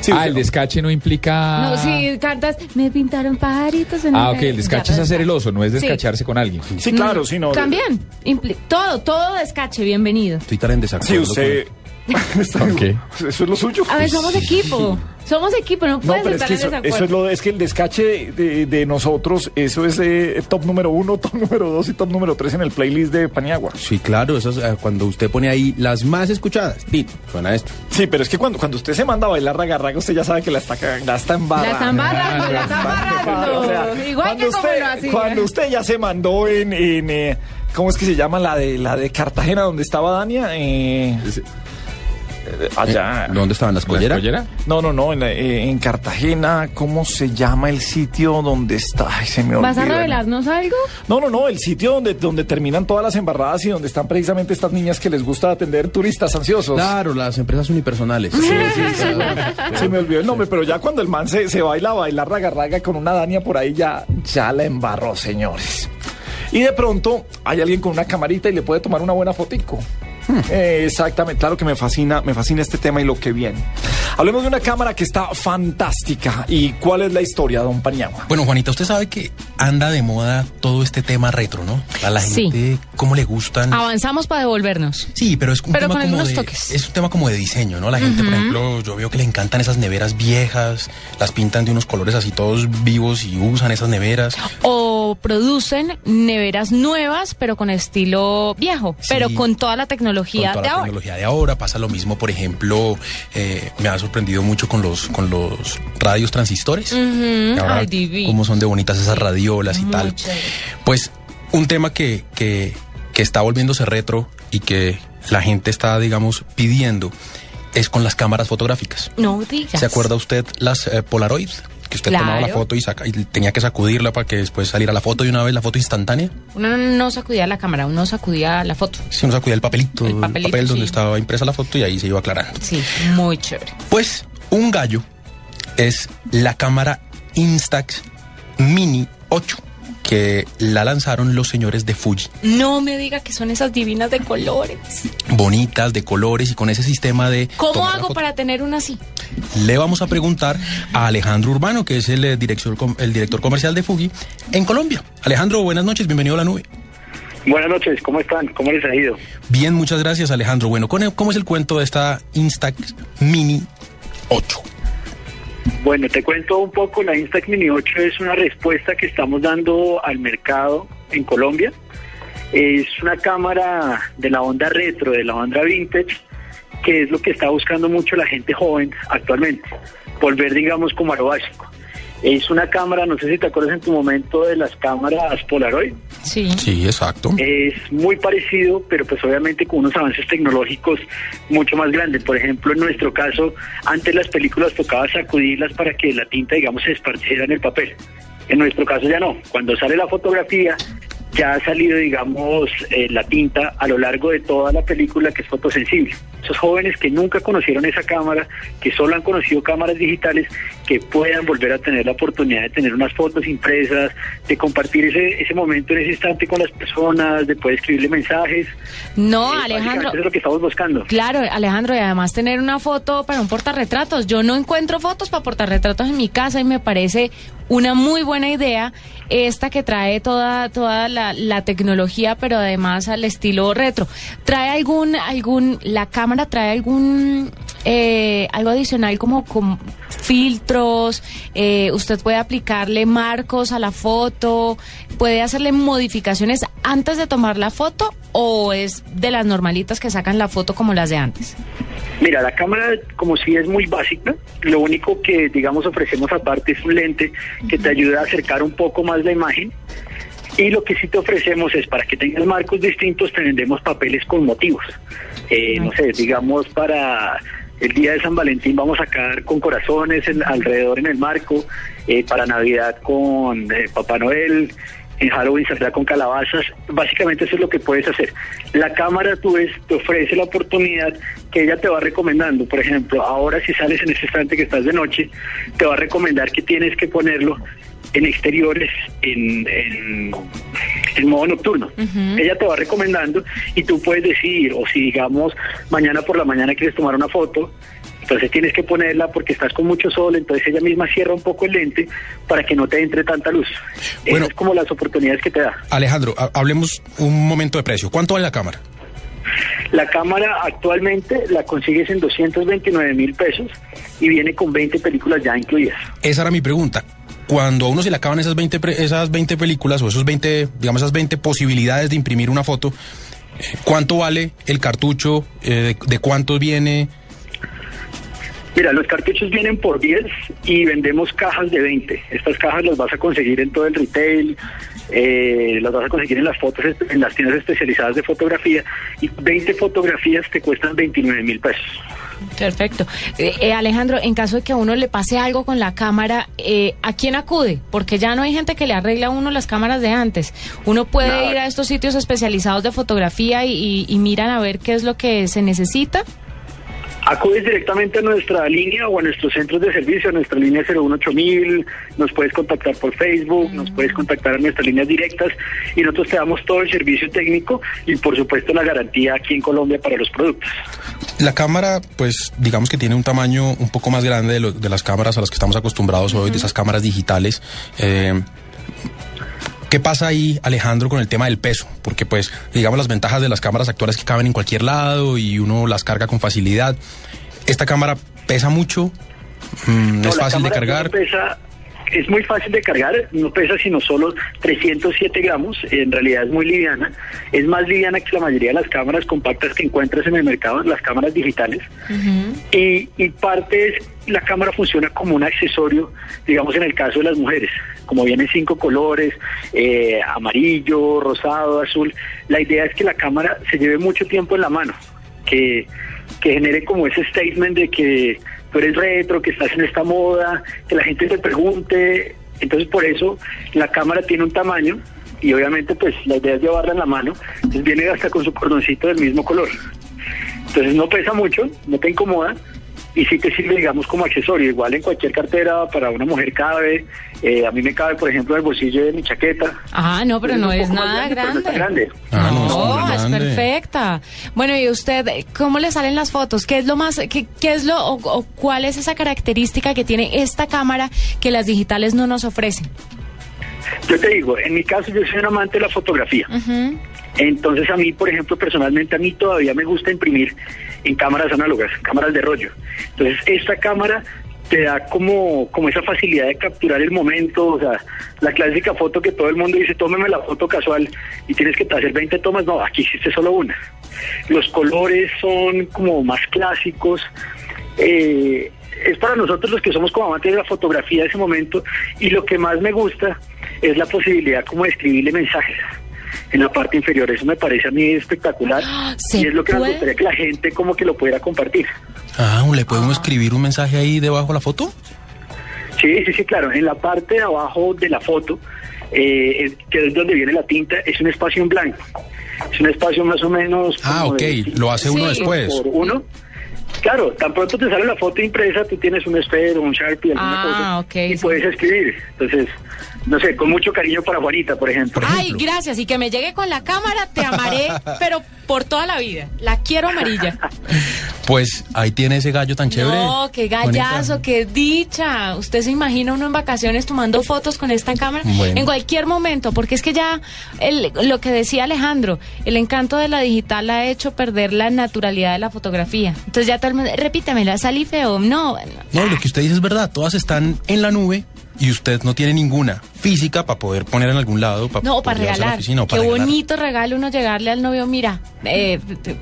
Sí, ah, el descache no implica... No, si cantas, me pintaron pajaritos en Ah, el ok, el descache es hacer el oso, no es Sí. descacharse con alguien. Sí, claro, sí, no. También. impli- todo, todo descache, bienvenido. Estoy tan en desacuerdo. Sí, usted. Está- Ok. Eso es lo suyo. A ver, somos equipo. Somos equipo, no No, puedes es estar que en eso, desacuerdo. eso es lo es que el descache de, de- de nosotros, eso es eh, top número uno, top número dos y top número tres en el playlist de Paniagua. Sí, claro, eso es, eh, cuando usted pone ahí las más escuchadas. Pin, suena esto. Sí, pero es que cuando, cuando usted se manda a bailar raga raga, usted ya sabe que la está, la está embarrando. La está embarrando, la está embarrando. O sea, Igual cuando que como usted, lo hacía. cuando usted ya se mandó en, en, eh, ¿cómo es que se llama la de la de Cartagena donde estaba Dania? Eh, eh, allá. ¿Dónde estaban las colleras? No, no, no, en, la- eh, en Cartagena, ¿cómo se llama el sitio donde está? Ay, se me ¿Vas a revelarnos algo? No, no, no, el sitio donde, donde terminan todas las embarradas y donde están precisamente estas niñas que les gusta atender turistas ansiosos. Claro, las empresas unipersonales. Se me olvidó el nombre, pero ya cuando el man se, se baila a bailar raga raga con una Dania por ahí, ya, ya la embarró, señores. Y de pronto hay alguien con una camarita y le puede tomar una buena fotico. Eh, exactamente, claro que me fascina, me fascina este tema y lo que viene. Hablemos de una cámara que está fantástica. ¿Y cuál es la historia, don Paniagua? Bueno, Juanita, usted sabe que anda de moda todo este tema retro, ¿no? A la Sí. gente, ¿cómo le gustan? Avanzamos para devolvernos. Sí, pero es un Pero tema con como de, toques. es un tema como de diseño, ¿no? La gente, por ejemplo, yo veo que le encantan esas neveras viejas, las pintan de unos colores así todos vivos y usan esas neveras. O producen neveras nuevas, pero con estilo viejo, pero con toda la tecnología con toda de la ahora. tecnología de ahora pasa lo mismo, por ejemplo, eh, me ha sorprendido mucho con los con los radios transistores. Y ahora, Ay, cómo son de bonitas esas radiolas y Muy tal. chévere. Pues un tema que, que, que está volviéndose retro y que la gente está, digamos, pidiendo es con las cámaras fotográficas. No digas. ¿Se acuerda usted las eh, Polaroid? Que usted tomaba la foto y, saca, y tenía que sacudirla para que después saliera la foto de una vez, la foto instantánea. Uno no sacudía la cámara, uno sacudía la foto. Si uno sacudía el papelito, el, papelito, papel donde sí. estaba impresa la foto y ahí se iba aclarando. Sí, muy chévere. Pues un gallo es la cámara Instax Mini 8 que la lanzaron los señores de Fuji. No me diga que son esas divinas de colores. Bonitas, de colores y con ese sistema de... ¿Cómo hago para tener una así? Le vamos a preguntar a Alejandro Urbano, que es el, eh, director, el director comercial de Fuji en Colombia. Alejandro, buenas noches, bienvenido a la nube. Buenas noches, ¿cómo están? ¿Cómo les ha ido? Bien, muchas gracias Alejandro. Bueno, ¿con- ¿cómo es el cuento de esta Instax Mini 8? Bueno, te cuento un poco, la Instax Mini 8 es una respuesta que estamos dando al mercado en Colombia. Es una cámara de la onda retro, de la onda vintage, que es lo que está buscando mucho la gente joven actualmente. Volver, digamos, como a lo básico. Es una cámara, no sé si te acuerdas en tu momento de las cámaras Polaroid. Sí. Sí, exacto. Es muy parecido, pero pues obviamente con unos avances tecnológicos mucho más grandes. Por ejemplo, en nuestro caso, antes las películas tocaba sacudirlas para que la tinta, digamos, se esparciera en el papel. En nuestro caso ya no. Cuando sale la fotografía, ya ha salido, digamos, eh, la tinta a lo largo de toda la película que es fotosensible. Esos jóvenes que nunca conocieron esa cámara, que solo han conocido cámaras digitales, que puedan volver a tener la oportunidad de tener unas fotos impresas, de compartir ese, ese momento en ese instante con las personas, de poder escribirle mensajes. No, Eh, Alejandro. es lo que estamos buscando. Claro, Alejandro, y además tener una foto para un portarretratos. Yo no encuentro fotos para portarretratos en mi casa y me parece una muy buena idea esta que trae toda toda la, tecnología, pero además al estilo retro. ¿Trae algún algún la cámara trae algún eh, algo adicional como con filtros? eh, usted puede aplicarle marcos a la foto, puede hacerle modificaciones antes de tomar la foto o es de las normalitas que sacan la foto como las de antes. Mira, la cámara como si es muy básica, lo único que digamos ofrecemos aparte es un lente que te ayuda a acercar un poco más la imagen. Y lo que sí te ofrecemos es para que tengas marcos distintos, te vendemos papeles con motivos. Eh, no sé, digamos para el día de San Valentín vamos a sacar con corazones en- alrededor en el marco, eh, para Navidad con eh, Papá Noel, en Halloween saldrá con calabazas. Básicamente eso es lo que puedes hacer. La cámara, tú ves, te ofrece la oportunidad que ella te va recomendando. Por ejemplo, ahora si sales en ese instante que estás de noche, te va a recomendar que tienes que ponerlo en exteriores, en, en, en modo nocturno. Ella te va recomendando y tú puedes decidir, o si digamos mañana por la mañana quieres tomar una foto, entonces tienes que ponerla porque estás con mucho sol, entonces ella misma cierra un poco el lente para que no te entre tanta luz. Esas es como las oportunidades que te da. Alejandro, ha- hablemos un momento de precio. ¿Cuánto vale la cámara? La cámara actualmente la consigues en 229 mil pesos y viene con 20 películas ya incluidas. Esa era mi pregunta. Cuando a uno se le acaban esas 20, pre- esas 20 películas o esos 20, digamos, esas 20 posibilidades de imprimir una foto, eh, ¿cuánto vale el cartucho? Eh, de, de cuántos viene? Mira, los cartuchos vienen por 10 y vendemos cajas de 20. Estas cajas las vas a conseguir en todo el retail, eh, las vas a conseguir en las fotos, en las tiendas especializadas de fotografía y 20 fotografías te cuestan 29 mil pesos. Perfecto. Eh, eh, Alejandro, en caso de que a uno le pase algo con la cámara, eh, ¿a quién acude? Porque ya no hay gente que le arregla a uno las cámaras de antes. Uno puede Nada. ir a estos sitios especializados de fotografía y, y- y miran a ver qué es lo que se necesita. Acudes directamente a nuestra línea o a nuestros centros de servicio, a nuestra línea 018000, nos puedes contactar por Facebook, nos puedes contactar a nuestras líneas directas y nosotros te damos todo el servicio técnico y por supuesto la garantía aquí en Colombia para los productos. La cámara, pues digamos que tiene un tamaño un poco más grande de, lo- de las cámaras a las que estamos acostumbrados hoy, de esas cámaras digitales. Eh, ¿Qué pasa ahí, Alejandro, con el tema del peso? Porque, pues, digamos, las ventajas de las cámaras actuales que caben en cualquier lado y uno las carga con facilidad. ¿Esta cámara pesa mucho? Mm, No, ¿Es fácil de cargar? pesa- es muy fácil de cargar, no pesa sino solo 307 gramos, en realidad es muy liviana, es más liviana que la mayoría de las cámaras compactas que encuentras en el mercado, las cámaras digitales. Y, y parte es, la cámara funciona como un accesorio, digamos en el caso de las mujeres, como vienen cinco colores, eh, amarillo, rosado, azul, la idea es que la cámara se lleve mucho tiempo en la mano, que, que genere como ese statement de que tú eres retro, que estás en esta moda, que la gente te pregunte, entonces por eso la cámara tiene un tamaño y obviamente pues la idea es llevarla en la mano, entonces viene hasta con su cordoncito del mismo color. Entonces no pesa mucho, no te incomoda y sí te sirve, digamos, como accesorio. Igual en cualquier cartera para una mujer cabe. Eh, a mí me cabe, por ejemplo, en el bolsillo de mi chaqueta. Ah, no, pero Es no es nada grande, no grande. grande. Ah, no, No, es grande. perfecta. Bueno, y usted, ¿cómo le salen las fotos? ¿Qué es lo más, qué, qué es lo, o, o cuál es esa característica que tiene esta cámara que las digitales no nos ofrecen? Yo te digo, en mi caso yo soy un amante de la fotografía. Entonces a mí, por ejemplo, personalmente a mí todavía me gusta imprimir en cámaras análogas, cámaras de rollo. Entonces esta cámara te da como, como esa facilidad de capturar el momento, o sea, la clásica foto que todo el mundo dice, tómeme la foto casual y tienes que hacer 20 tomas, no, aquí hiciste solo una. Los colores son como más clásicos. eh, es para nosotros los que somos como amantes de la fotografía de ese momento y lo que más me gusta es la posibilidad como de escribirle mensajes en la parte inferior. Eso me parece a mí espectacular ¿se y es lo que nos puede? gustaría que la gente como que lo pudiera compartir. Ah, ¿le uno escribir un mensaje ahí debajo de la foto? Sí, sí, sí, claro. En la parte de abajo de la foto, eh, que es donde viene la tinta, es un espacio en blanco. Es un espacio más o menos... Ah, ok, de lo hace uno cinco después. Por uno. Claro, tan pronto te sale la foto impresa, tú tienes un esfero, un Sharpie, alguna Ah, cosa, ok, y sí. puedes escribir. Entonces, no sé, con mucho cariño para Juanita, por ejemplo. Ay, gracias. Y que me llegue con la cámara, te amaré, pero por toda la vida. La quiero amarilla. Pues ahí tiene ese gallo tan chévere. No, qué gallazo, qué dicha. Usted se imagina uno en vacaciones tomando fotos con esta cámara Bueno. en cualquier momento, porque es que ya el- lo que decía Alejandro, el encanto de la digital ha hecho perder la naturalidad de la fotografía. Entonces ya todo el mundo, repítamela, salí feo. No, No, lo que usted dice es verdad. Todas están en la nube y usted no tiene ninguna física para poder poner en algún lado. Para no, para a la regalar. oficina o Qué para regalar. bonito regalo uno llegarle al novio, mira, eh, te,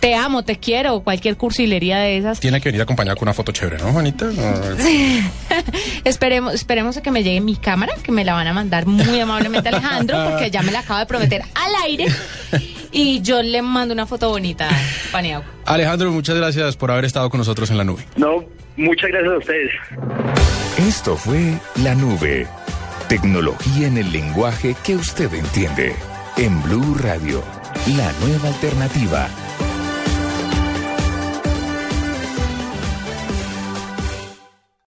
te amo, te quiero, cualquier cursilería de esas. Tiene que venir acompañado con una foto chévere, ¿no, Juanita? No. Sí. esperemos, esperemos a que me llegue mi cámara, que me la van a mandar muy amablemente Alejandro, porque ya me la acabo de prometer al aire. Y yo le mando una foto bonita, Paniagua. Alejandro, muchas gracias por haber estado con nosotros en la nube. No, muchas gracias a ustedes. Esto fue La Nube. Tecnología en el lenguaje que usted entiende. En Blue Radio, la nueva alternativa